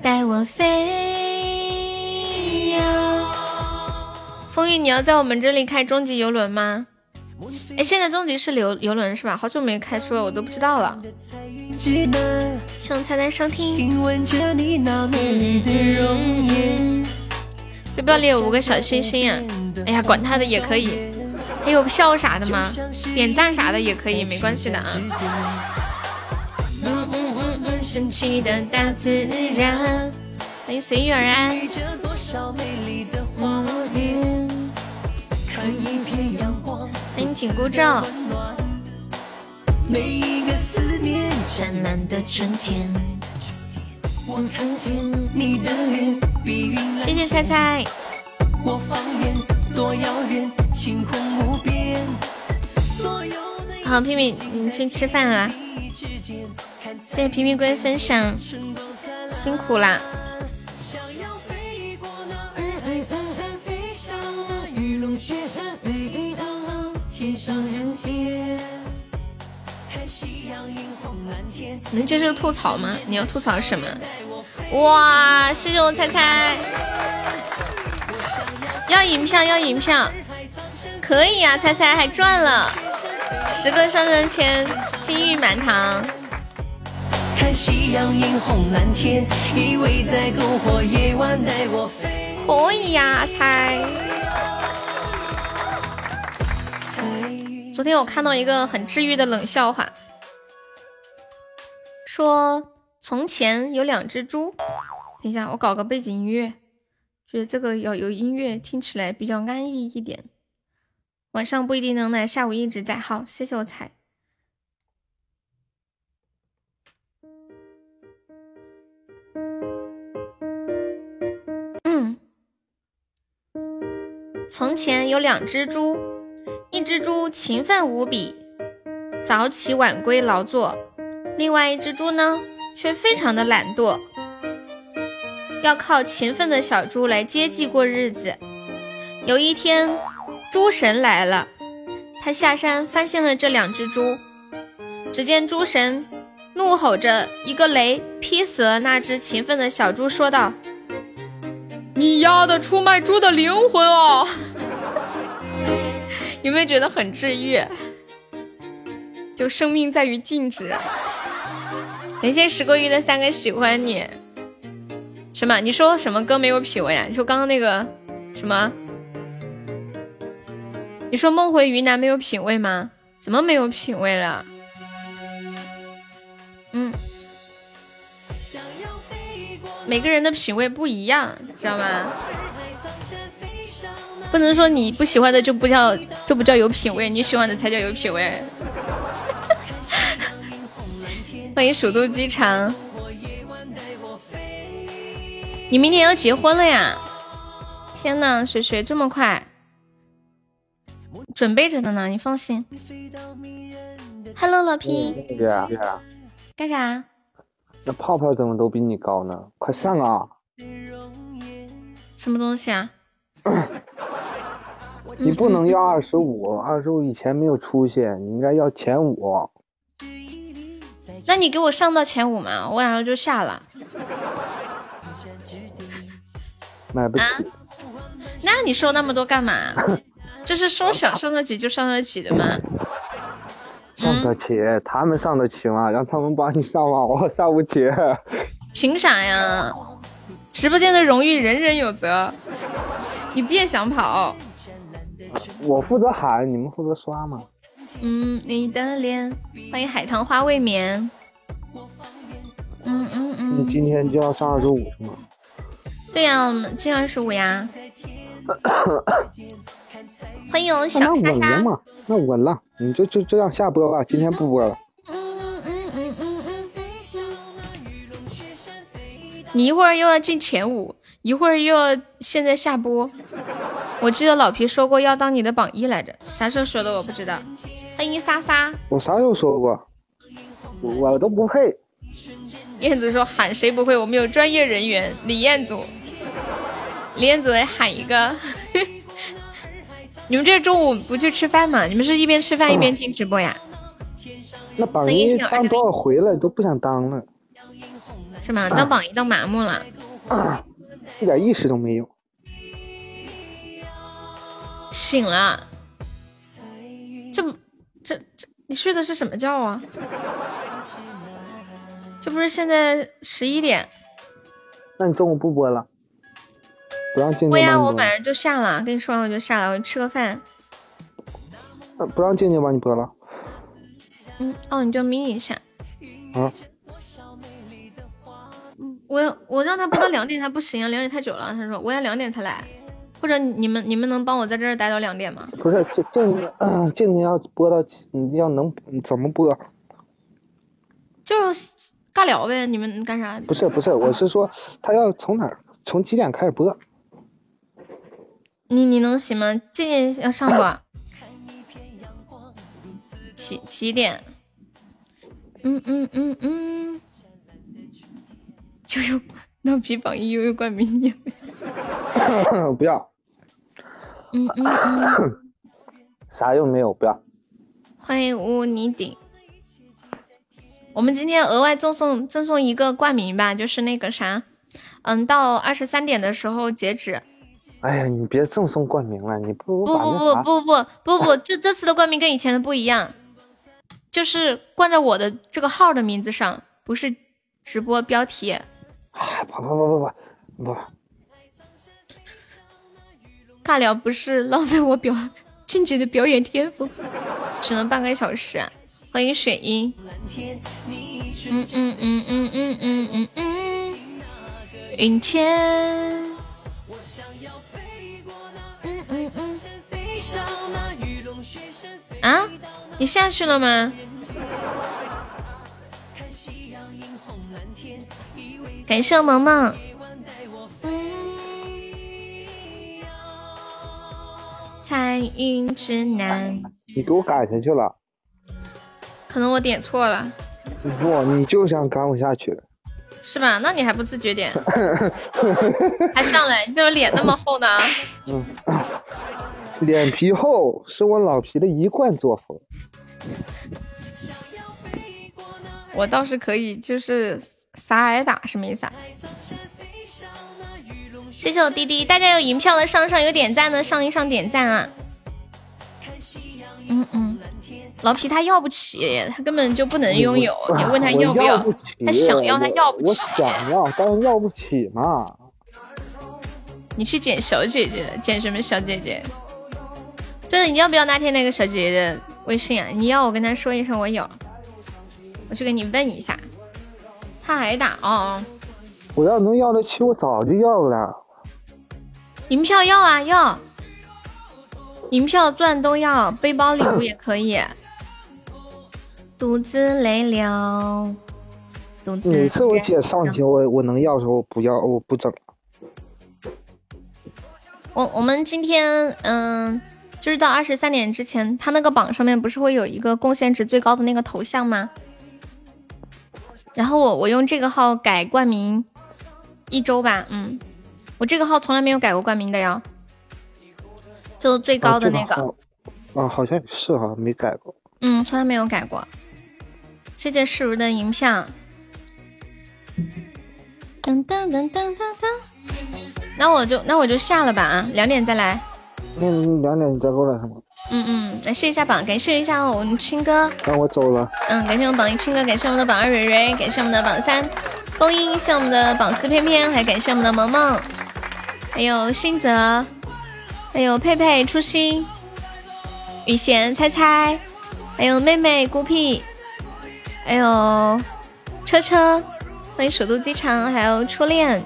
带我飞呀！风雨，你要在我们这里开终极游轮吗？哎，现在终极是游游轮是吧？好久没开出了，我都不知道了。希望猜猜收听。背包里有五个小星星呀！哎呀，管他的也可以，还有票啥的吗？点赞啥的也可以，没关系的啊。嗯嗯嗯嗯，神奇的大自然，欢迎随遇而安。嗯嗯，欢紧箍咒。每一个思念湛蓝的春天。我看见你的脸，碧云谢谢菜菜。我放眼多遥远，晴空无边。所有的好，皮皮，你去吃饭啦。谢谢皮皮龟分享，辛苦啦。能接受吐槽吗？你要吐槽什么？哇，谢谢我猜猜，要银票要银票，可以啊，猜猜还赚了十个上上签，金玉满堂。看夕阳映红蓝天，依偎在篝火夜晚带我飞。可以呀、猜。昨天我看到一个很治愈的冷笑话，说从前有两只猪。等一下，我搞个背景音乐，觉得这个要有音乐，听起来比较安逸一点。晚上不一定能来，下午一直在。好，谢谢我彩。嗯，从前有两只猪，一只猪勤奋无比，早起晚归劳作；另外一只猪呢，却非常的懒惰，要靠勤奋的小猪来接济过日子。有一天，猪神来了，他下山发现了这两只猪。只见猪神怒吼着一个雷劈死了那只勤奋的小猪，说道：“你丫的出卖猪的灵魂哦！” <laughs> 有没有觉得很治愈？就生命在于静止。感谢十个月的三个喜欢你。什么？你说什么歌没有品味啊？你说刚刚那个什么？你说梦回云南没有品味吗？怎么没有品味了？嗯，每个人的品味不一样，知道吗？不能说你不喜欢的就不叫就不叫有品味，你喜欢的才叫有品味。欢迎首都机场，你明年要结婚了呀？天呐，水水这么快，准备着的呢，你放心。Hello，老皮，姐，干啥？那泡泡怎么都比你高呢？快上啊！什么东西啊？你不能要二十五，二十五以前没有出息，你应该要前五。那你给我上到前五嘛，我晚上就下了。买不起。那你说那么多干嘛？<laughs> 这是说想上得起就上得起的吗？上得起，他们上得起吗？让他们帮你上吗？我上不起。凭啥呀？直播间的荣誉人人有责，你别想跑。我负责喊，你们负责刷嘛。嗯，你的脸，欢迎海棠花未眠。嗯嗯嗯。你今天就要上二十五是吗？对呀，我们二十五呀。<coughs> 欢迎我小莎莎那。稳了嘛？那稳了，你就就这样下播吧，今天不播了。嗯嗯嗯嗯嗯。你一会儿又要进前五，一会儿又要现在下播。我记得老皮说过要当你的榜一来着，啥时候说的我不知道。欢迎莎莎。我啥时候说过？我都不配。燕子说喊谁不会？我们有专业人员。李彦祖，李彦祖来喊一个。<laughs> 你们这中午不去吃饭吗？你们是一边吃饭一边听直播呀？那榜一当多少回了都不想当了，是吗？当榜一当麻木了，一点意识都没有。醒了，这不这这你睡的是什么觉啊？这不是现在十一点？那你中午不播了？不让静静播呀，帮你播我马上就下了，跟你说完我就下了，我吃个饭。那不让静静帮你播了？嗯，哦，你就眯一下。啊？我我让他播到两点，他不行啊，两点太久了。他说我要两点才来。或者你们你们能帮我在这儿待到两点吗？不是这这嗯，这你要播到你要能怎么播？就是尬聊呗，你们干啥？不是不是，我是说他要从哪儿从几点开始播？你你能行吗？静静要上不？几几点？嗯嗯嗯嗯。悠悠，闹皮榜一悠悠冠名你。<laughs> 不要。嗯嗯嗯。啥用没有？不要。欢迎乌泥顶。我们今天额外赠送赠送一个冠名吧，就是那个啥，嗯，到二十三点的时候截止。哎呀，你别赠送冠名了，你不如不不不不不不不，这这次的冠名跟以前的不一样，就是冠在我的这个号的名字上，不是直播标题。哎，不不不不不不，尬聊不是浪费我表 <laughs> 静姐的表演天赋，只能半个小时。欢迎水音。嗯嗯嗯嗯嗯嗯嗯嗯，云天。啊，你下去了吗？感谢萌萌。彩云之南。你给我赶下去了。可能我点错了。不，你就想赶我下去。是吧？那你还不自觉点？<laughs> 还上来？你怎么脸那么厚呢？嗯。脸皮厚是我老皮的一贯作风。我倒是可以，就是撒挨打，什么意思啊？谢谢我滴滴，大家有银票的上上，有点赞的上一上点赞啊。嗯嗯，老皮他要不起，他根本就不能拥有。你问他要不要？他想要，他要不起。我想要，但是要不起嘛。你去捡小姐姐，捡什么小姐姐？就是你要不要那天那个小姐姐的微信啊？你要我跟她说一声我有，我去给你问一下。他还打哦。我要能要得起，我早就要了。银票要啊要，银票钻都要，背包礼物也可以。<coughs> 独自泪流，独自。每次我姐上去，我我能要的时候，我不要，我不整。我我们今天嗯。就是到二十三点之前，他那个榜上面不是会有一个贡献值最高的那个头像吗？然后我我用这个号改冠名一周吧，嗯，我这个号从来没有改过冠名的呀，就最高的那个。啊，好像是哈，没改过。嗯，从来没有改过。谢谢世如的银票。噔噔噔噔噔噔。那我就那我就下了吧啊，两点再来。那，两点你再过来是吗？嗯嗯，来试一下榜，感谢一下我们青哥。那我走了。嗯，感谢我们榜一青哥，感谢我们的榜二蕊蕊，感谢我们的榜三风音，谢我们的榜四翩翩，还感谢我们的萌萌，还有新泽，还有佩佩初心，雨贤猜猜，还有妹妹孤僻，还有车车，欢迎首都机场，还有初恋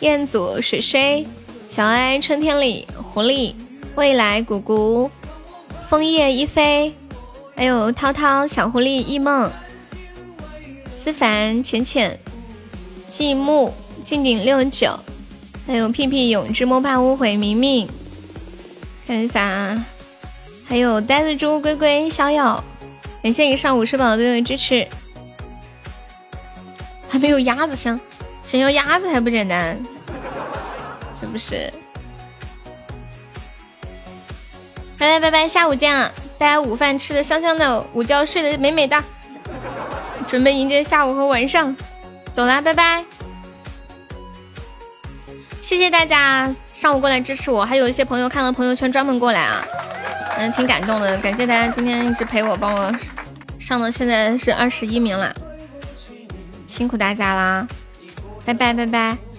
彦祖水水，小爱春天里狐狸。未来谷谷，枫叶一飞，还有涛涛小狐狸一梦，思凡浅浅，寂寞静静六九，还有屁屁勇之摸怕误会明明，看一下，还有呆子猪龟龟逍遥，感谢以上五十宝的支持，还没有鸭子香，想要鸭子还不简单，是不是？拜拜拜拜，下午见啊！大家午饭吃的香香的，午觉睡得美美的，准备迎接下午和晚上。走啦，拜拜！谢谢大家上午过来支持我，还有一些朋友看了朋友圈专门过来啊，嗯，挺感动的。感谢大家今天一直陪我，帮我上到现在是二十一名了，辛苦大家啦！拜拜拜拜。